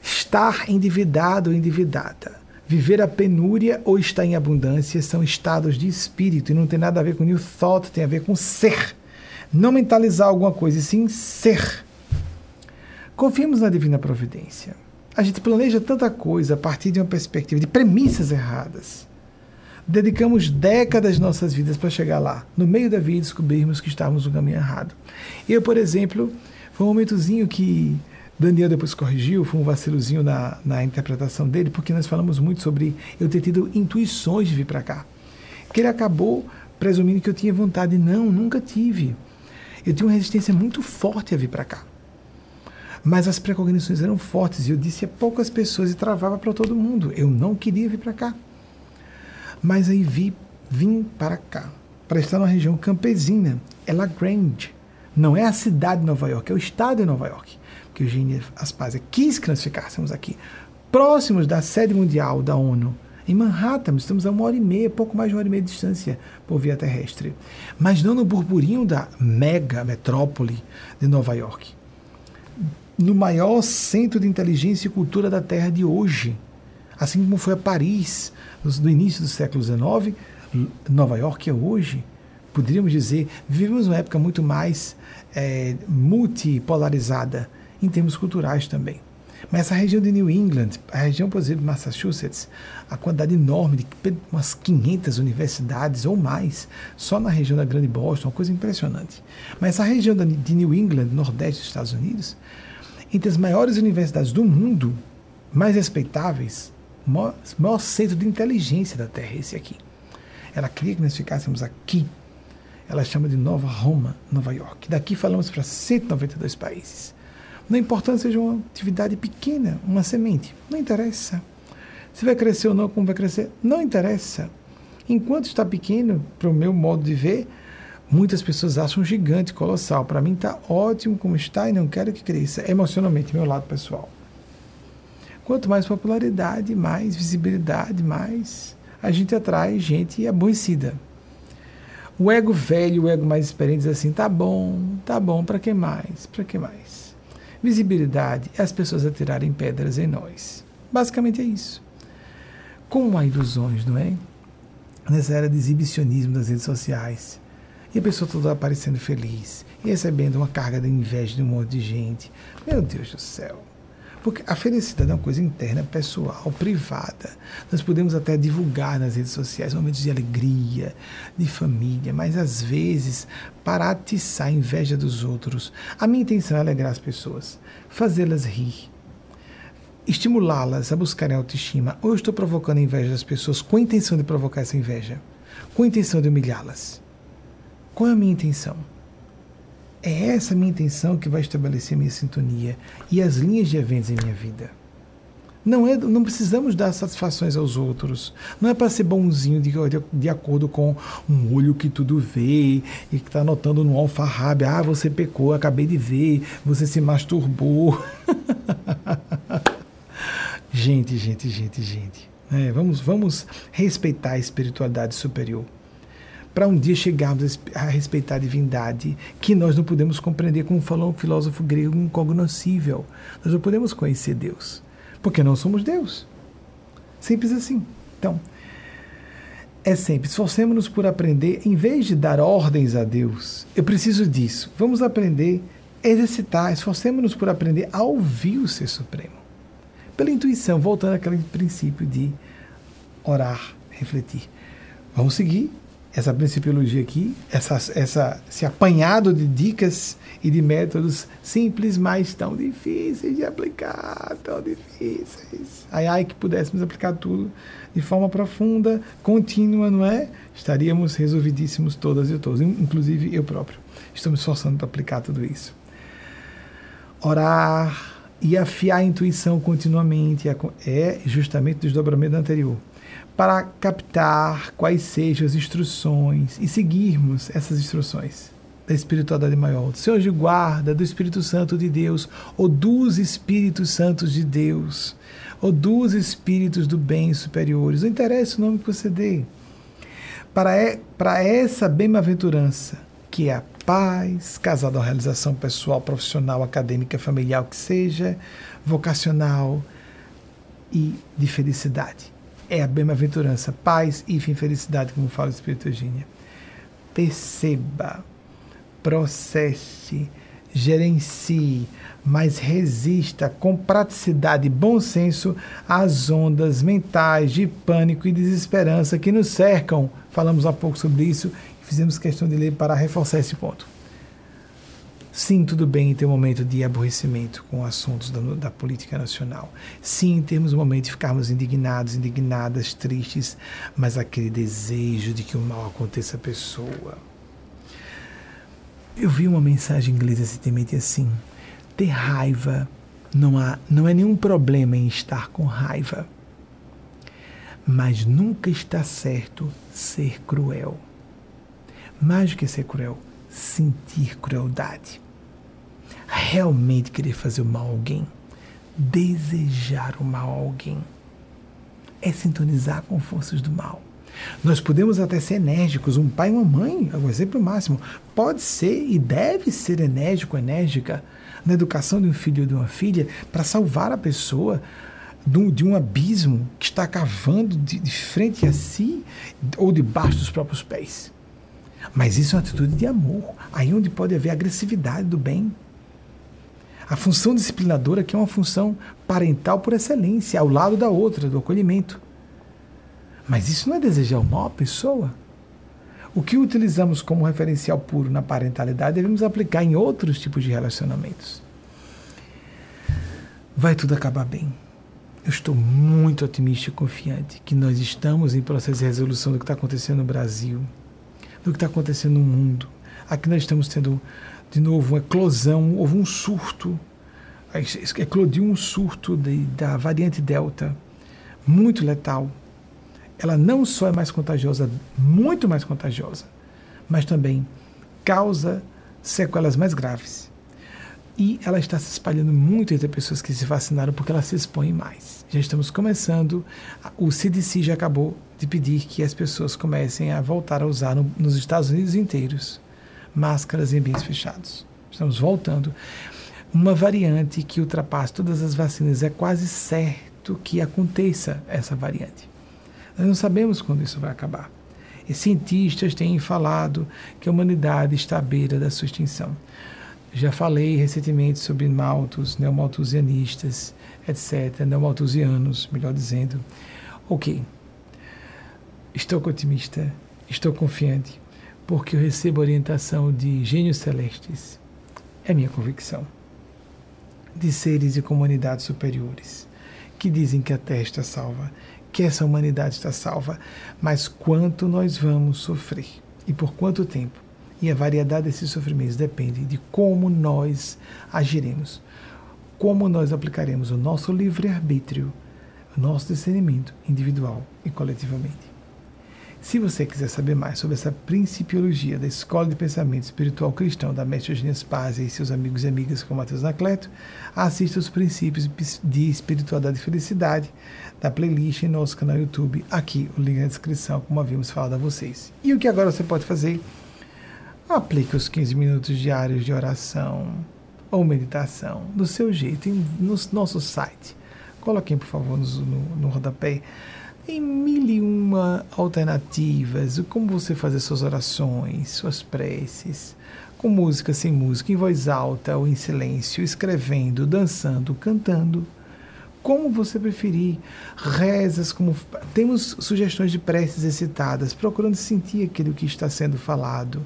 Estar endividado ou endividada, viver a penúria ou estar em abundância são estados de espírito e não tem nada a ver com new thought, tem a ver com ser. Não mentalizar alguma coisa, e sim ser. Confiemos na divina providência. A gente planeja tanta coisa a partir de uma perspectiva de premissas erradas. Dedicamos décadas nossas vidas para chegar lá. No meio da vida descobrimos que estávamos no caminho errado. Eu, por exemplo, foi um momentozinho que Daniel depois corrigiu, foi um vacilozinho na, na interpretação dele, porque nós falamos muito sobre eu ter tido intuições de vir para cá. Que ele acabou presumindo que eu tinha vontade. Não, nunca tive. Eu tinha uma resistência muito forte a vir para cá. Mas as precognições eram fortes e eu disse a poucas pessoas e travava para todo mundo. Eu não queria vir para cá. Mas aí vi, vim para cá, para estar numa região campesina, é La Grange. Não é a cidade de Nova York, é o estado de Nova York. Que Eugênia Aspásia quis que nós ficássemos aqui, próximos da sede mundial da ONU Em Manhattan, estamos a uma hora e meia, pouco mais de uma hora e meia de distância por via terrestre. Mas não no burburinho da mega metrópole de Nova York. No maior centro de inteligência e cultura da Terra de hoje. Assim como foi a Paris no início do século XIX, Nova York é hoje. Poderíamos dizer, vivemos uma época muito mais é, multipolarizada em termos culturais também. Mas essa região de New England, a região, por exemplo, de Massachusetts, a quantidade enorme de umas 500 universidades ou mais, só na região da Grande Boston, uma coisa impressionante. Mas essa região de New England, nordeste dos Estados Unidos, entre as maiores universidades do mundo, mais respeitáveis, maior, maior centro de inteligência da Terra, esse aqui. Ela queria que nós ficássemos aqui. Ela chama de Nova Roma, Nova York. Daqui falamos para 192 países. Não importa seja uma atividade pequena, uma semente, não interessa. Se vai crescer ou não, como vai crescer, não interessa. Enquanto está pequeno, para o meu modo de ver, muitas pessoas acham gigante, colossal. Para mim está ótimo como está e não quero que cresça. Emocionalmente, meu lado pessoal. Quanto mais popularidade, mais visibilidade, mais a gente atrai gente aborrecida. O ego velho, o ego mais experiente diz assim: tá bom, tá bom, para que mais? Para que mais? Visibilidade é as pessoas atirarem pedras em nós. Basicamente é isso. Como há ilusões, não é? Nessa era de exibicionismo das redes sociais. E a pessoa toda aparecendo feliz e recebendo uma carga de inveja de um monte de gente. Meu Deus do céu. Porque a felicidade é uma coisa interna, pessoal, privada. Nós podemos até divulgar nas redes sociais momentos de alegria, de família, mas às vezes para atiçar a inveja dos outros. A minha intenção é alegrar as pessoas, fazê-las rir, estimulá-las a buscarem autoestima. Ou eu estou provocando a inveja das pessoas com a intenção de provocar essa inveja, com a intenção de humilhá-las. Qual é a minha intenção? É essa minha intenção que vai estabelecer minha sintonia e as linhas de eventos em minha vida. Não, é, não precisamos dar satisfações aos outros. Não é para ser bonzinho de, de, de, acordo com um olho que tudo vê e que está anotando no alfarrabe. Ah, você pecou, acabei de ver, você se masturbou. gente, gente, gente, gente. É, vamos, vamos respeitar a espiritualidade superior para um dia chegarmos a respeitar a divindade, que nós não podemos compreender, como falou o filósofo grego, incognoscível. Nós não podemos conhecer Deus, porque não somos Deus. Simples assim. Então, é sempre, esforcemos-nos por aprender, em vez de dar ordens a Deus, eu preciso disso. Vamos aprender, exercitar, esforcemos-nos por aprender a ouvir o Ser Supremo. Pela intuição, voltando àquele princípio de orar, refletir. Vamos seguir essa principiologia aqui, essa, essa, esse apanhado de dicas e de métodos simples, mas tão difíceis de aplicar, tão difíceis. Ai, ai, que pudéssemos aplicar tudo de forma profunda, contínua, não é? Estaríamos resolvidíssimos todas e todos, inclusive eu próprio. Estou me esforçando para aplicar tudo isso. Orar e afiar a intuição continuamente é justamente o desdobramento anterior para captar quais sejam as instruções e seguirmos essas instruções da espiritualidade maior, do Senhor de guarda, do Espírito Santo de Deus, ou dos Espíritos Santos de Deus, ou dos Espíritos do bem superiores. Não interessa o nome que você dê. Para, é, para essa bem-aventurança, que é a paz, casada à realização pessoal, profissional, acadêmica, familiar, que seja, vocacional e de felicidade é a bem-aventurança, paz e felicidade, como fala o Espírito Eugênia. Perceba, processe, gerencie, mas resista com praticidade e bom senso às ondas mentais de pânico e desesperança que nos cercam. Falamos há pouco sobre isso e fizemos questão de ler para reforçar esse ponto. Sim, tudo bem em ter um momento de aborrecimento com assuntos da, da, política nacional. Sim, termos um momento de ficarmos indignados, indignadas, tristes, mas aquele desejo de que o mal aconteça à pessoa. Eu vi uma mensagem inglesa recentemente assim: ter raiva não, há, não é nenhum problema em estar com raiva, mas nunca está certo ser cruel. Mais do que ser cruel, sentir crueldade realmente querer fazer o mal a alguém, desejar o mal a alguém. é sintonizar com forças do mal. Nós podemos até ser enérgicos, um pai e uma mãe, é o exemplo máximo, pode ser e deve ser enérgico, enérgica na educação de um filho ou de uma filha para salvar a pessoa de um abismo que está cavando de, de frente a si ou debaixo dos próprios pés. Mas isso é uma atitude de amor, aí onde pode haver agressividade do bem. A função disciplinadora que é uma função parental por excelência, ao lado da outra, do acolhimento. Mas isso não é desejar o mal à pessoa. O que utilizamos como referencial puro na parentalidade devemos aplicar em outros tipos de relacionamentos. Vai tudo acabar bem. Eu estou muito otimista e confiante que nós estamos em processo de resolução do que está acontecendo no Brasil, do que está acontecendo no mundo. Aqui nós estamos tendo, de novo, uma eclosão, houve um surto, eclodiu um surto de, da variante Delta, muito letal. Ela não só é mais contagiosa, muito mais contagiosa, mas também causa sequelas mais graves. E ela está se espalhando muito entre pessoas que se vacinaram porque ela se expõe mais. Já estamos começando, o CDC já acabou de pedir que as pessoas comecem a voltar a usar no, nos Estados Unidos inteiros máscaras em ambientes fechados. Estamos voltando. Uma variante que ultrapassa todas as vacinas é quase certo que aconteça essa variante. Nós não sabemos quando isso vai acabar. E cientistas têm falado que a humanidade está à beira da sua extinção. Já falei recentemente sobre maltos, neomaltusianistas, etc., neomaltusianos, melhor dizendo. Ok, estou otimista, estou confiante, porque eu recebo orientação de gênios celestes. É minha convicção. De seres e comunidades superiores, que dizem que a Terra está salva, que essa humanidade está salva, mas quanto nós vamos sofrer e por quanto tempo e a variedade desses sofrimentos depende de como nós agiremos, como nós aplicaremos o nosso livre-arbítrio, o nosso discernimento individual e coletivamente. Se você quiser saber mais sobre essa principiologia da Escola de Pensamento Espiritual Cristão da Mestre Eugênia Spazia e seus amigos e amigas como Matheus Nacleto, assista os princípios de espiritualidade e felicidade da playlist em nosso canal YouTube. Aqui o link na descrição, como havíamos falado a vocês. E o que agora você pode fazer? Aplique os 15 minutos diários de oração ou meditação do seu jeito no nosso site. Coloquem, por favor, no, no, no rodapé. Tem mil e uma alternativas como você fazer suas orações, suas preces, com música, sem música, em voz alta ou em silêncio, escrevendo, dançando, cantando. Como você preferir. Rezas, como. Temos sugestões de preces excitadas, procurando sentir aquilo que está sendo falado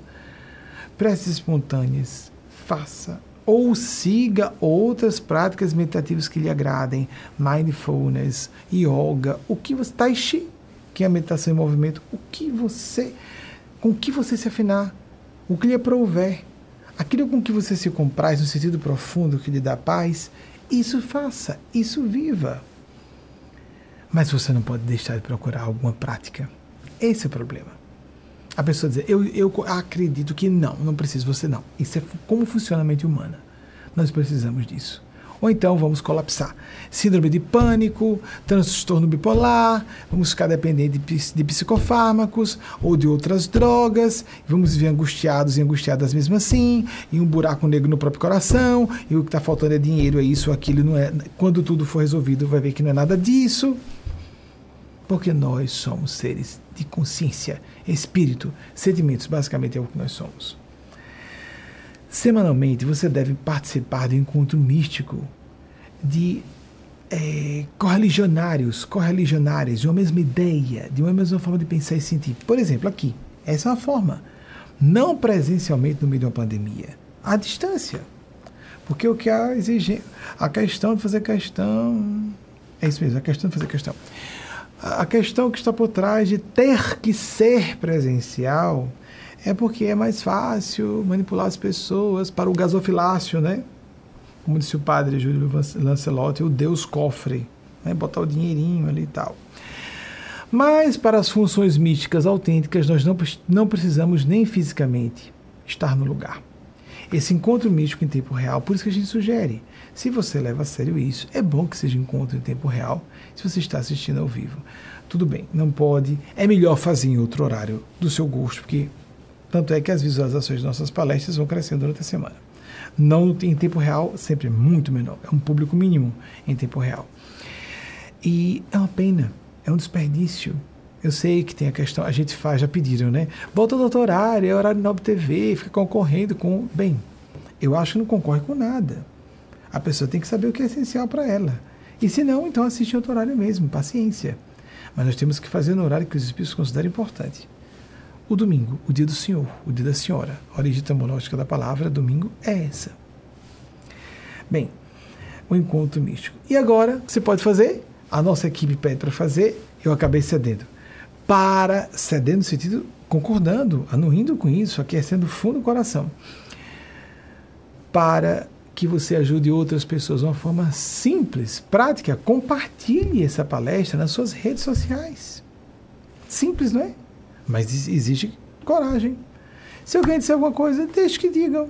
preces espontâneas, faça ou siga outras práticas meditativas que lhe agradem, mindfulness, yoga, o que você tai chi, que é a meditação em movimento, o que você com que você se afinar, o que lhe aprouver, aquilo com que você se compraz no sentido profundo que lhe dá paz, isso faça, isso viva. Mas você não pode deixar de procurar alguma prática. Esse é o problema a pessoa dizer, eu, eu acredito que não, não preciso, você não. Isso é como funciona a mente humana. Nós precisamos disso. Ou então vamos colapsar. Síndrome de pânico, transtorno bipolar, vamos ficar dependentes de, de psicofármacos ou de outras drogas, vamos viver angustiados e angustiadas mesmo assim, e um buraco negro no próprio coração, e o que está faltando é dinheiro, é isso, aquilo, não é. Quando tudo for resolvido, vai ver que não é nada disso. Porque nós somos seres de consciência, espírito, sentimentos, basicamente é o que nós somos. Semanalmente você deve participar de um encontro místico de é, correligionários, correligionárias, de uma mesma ideia, de uma mesma forma de pensar e sentir. Por exemplo, aqui, essa é uma forma. Não presencialmente no meio de uma pandemia, à distância. Porque o que há exige a questão de fazer questão. É isso mesmo, a questão de fazer questão a questão que está por trás de ter que ser presencial é porque é mais fácil manipular as pessoas para o gasofilácio, né? Como disse o padre Júlio Lancelotti, o Deus cofre, né? botar o dinheirinho ali e tal. Mas para as funções místicas autênticas, nós não, não precisamos nem fisicamente estar no lugar. esse encontro místico em tempo real, por isso que a gente sugere. Se você leva a sério isso, é bom que seja encontro em tempo real, se você está assistindo ao vivo. Tudo bem, não pode, é melhor fazer em outro horário do seu gosto, porque tanto é que as visualizações de nossas palestras vão crescendo durante a semana. Não em tempo real, sempre muito menor. É um público mínimo em tempo real. E é uma pena, é um desperdício. Eu sei que tem a questão, a gente faz, já pediram, né? Volta do outro horário, é horário Nobre TV, fica concorrendo com. Bem, eu acho que não concorre com nada. A pessoa tem que saber o que é essencial para ela. E se não, então assiste outro horário mesmo, paciência. Mas nós temos que fazer no horário que os espíritos consideram importante. O domingo, o dia do Senhor, o dia da Senhora. A origem etimológica da palavra domingo é essa. Bem, o encontro místico. E agora, o que você pode fazer? A nossa equipe pede para fazer, eu acabei cedendo. Para, cedendo no sentido, concordando, anuindo com isso, aquecendo fundo o coração. Para que você ajude outras pessoas de uma forma simples, prática, compartilhe essa palestra nas suas redes sociais. Simples, não é? Mas exige coragem. Se alguém disser alguma coisa, deixe que digam.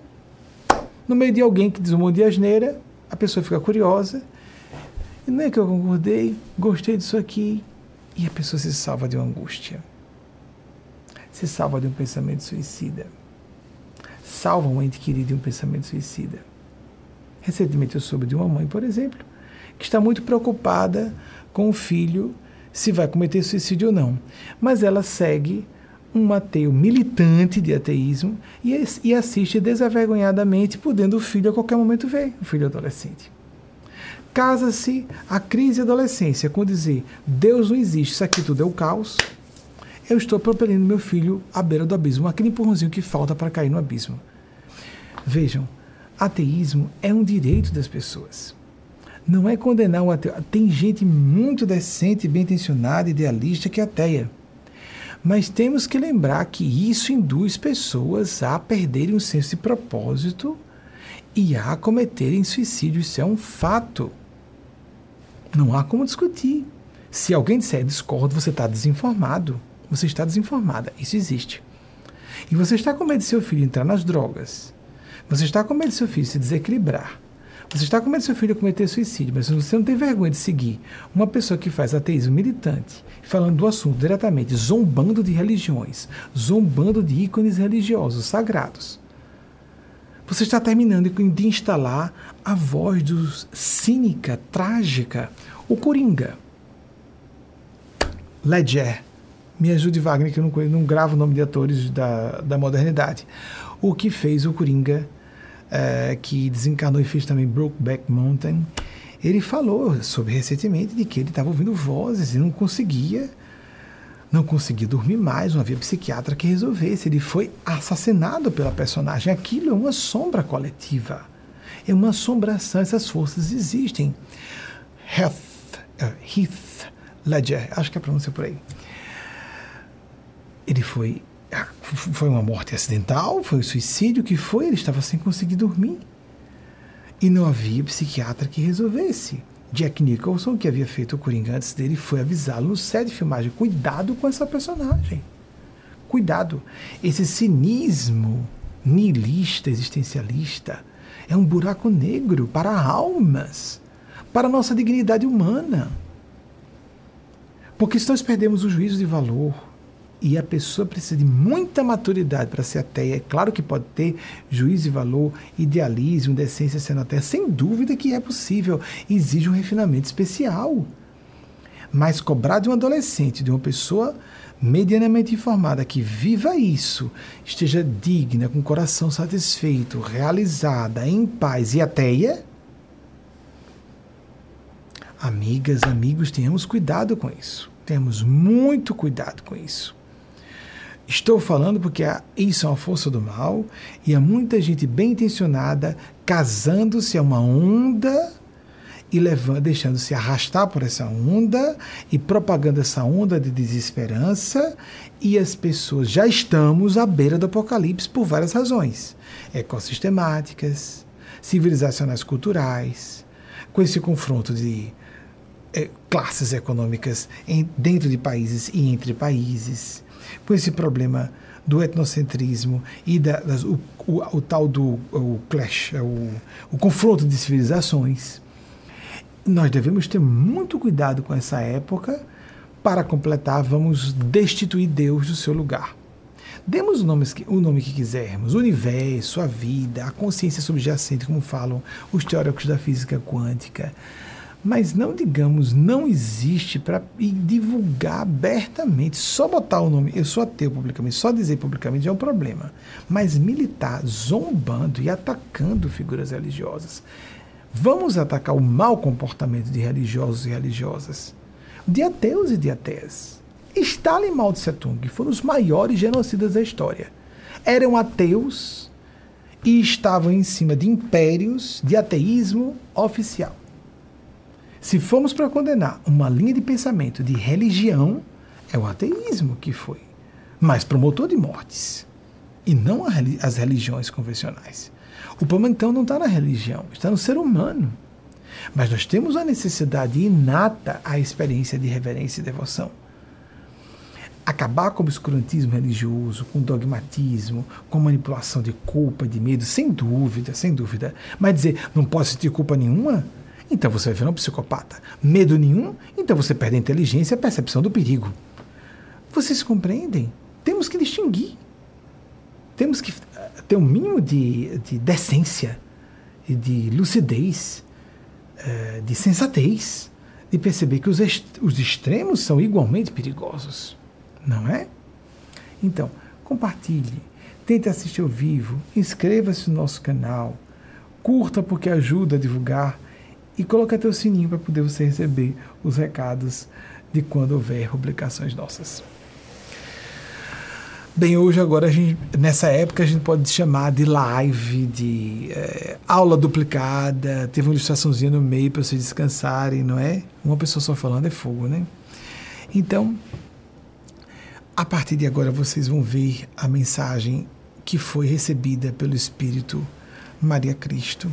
No meio de alguém que diz um monte de asneira, a pessoa fica curiosa. E não é que eu concordei, gostei disso aqui. E a pessoa se salva de uma angústia. Se salva de um pensamento suicida. Salva um ente querido de um pensamento suicida. Recentemente eu soube de uma mãe, por exemplo, que está muito preocupada com o filho se vai cometer suicídio ou não. Mas ela segue um ateu militante de ateísmo e, e assiste desavergonhadamente, podendo o filho a qualquer momento ver, o filho adolescente. Casa-se a crise adolescência com dizer: Deus não existe, isso aqui tudo é o caos. Eu estou propelindo meu filho à beira do abismo, aquele empurrãozinho que falta para cair no abismo. Vejam, ateísmo é um direito das pessoas não é condenar o ateu. Tem gente muito decente, bem intencionada, idealista que é ateia. Mas temos que lembrar que isso induz pessoas a perderem o senso de propósito e a cometerem suicídio. Isso é um fato. Não há como discutir. Se alguém disser discordo, você está desinformado. Você está desinformada. Isso existe. E você está com medo de seu filho entrar nas drogas. Você está com medo de seu filho se desequilibrar. Você está com medo do seu filho cometer suicídio, mas você não tem vergonha de seguir uma pessoa que faz ateísmo militante, falando do assunto diretamente, zombando de religiões, zombando de ícones religiosos sagrados. Você está terminando de instalar a voz do cínica, trágica, o Coringa. Ledger. Me ajude, Wagner, que eu não, não gravo o nome de atores da, da modernidade. O que fez o Coringa é, que desencarnou e fez também Brokeback Mountain, ele falou sobre recentemente de que ele estava ouvindo vozes e não conseguia não conseguia dormir mais, não havia psiquiatra que resolvesse. Ele foi assassinado pela personagem. Aquilo é uma sombra coletiva. É uma assombração. Essas forças existem. Heath, uh, Heath Ledger, acho que é a pronúncia por aí. Ele foi foi uma morte acidental? Foi um suicídio? O que foi? Ele estava sem conseguir dormir. E não havia psiquiatra que resolvesse. Jack Nicholson, que havia feito o Coringa antes dele, foi avisá-lo no set de filmagem. Cuidado com essa personagem. Cuidado. Esse cinismo nihilista, existencialista, é um buraco negro para almas, para nossa dignidade humana. Porque se nós perdemos o juízo de valor, e a pessoa precisa de muita maturidade para ser ateia. É claro que pode ter juízo de valor, idealismo, decência sendo ateia. Sem dúvida que é possível. Exige um refinamento especial. Mas cobrar de um adolescente, de uma pessoa medianamente informada, que viva isso, esteja digna, com o coração satisfeito, realizada, em paz e ateia. Amigas, amigos, tenhamos cuidado com isso. Temos muito cuidado com isso. Estou falando porque isso é uma força do mal e há muita gente bem intencionada casando-se a uma onda e levando, deixando-se arrastar por essa onda e propagando essa onda de desesperança. E as pessoas já estamos à beira do apocalipse por várias razões. Ecossistemáticas, civilizacionais culturais, com esse confronto de é, classes econômicas em, dentro de países e entre países, com esse problema do etnocentrismo e da, das, o, o, o, tal do o clash, o, o confronto de civilizações. Nós devemos ter muito cuidado com essa época. Para completar, vamos destituir Deus do seu lugar. Demos o nome, o nome que quisermos, o universo, a vida, a consciência subjacente, como falam os teóricos da física quântica. Mas não digamos, não existe para divulgar abertamente, só botar o nome, eu sou ateu publicamente, só dizer publicamente é um problema. Mas militar zombando e atacando figuras religiosas. Vamos atacar o mau comportamento de religiosos e religiosas, de ateus e de ateias Stalin e Mao Tse Tung foram os maiores genocidas da história. Eram ateus e estavam em cima de impérios de ateísmo oficial. Se formos para condenar uma linha de pensamento de religião, é o ateísmo que foi mais promotor de mortes e não as religiões convencionais. O problema então não está na religião, está no ser humano. Mas nós temos a necessidade inata à experiência de reverência e devoção acabar com o obscurantismo religioso, com dogmatismo, com manipulação de culpa, de medo, sem dúvida, sem dúvida. Mas dizer, não posso sentir culpa nenhuma? Então você vai virar um psicopata. Medo nenhum? Então você perde a inteligência e a percepção do perigo. Vocês compreendem? Temos que distinguir. Temos que eh, ter um mínimo de, de decência de lucidez, eh, de sensatez, de perceber que os, os extremos são igualmente perigosos não é? Então, compartilhe, tente assistir ao vivo, inscreva-se no nosso canal, curta porque ajuda a divulgar e coloque até o sininho para poder você receber os recados de quando houver publicações nossas. Bem, hoje agora, gente, nessa época, a gente pode chamar de live, de é, aula duplicada, teve uma ilustraçãozinha no meio para vocês descansarem, não é? Uma pessoa só falando é fogo, né? Então, a partir de agora vocês vão ver a mensagem que foi recebida pelo Espírito Maria Cristo,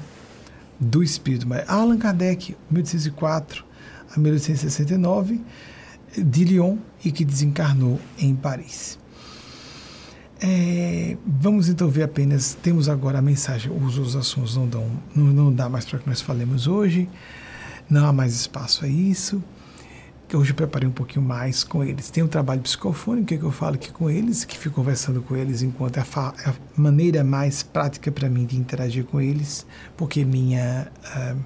do Espírito Maria. Allan Kardec, 1804 a 1869, de Lyon e que desencarnou em Paris. É, vamos então ver apenas, temos agora a mensagem, os, os assuntos não, dão, não, não dá mais para que nós falemos hoje, não há mais espaço a isso que hoje eu preparei um pouquinho mais com eles. Tem um trabalho psicofônico que eu falo aqui com eles, que fico conversando com eles enquanto é a, é a maneira mais prática para mim de interagir com eles, porque minha, uh,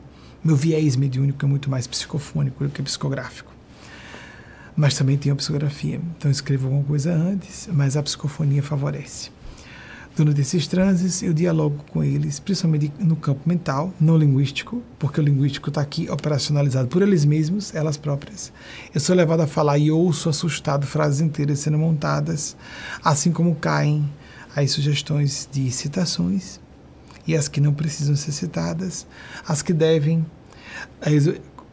meu viés mediúnico é muito mais psicofônico do que psicográfico. Mas também tem a psicografia. Então escrevo alguma coisa antes, mas a psicofonia favorece. Durante esses transes, eu dialogo com eles, principalmente no campo mental, não linguístico, porque o linguístico está aqui operacionalizado por eles mesmos, elas próprias. Eu sou levado a falar e ouço assustado frases inteiras sendo montadas, assim como caem as sugestões de citações e as que não precisam ser citadas, as que devem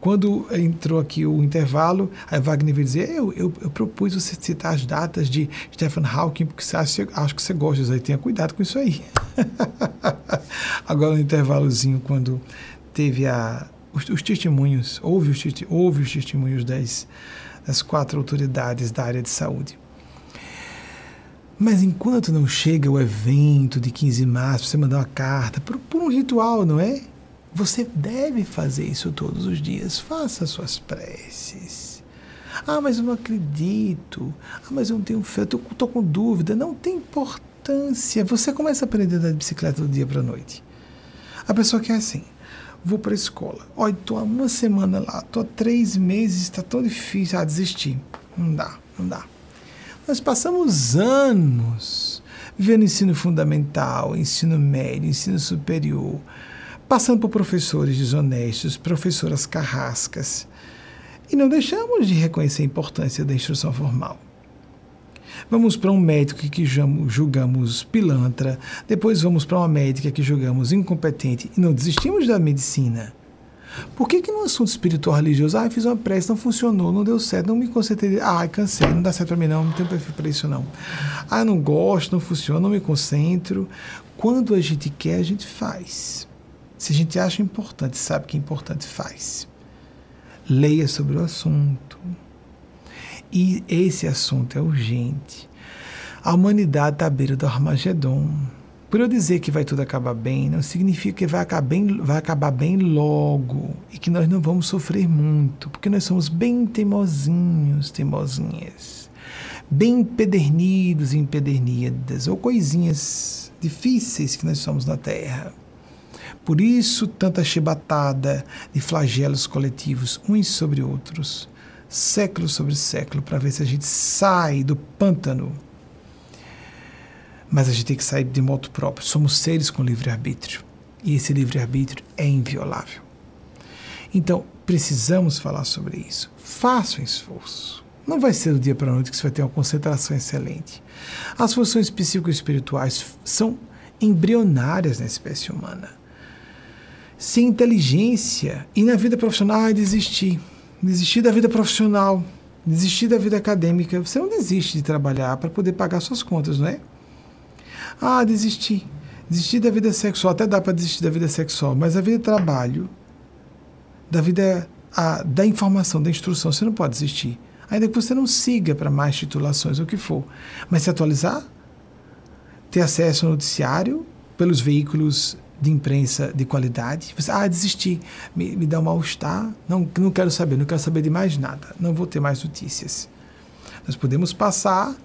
quando entrou aqui o intervalo, a Wagner veio dizer: eu, eu, eu, propus você citar as datas de Stephen Hawking, porque você acho que você gosta disso aí. Tenha cuidado com isso aí. Agora, no intervalozinho, quando teve a, os, os testemunhos, houve os, houve os testemunhos das, das quatro autoridades da área de saúde. Mas enquanto não chega o evento de 15 de março, você mandar uma carta, por, por um ritual, não é? Você deve fazer isso todos os dias. Faça suas preces. Ah, mas eu não acredito. Ah, mas eu não tenho fé. Eu estou com dúvida. Não tem importância. Você começa a aprender a andar de bicicleta do dia para a noite. A pessoa que é assim. Vou para a escola. Olha, estou há uma semana lá. Estou há três meses. Está tão difícil. Ah, desistir. Não dá, não dá. Nós passamos anos vivendo ensino fundamental, ensino médio, ensino superior passando por professores desonestos, professoras carrascas. E não deixamos de reconhecer a importância da instrução formal. Vamos para um médico que julgamos pilantra, depois vamos para uma médica que julgamos incompetente e não desistimos da medicina. Por que, que no assunto espiritual religioso, ah, fiz uma prece, não funcionou, não deu certo, não me concentrei, ah, cansei, não dá certo para mim não, não tenho perfil para isso não. Ah, não gosto, não funciona, não me concentro. Quando a gente quer, a gente faz. Se a gente acha importante, sabe que é importante, faz. leia sobre o assunto. E esse assunto é urgente. A humanidade está à beira do Armagedon. Por eu dizer que vai tudo acabar bem, não significa que vai acabar, bem, vai acabar bem logo e que nós não vamos sofrer muito, porque nós somos bem teimosinhos, teimosinhas, bem empedernidos empedernidas, ou coisinhas difíceis que nós somos na Terra. Por isso, tanta chibatada de flagelos coletivos uns sobre outros, século sobre século, para ver se a gente sai do pântano mas a gente tem que sair de modo próprio. Somos seres com livre-arbítrio. E esse livre-arbítrio é inviolável. Então, precisamos falar sobre isso. Faça um esforço. Não vai ser do dia para a noite que você vai ter uma concentração excelente. As funções psicoespirituais são embrionárias na espécie humana. Sem inteligência e na vida profissional, ah, desistir. Desistir da vida profissional, desistir da vida acadêmica. Você não desiste de trabalhar para poder pagar suas contas, não é? Ah, desisti. Desistir da vida sexual, até dá para desistir da vida sexual, mas a vida de trabalho, da vida a, da informação, da instrução, você não pode desistir. Ainda que você não siga para mais titulações, o que for. Mas se atualizar, ter acesso ao noticiário pelos veículos de imprensa de qualidade. Você, ah, desisti, me, me dá um mal-estar, não, não quero saber, não quero saber de mais nada, não vou ter mais notícias. Nós podemos passar,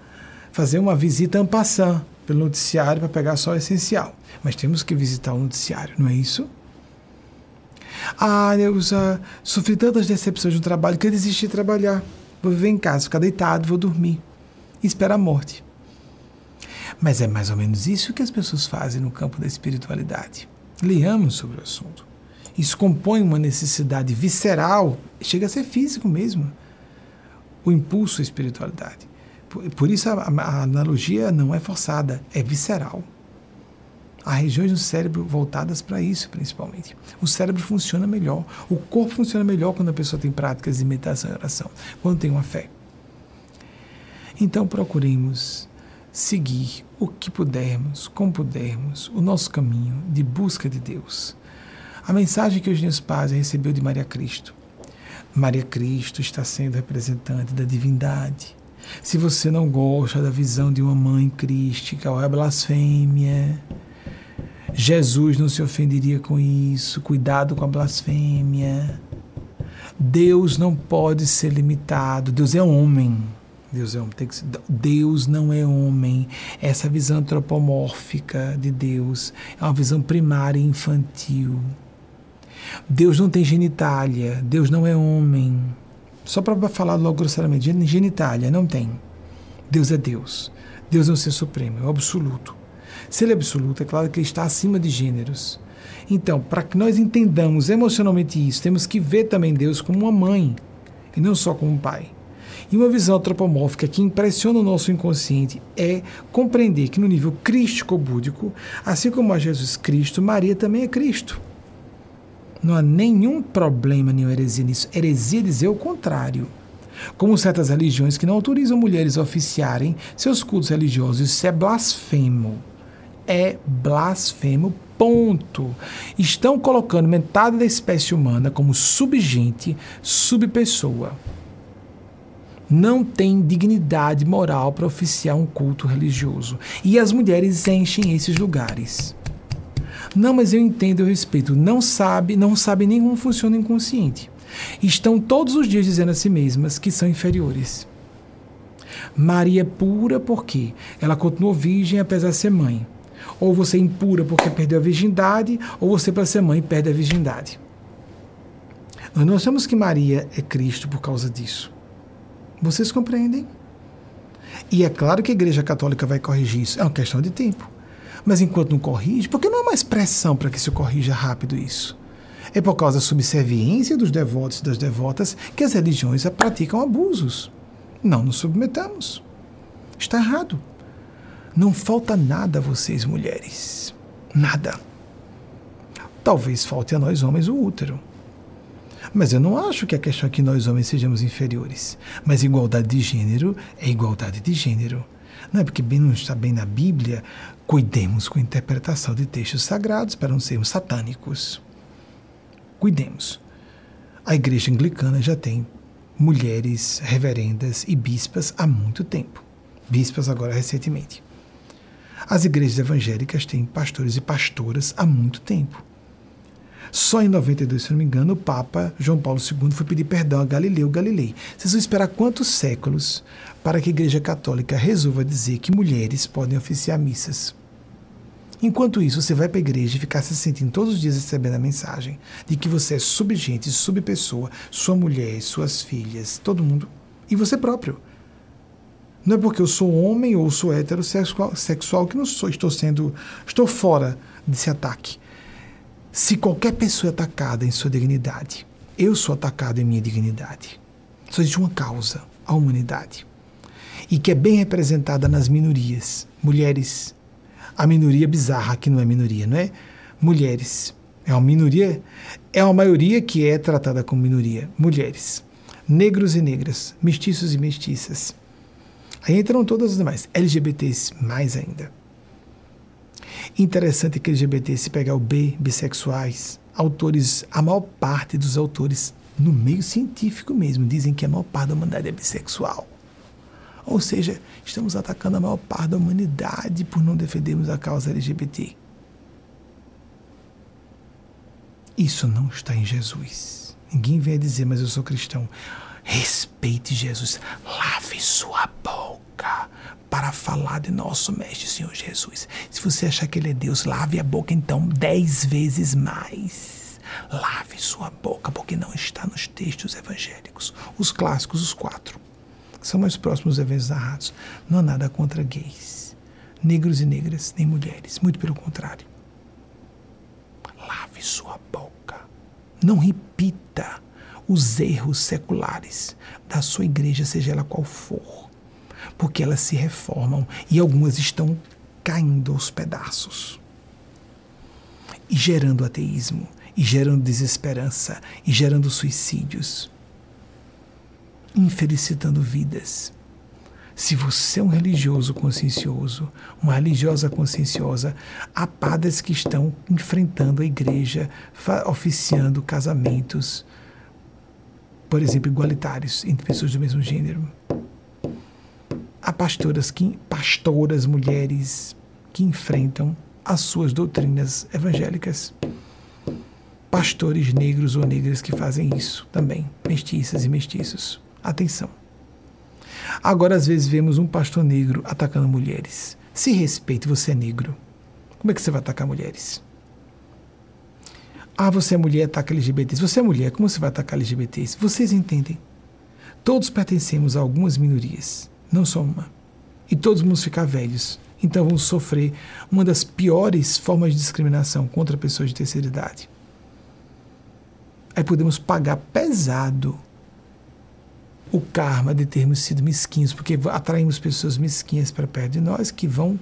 fazer uma visita en passant, pelo noticiário para pegar só o essencial. Mas temos que visitar o noticiário, não é isso? Ah, eu já sofri tantas decepções no trabalho que eu desisti de trabalhar. Vou viver em casa, ficar deitado, vou dormir. E esperar a morte. Mas é mais ou menos isso que as pessoas fazem no campo da espiritualidade. Leamos sobre o assunto. Isso compõe uma necessidade visceral, chega a ser físico mesmo. O impulso à espiritualidade. Por, isso a, a analogia não é forçada, é visceral. Há regiões do cérebro voltadas para isso, principalmente. O cérebro funciona melhor, o corpo funciona melhor quando a pessoa tem práticas de meditação e oração, quando tem uma fé. Então procuremos seguir o que pudermos, como pudermos, o nosso caminho de busca de Deus. A mensagem que meus pais recebeu de Maria Cristo. Maria Cristo está sendo representante da divindade se você não gosta da visão de uma mãe crística, ou é blasfêmia. Jesus não se ofenderia com isso. Cuidado com a blasfêmia. Deus não pode ser limitado. Deus é homem. Deus é homem. Tem que ser, Deus não é homem. Essa visão antropomórfica de Deus é uma visão primária e infantil. Deus não tem genitália. Deus não é homem. Só para falar logo grosseiramente, genitália, não tem. Deus é Deus. Deus é o ser supremo, é o absoluto. Se ele é absoluto, é claro que ele está acima de gêneros. Então, para que nós entendamos emocionalmente isso, temos que ver também Deus como uma mãe e não só como um pai. E uma visão antropomórfica que impressiona o nosso inconsciente é compreender que no nível crístico-búdico, assim como a Jesus Cristo, Maria também é Cristo. Não há nenhum problema, nenhuma heresia nisso. Heresia dizer o contrário. Como certas religiões que não autorizam mulheres a oficiarem seus cultos religiosos, isso é blasfemo. É blasfemo, ponto. Estão colocando metade da espécie humana como subgente, subpessoa. Não tem dignidade moral para oficiar um culto religioso. E as mulheres enchem esses lugares. Não, mas eu entendo, eu respeito. Não sabe, não sabe nem como funciona o inconsciente. Estão todos os dias dizendo a si mesmas que são inferiores. Maria é pura porque ela continuou virgem apesar de ser mãe. Ou você é impura porque perdeu a virgindade, ou você, para ser mãe, perde a virgindade. Nós não achamos que Maria é Cristo por causa disso. Vocês compreendem? E é claro que a Igreja Católica vai corrigir isso. É uma questão de tempo. Mas enquanto não corrige, por que não há mais pressão para que se corrija rápido isso? É por causa da subserviência dos devotos e das devotas que as religiões praticam abusos. Não nos submetamos. Está errado. Não falta nada a vocês, mulheres. Nada. Talvez falte a nós homens o útero. Mas eu não acho que a questão é que nós homens sejamos inferiores. Mas igualdade de gênero é igualdade de gênero. Não é porque bem não está bem na Bíblia, cuidemos com a interpretação de textos sagrados para não sermos satânicos. Cuidemos. A igreja anglicana já tem mulheres reverendas e bispas há muito tempo. Bispas agora recentemente. As igrejas evangélicas têm pastores e pastoras há muito tempo. Só em 92, se não me engano, o Papa João Paulo II foi pedir perdão a Galileu Galilei. Vocês vão esperar quantos séculos para que a Igreja Católica resolva dizer que mulheres podem oficiar missas? Enquanto isso, você vai para a igreja e ficar se sentindo todos os dias recebendo a mensagem de que você é subgente, subpessoa, sua mulher, suas filhas, todo mundo, e você próprio. Não é porque eu sou homem ou sou heterossexual sexual que não sou, estou sendo, estou fora desse ataque. Se qualquer pessoa é atacada em sua dignidade, eu sou atacado em minha dignidade. Só existe uma causa, a humanidade. E que é bem representada nas minorias, mulheres, a minoria bizarra, que não é minoria, não é? Mulheres. É uma minoria, é uma maioria que é tratada como minoria. Mulheres. Negros e negras, mestiços e mestiças. Aí entram todas as demais. LGBTs, mais ainda. Interessante que LGBT, se pegar o B, bissexuais, autores, a maior parte dos autores, no meio científico mesmo, dizem que a maior parte da humanidade é bissexual. Ou seja, estamos atacando a maior parte da humanidade por não defendermos a causa LGBT. Isso não está em Jesus. Ninguém vem dizer, mas eu sou cristão. Respeite Jesus. Lave sua boca para falar de nosso Mestre Senhor Jesus. Se você achar que Ele é Deus, lave a boca então dez vezes mais. Lave sua boca, porque não está nos textos evangélicos. Os clássicos, os quatro são mais próximos eventos narrados. Não há nada contra gays, negros e negras, nem mulheres. Muito pelo contrário. Lave sua boca. Não repita os erros seculares da sua igreja, seja ela qual for. Porque elas se reformam e algumas estão caindo aos pedaços. E gerando ateísmo, e gerando desesperança, e gerando suicídios infelicitando vidas. Se você é um religioso consciencioso, uma religiosa conscienciosa, há padres que estão enfrentando a igreja, oficiando casamentos, por exemplo, igualitários entre pessoas do mesmo gênero. Há pastoras, que, pastoras mulheres que enfrentam as suas doutrinas evangélicas. Pastores negros ou negras que fazem isso também, mestiças e mestiços. Atenção. Agora, às vezes, vemos um pastor negro atacando mulheres. Se respeite, você é negro. Como é que você vai atacar mulheres? Ah, você é mulher, ataca LGBTs. Você é mulher, como você vai atacar LGBTs? Vocês entendem? Todos pertencemos a algumas minorias, não só uma. E todos vamos ficar velhos. Então vamos sofrer uma das piores formas de discriminação contra pessoas de terceira idade. Aí podemos pagar pesado o karma de termos sido mesquinhos, porque atraímos pessoas mesquinhas para perto de nós que vão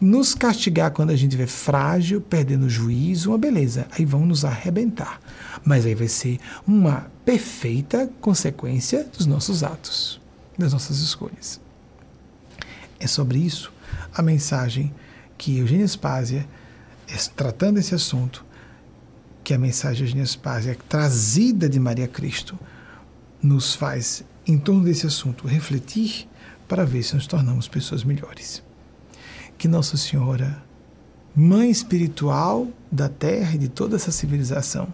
nos castigar quando a gente estiver frágil, perdendo o juízo, uma beleza. Aí vão nos arrebentar. Mas aí vai ser uma perfeita consequência dos nossos atos, das nossas escolhas. É sobre isso a mensagem que Eugênia Spásia, tratando esse assunto, que a mensagem de Eugênia Spásia, trazida de Maria Cristo, nos faz em torno desse assunto, refletir para ver se nos tornamos pessoas melhores. Que Nossa Senhora, Mãe espiritual da Terra e de toda essa civilização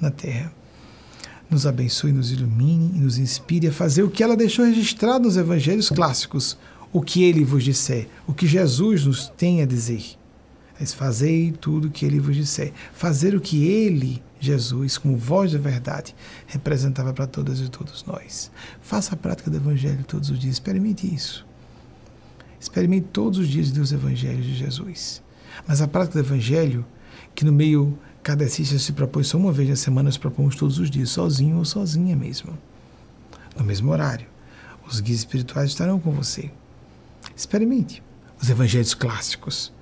na Terra, nos abençoe, nos ilumine e nos inspire a fazer o que ela deixou registrado nos evangelhos clássicos, o que ele vos disser, o que Jesus nos tem a dizer. Mas fazei tudo o que ele vos disser. Fazer o que ele Jesus, como voz da verdade, representava para todas e todos nós. Faça a prática do Evangelho todos os dias, experimente isso. Experimente todos os dias dos Evangelhos de Jesus. Mas a prática do Evangelho, que no meio cadecista se propõe só uma vez na semana, nós propomos todos os dias, sozinho ou sozinha mesmo, no mesmo horário. Os guias espirituais estarão com você. Experimente os Evangelhos clássicos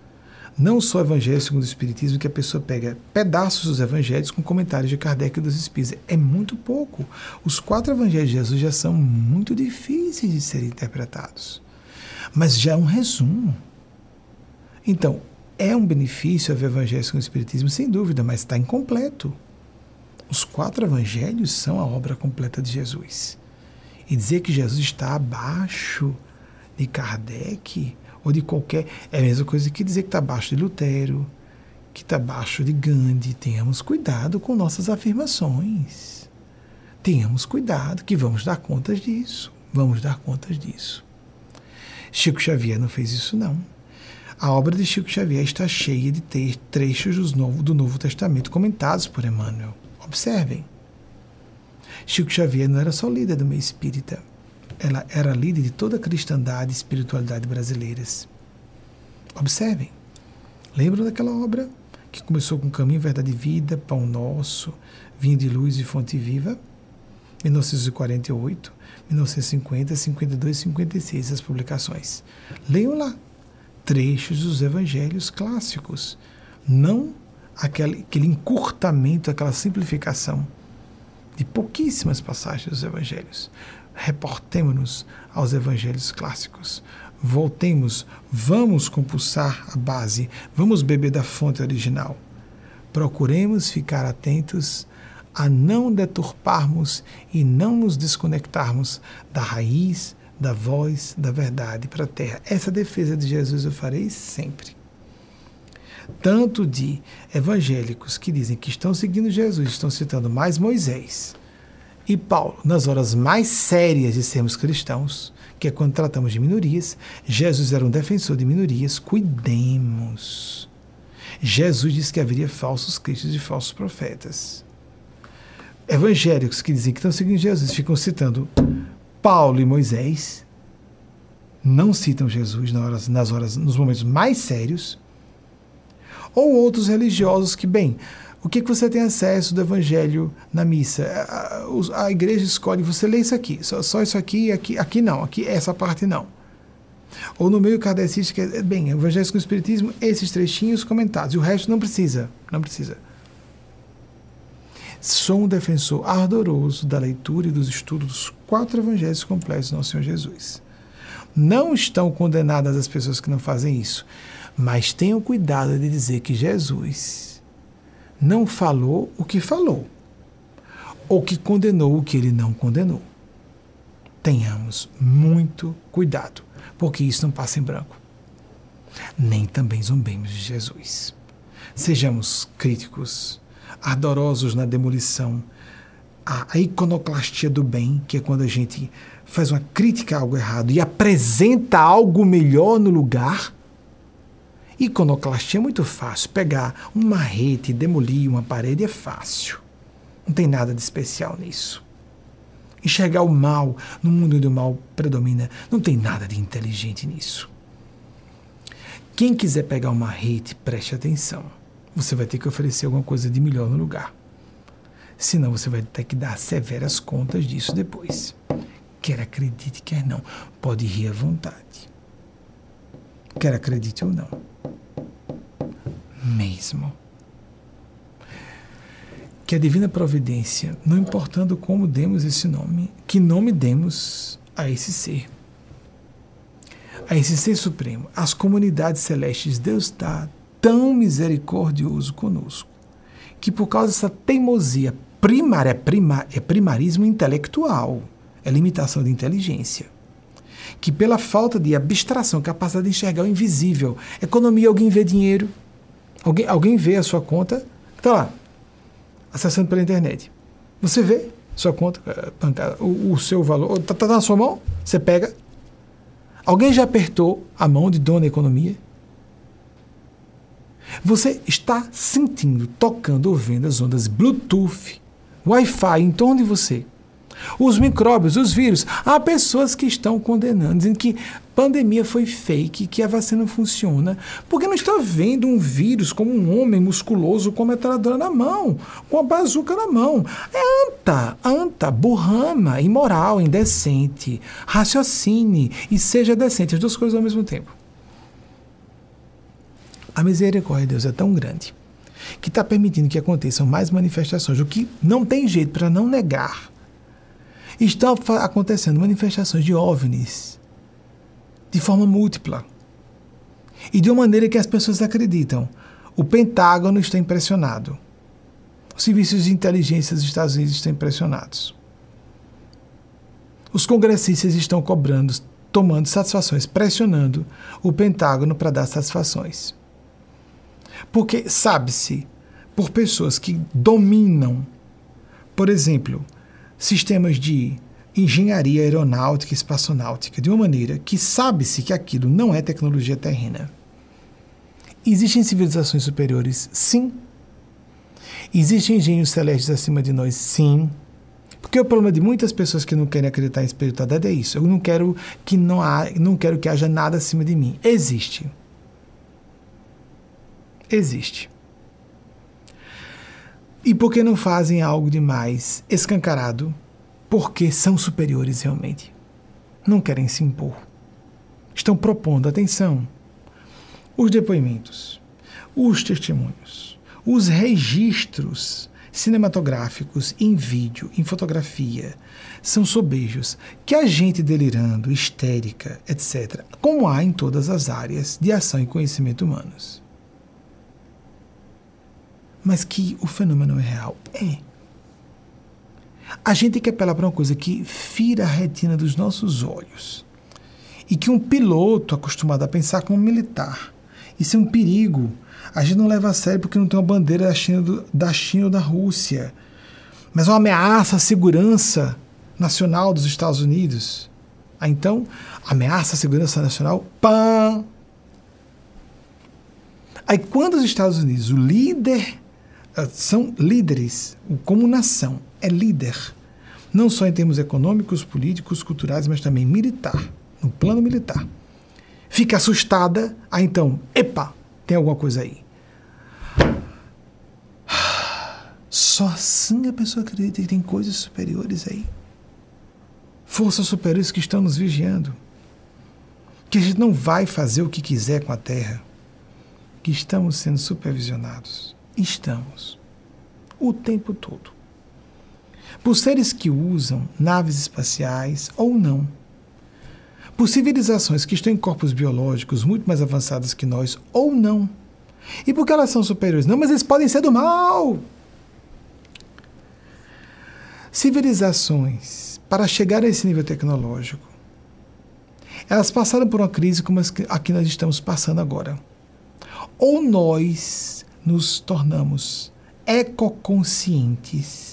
não só o Evangelho segundo o Espiritismo, que a pessoa pega pedaços dos Evangelhos com comentários de Kardec e dos Espíritos. É muito pouco. Os quatro Evangelhos de Jesus já são muito difíceis de serem interpretados. Mas já é um resumo. Então, é um benefício haver Evangelho segundo o Espiritismo, sem dúvida, mas está incompleto. Os quatro evangelhos são a obra completa de Jesus. E dizer que Jesus está abaixo de Kardec ou de qualquer. É a mesma coisa que dizer que está abaixo de Lutero, que está abaixo de Gandhi. Tenhamos cuidado com nossas afirmações. Tenhamos cuidado, que vamos dar contas disso. Vamos dar contas disso. Chico Xavier não fez isso, não. A obra de Chico Xavier está cheia de trechos do Novo Testamento comentados por Emmanuel. Observem. Chico Xavier não era só líder do meio espírita, ela era líder de toda a cristandade e espiritualidade brasileiras. Observem. Lembram daquela obra que começou com Caminho, Verdade e Vida, Pão Nosso, Vinho de Luz e Fonte Viva? 1948, 1950, 52 e 56, as publicações. Leiam lá trechos dos evangelhos clássicos, não aquele, aquele encurtamento, aquela simplificação de pouquíssimas passagens dos evangelhos. Reportemos-nos aos evangelhos clássicos. Voltemos, vamos compulsar a base, vamos beber da fonte original. Procuremos ficar atentos a não deturparmos e não nos desconectarmos da raiz, da voz, da verdade para a terra. Essa defesa de Jesus eu farei sempre tanto de evangélicos que dizem que estão seguindo Jesus, estão citando mais Moisés e Paulo nas horas mais sérias de sermos cristãos, que é quando tratamos de minorias. Jesus era um defensor de minorias, cuidemos. Jesus disse que haveria falsos cristos e falsos profetas. Evangélicos que dizem que estão seguindo Jesus ficam citando Paulo e Moisés, não citam Jesus nas horas, nas horas, nos momentos mais sérios ou outros religiosos que, bem, o que, que você tem acesso do evangelho na missa? A, a, a igreja escolhe, você lê isso aqui, só, só, isso aqui, aqui, aqui não, aqui essa parte não. Ou no meio kardecista, é, bem, evangelho com o espiritismo, esses trechinhos comentados, e o resto não precisa, não precisa. Sou um defensor ardoroso da leitura e dos estudos dos quatro evangelhos completos do nosso Senhor Jesus. Não estão condenadas as pessoas que não fazem isso. Mas tenham cuidado de dizer que Jesus não falou o que falou, ou que condenou o que ele não condenou. Tenhamos muito cuidado, porque isso não passa em branco. Nem também zombemos de Jesus. Sejamos críticos, ardorosos na demolição, a, iconoclastia do bem, que é quando a gente faz uma crítica a algo errado e apresenta algo melhor no lugar Iconoclastia é muito fácil. Pegar um marrete e demolir uma parede é fácil. Não tem nada de especial nisso. Enxergar o mal no mundo onde o mal predomina, não tem nada de inteligente nisso. Quem quiser pegar um marrete, preste atenção. Você vai ter que oferecer alguma coisa de melhor no lugar. Senão você vai ter que dar severas contas disso depois. Quer acredite, quer não. Pode rir à vontade. Quer acredite ou não mesmo. Que a divina providência, não importando como demos esse nome, que nome demos a esse ser, a esse ser supremo, as comunidades celestes, Deus está tão misericordioso conosco, que por causa dessa teimosia primária, prima, é primarismo intelectual, é limitação de inteligência que pela falta de abstração, capacidade de enxergar o invisível, economia, alguém vê dinheiro, Alguém, alguém vê a sua conta, está lá, acessando pela internet. Você vê sua conta eh, o, o seu valor, está tá na sua mão, você pega. Alguém já apertou a mão de dona economia? Você está sentindo, tocando, ouvindo as ondas Bluetooth, Wi-Fi em torno de você. Os micróbios, os vírus. Há pessoas que estão condenando, dizendo que pandemia foi fake, que a vacina funciona, porque não está vendo um vírus como um homem musculoso com a metralhadora na mão, com a bazuca na mão. É anta, anta, burrama, imoral, indecente. Raciocine e seja decente, as duas coisas ao mesmo tempo. A misericórdia de Deus é tão grande que está permitindo que aconteçam mais manifestações, o que não tem jeito para não negar estão acontecendo manifestações de OVNIs de forma múltipla e de uma maneira que as pessoas acreditam. O Pentágono está impressionado. Os serviços de inteligência dos Estados Unidos estão impressionados. Os congressistas estão cobrando, tomando satisfações, pressionando o Pentágono para dar satisfações. Porque sabe-se por pessoas que dominam, por exemplo, sistemas de engenharia aeronáutica e espaçonáutica de uma maneira que sabe-se que aquilo não é tecnologia terrena. Existem civilizações superiores? Sim. Existem engenhos celestes acima de nós? Sim. Porque o problema de muitas pessoas que não querem acreditar em espiritualidade é isso. Eu não quero que não há, não quero que haja nada acima de mim. Existe. Existe. E por que não fazem algo de mais escancarado? Porque são superiores realmente. Não querem se impor. Estão propondo atenção. Os depoimentos, os testemunhos, os registros cinematográficos, em vídeo, em fotografia, são sobejos que a gente delirando, histérica, etc., como há em todas as áreas de ação e conhecimento humanos. Mas que o fenômeno é real? É. A gente tem que apelar para uma coisa que fira a retina dos nossos olhos. E que um piloto acostumado a pensar como militar, isso é um perigo a gente não leva a sério porque não tem uma bandeira da China, do, da China ou da Rússia. Mas é uma ameaça à segurança nacional dos Estados Unidos. Ah, então, ameaça à segurança nacional, pã! Aí, quando os Estados Unidos, o líder, ah, são líderes, como nação, é líder, não só em termos econômicos, políticos, culturais, mas também militar, no plano militar, fica assustada, ah, então, epa, tem alguma coisa aí. Só assim a pessoa acredita que tem coisas superiores aí. Forças superiores que estão nos vigiando. Que a gente não vai fazer o que quiser com a Terra. Que estamos sendo supervisionados. Estamos. O tempo todo. Por seres que usam naves espaciais ou não. Por civilizações que estão em corpos biológicos muito mais avançados que nós ou não. E porque elas são superiores? Não, mas eles podem ser do mal. Civilizações, para chegar a esse nível tecnológico, elas passaram por uma crise como a que nós estamos passando agora. Ou nós nos tornamos ecoconscientes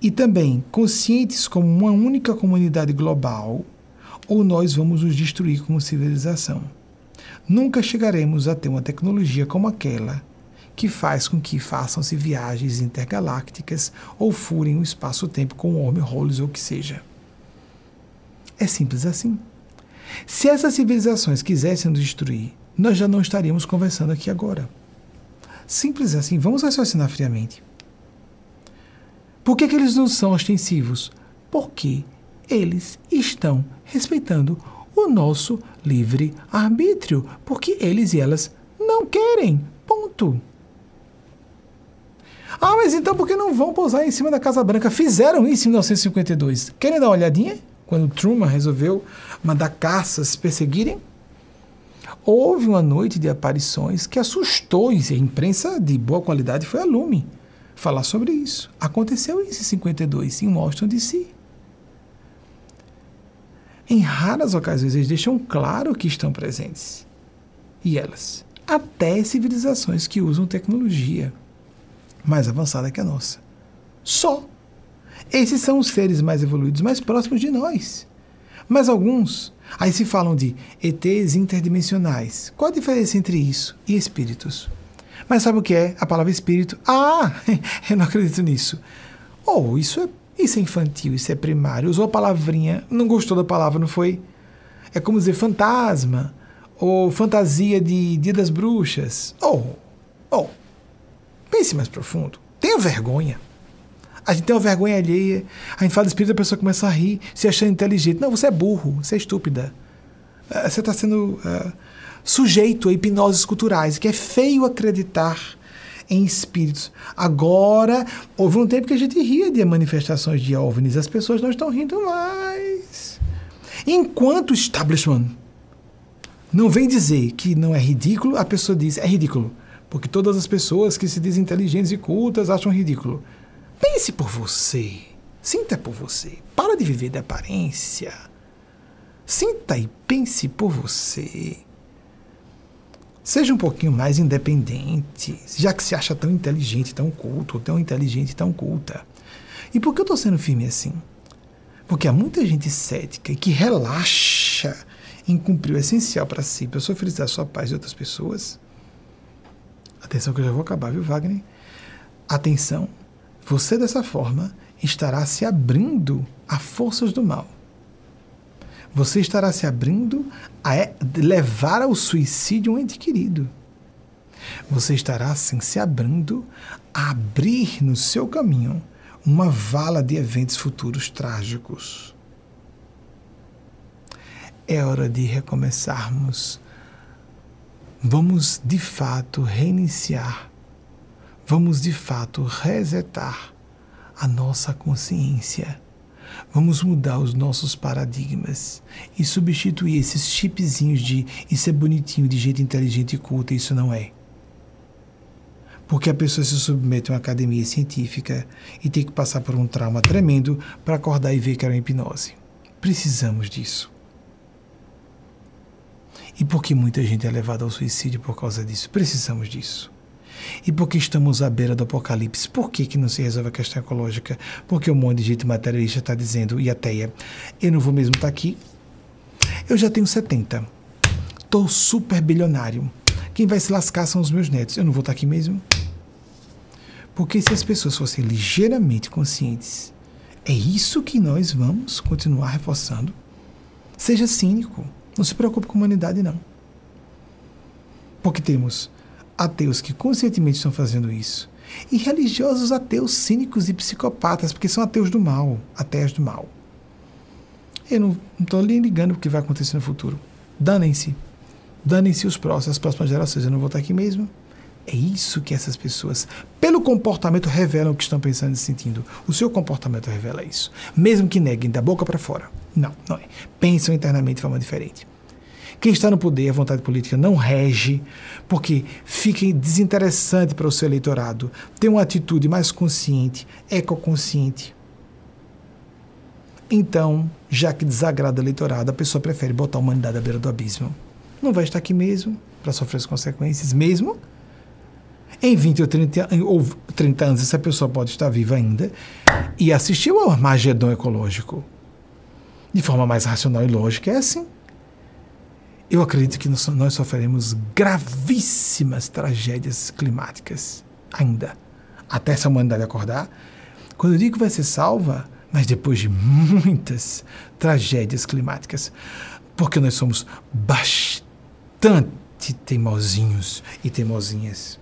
e também conscientes como uma única comunidade global, ou nós vamos nos destruir como civilização. Nunca chegaremos a ter uma tecnologia como aquela que faz com que façam-se viagens intergalácticas ou furem o espaço-tempo com wormholes ou o que seja. É simples assim. Se essas civilizações quisessem nos destruir, nós já não estaríamos conversando aqui agora. Simples assim, vamos raciocinar friamente. Por que, que eles não são ostensivos? Porque eles estão respeitando o nosso livre arbítrio, porque eles e elas não querem. Ponto. Ah, mas então por que não vão pousar em cima da Casa Branca? Fizeram isso em 1952. Querem dar uma olhadinha? Quando Truman resolveu mandar caças perseguirem? Houve uma noite de aparições que assustou, e a imprensa de boa qualidade foi a Lume falar sobre isso. Aconteceu isso em 52, em Washington DC. Em raras ocasiões eles deixam claro que estão presentes. E elas, até civilizações que usam tecnologia mais avançada que a nossa. Só. Esses são os seres mais evoluídos, mais próximos de nós. Mas alguns, aí se falam de ETs interdimensionais. Qual a diferença entre isso e espíritos? Mas sabe o que é a palavra espírito? Ah, eu não acredito nisso. Oh, isso é, isso é infantil, isso é primário. Usou a palavrinha, não gostou da palavra, não foi? É como dizer fantasma, ou fantasia de Dia das Bruxas. Oh, oh, Pense mais profundo. Tenha vergonha. A gente tem uma vergonha alheia. A gente fala do espírito, a pessoa começa a rir, se achando inteligente. Não, você é burro, você é estúpida. É, você está sendo uh, sujeito a hipnoses culturais, que é feio acreditar em espíritos. Agora, houve um tempo que a gente ria de manifestações de OVNIs, as pessoas não estão rindo mais. Enquanto o establishment não vem dizer que não é ridículo, a pessoa diz é ridículo Porque todas as pessoas que se dizem inteligentes e cultas acham ridículo. Pense por você. Sinta por você. Para de viver de aparência. Sinta e pense por você. Seja um pouquinho mais independente, já que se acha tão inteligente, tão culto, tão inteligente, tão culta. E por que eu estou sendo firme assim? Porque há muita gente cética que relaxa em cumprir o essencial para si, para sofrer a sua paz e outras pessoas. Atenção que eu já vou acabar, viu, Wagner? Atenção, você dessa forma estará se abrindo a forças do mal. Você estará se abrindo a levar ao suicídio um ente querido. Você estará assim se abrindo a abrir no seu caminho uma vala de eventos futuros trágicos. É hora de recomeçarmos. Vamos de fato reiniciar. Vamos de fato resetar a nossa consciência. Vamos mudar os nossos paradigmas e substituir esses chipzinhos de isso é bonitinho, de jeito inteligente e culto, isso não é. Porque a pessoa se submete a uma academia científica e tem que passar por um trauma tremendo para acordar e ver que era uma hipnose. Precisamos disso. E por que muita gente é levada ao suicídio por causa disso? Precisamos disso. E porque estamos à beira do apocalipse, por que, que não se resolve a questão ecológica? Porque um monte de gente materialista está dizendo, e ateia, eu não vou mesmo estar tá aqui. Eu já tenho 70. Estou super bilionário. Quem vai se lascar são os meus netos. Eu não vou estar tá aqui mesmo? Porque se as pessoas fossem ligeiramente conscientes, é isso que nós vamos continuar reforçando. Seja cínico. Não se preocupe com a humanidade, não. Porque temos ateus que conscientemente estão fazendo isso, e religiosos ateus cínicos e psicopatas, porque são ateus do mal, ateus do mal. Eu não estou nem ligando o que vai acontecer no futuro. Danem-se. Danem-se os próximos, as próximas gerações. Eu não vou estar aqui mesmo. É isso que essas pessoas, pelo comportamento, revelam o que estão pensando e sentindo. O seu comportamento revela isso. Mesmo que neguem da boca para fora. Não, não é. Pensam internamente de forma diferente. Quem está no poder, a vontade política não rege, porque fica desinteressante para o seu eleitorado ter uma atitude mais consciente, ecoconsciente. Então, já que desagrada o eleitorado, a pessoa prefere botar a humanidade à beira do abismo. Não vai estar aqui mesmo para sofrer as consequências, mesmo em 20 ou 30, ou 30 anos, essa pessoa pode estar viva ainda e assistiu ao Armagedon ecológico. De forma mais racional e lógica, é assim eu acredito que nós, sofreremos gravíssimas tragédias climáticas ainda, até essa humanidade acordar. Quando eu digo que vai ser salva, mas depois de muitas tragédias climáticas, porque nós somos bastante teimosinhos e teimosinhas.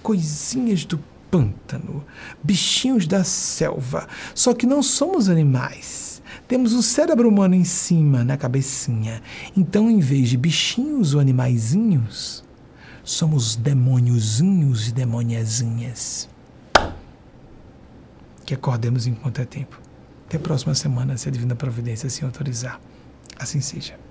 Coisinhas do pântano, bichinhos da selva, só que não somos animais temos o cérebro humano em cima, na cabecinha. Então, em vez de bichinhos ou animaizinhos, somos demôniozinhos e demoniazinhas. Que acordemos enquanto é tempo. Até a próxima semana, se a Divina Providência assim autorizar. Assim seja.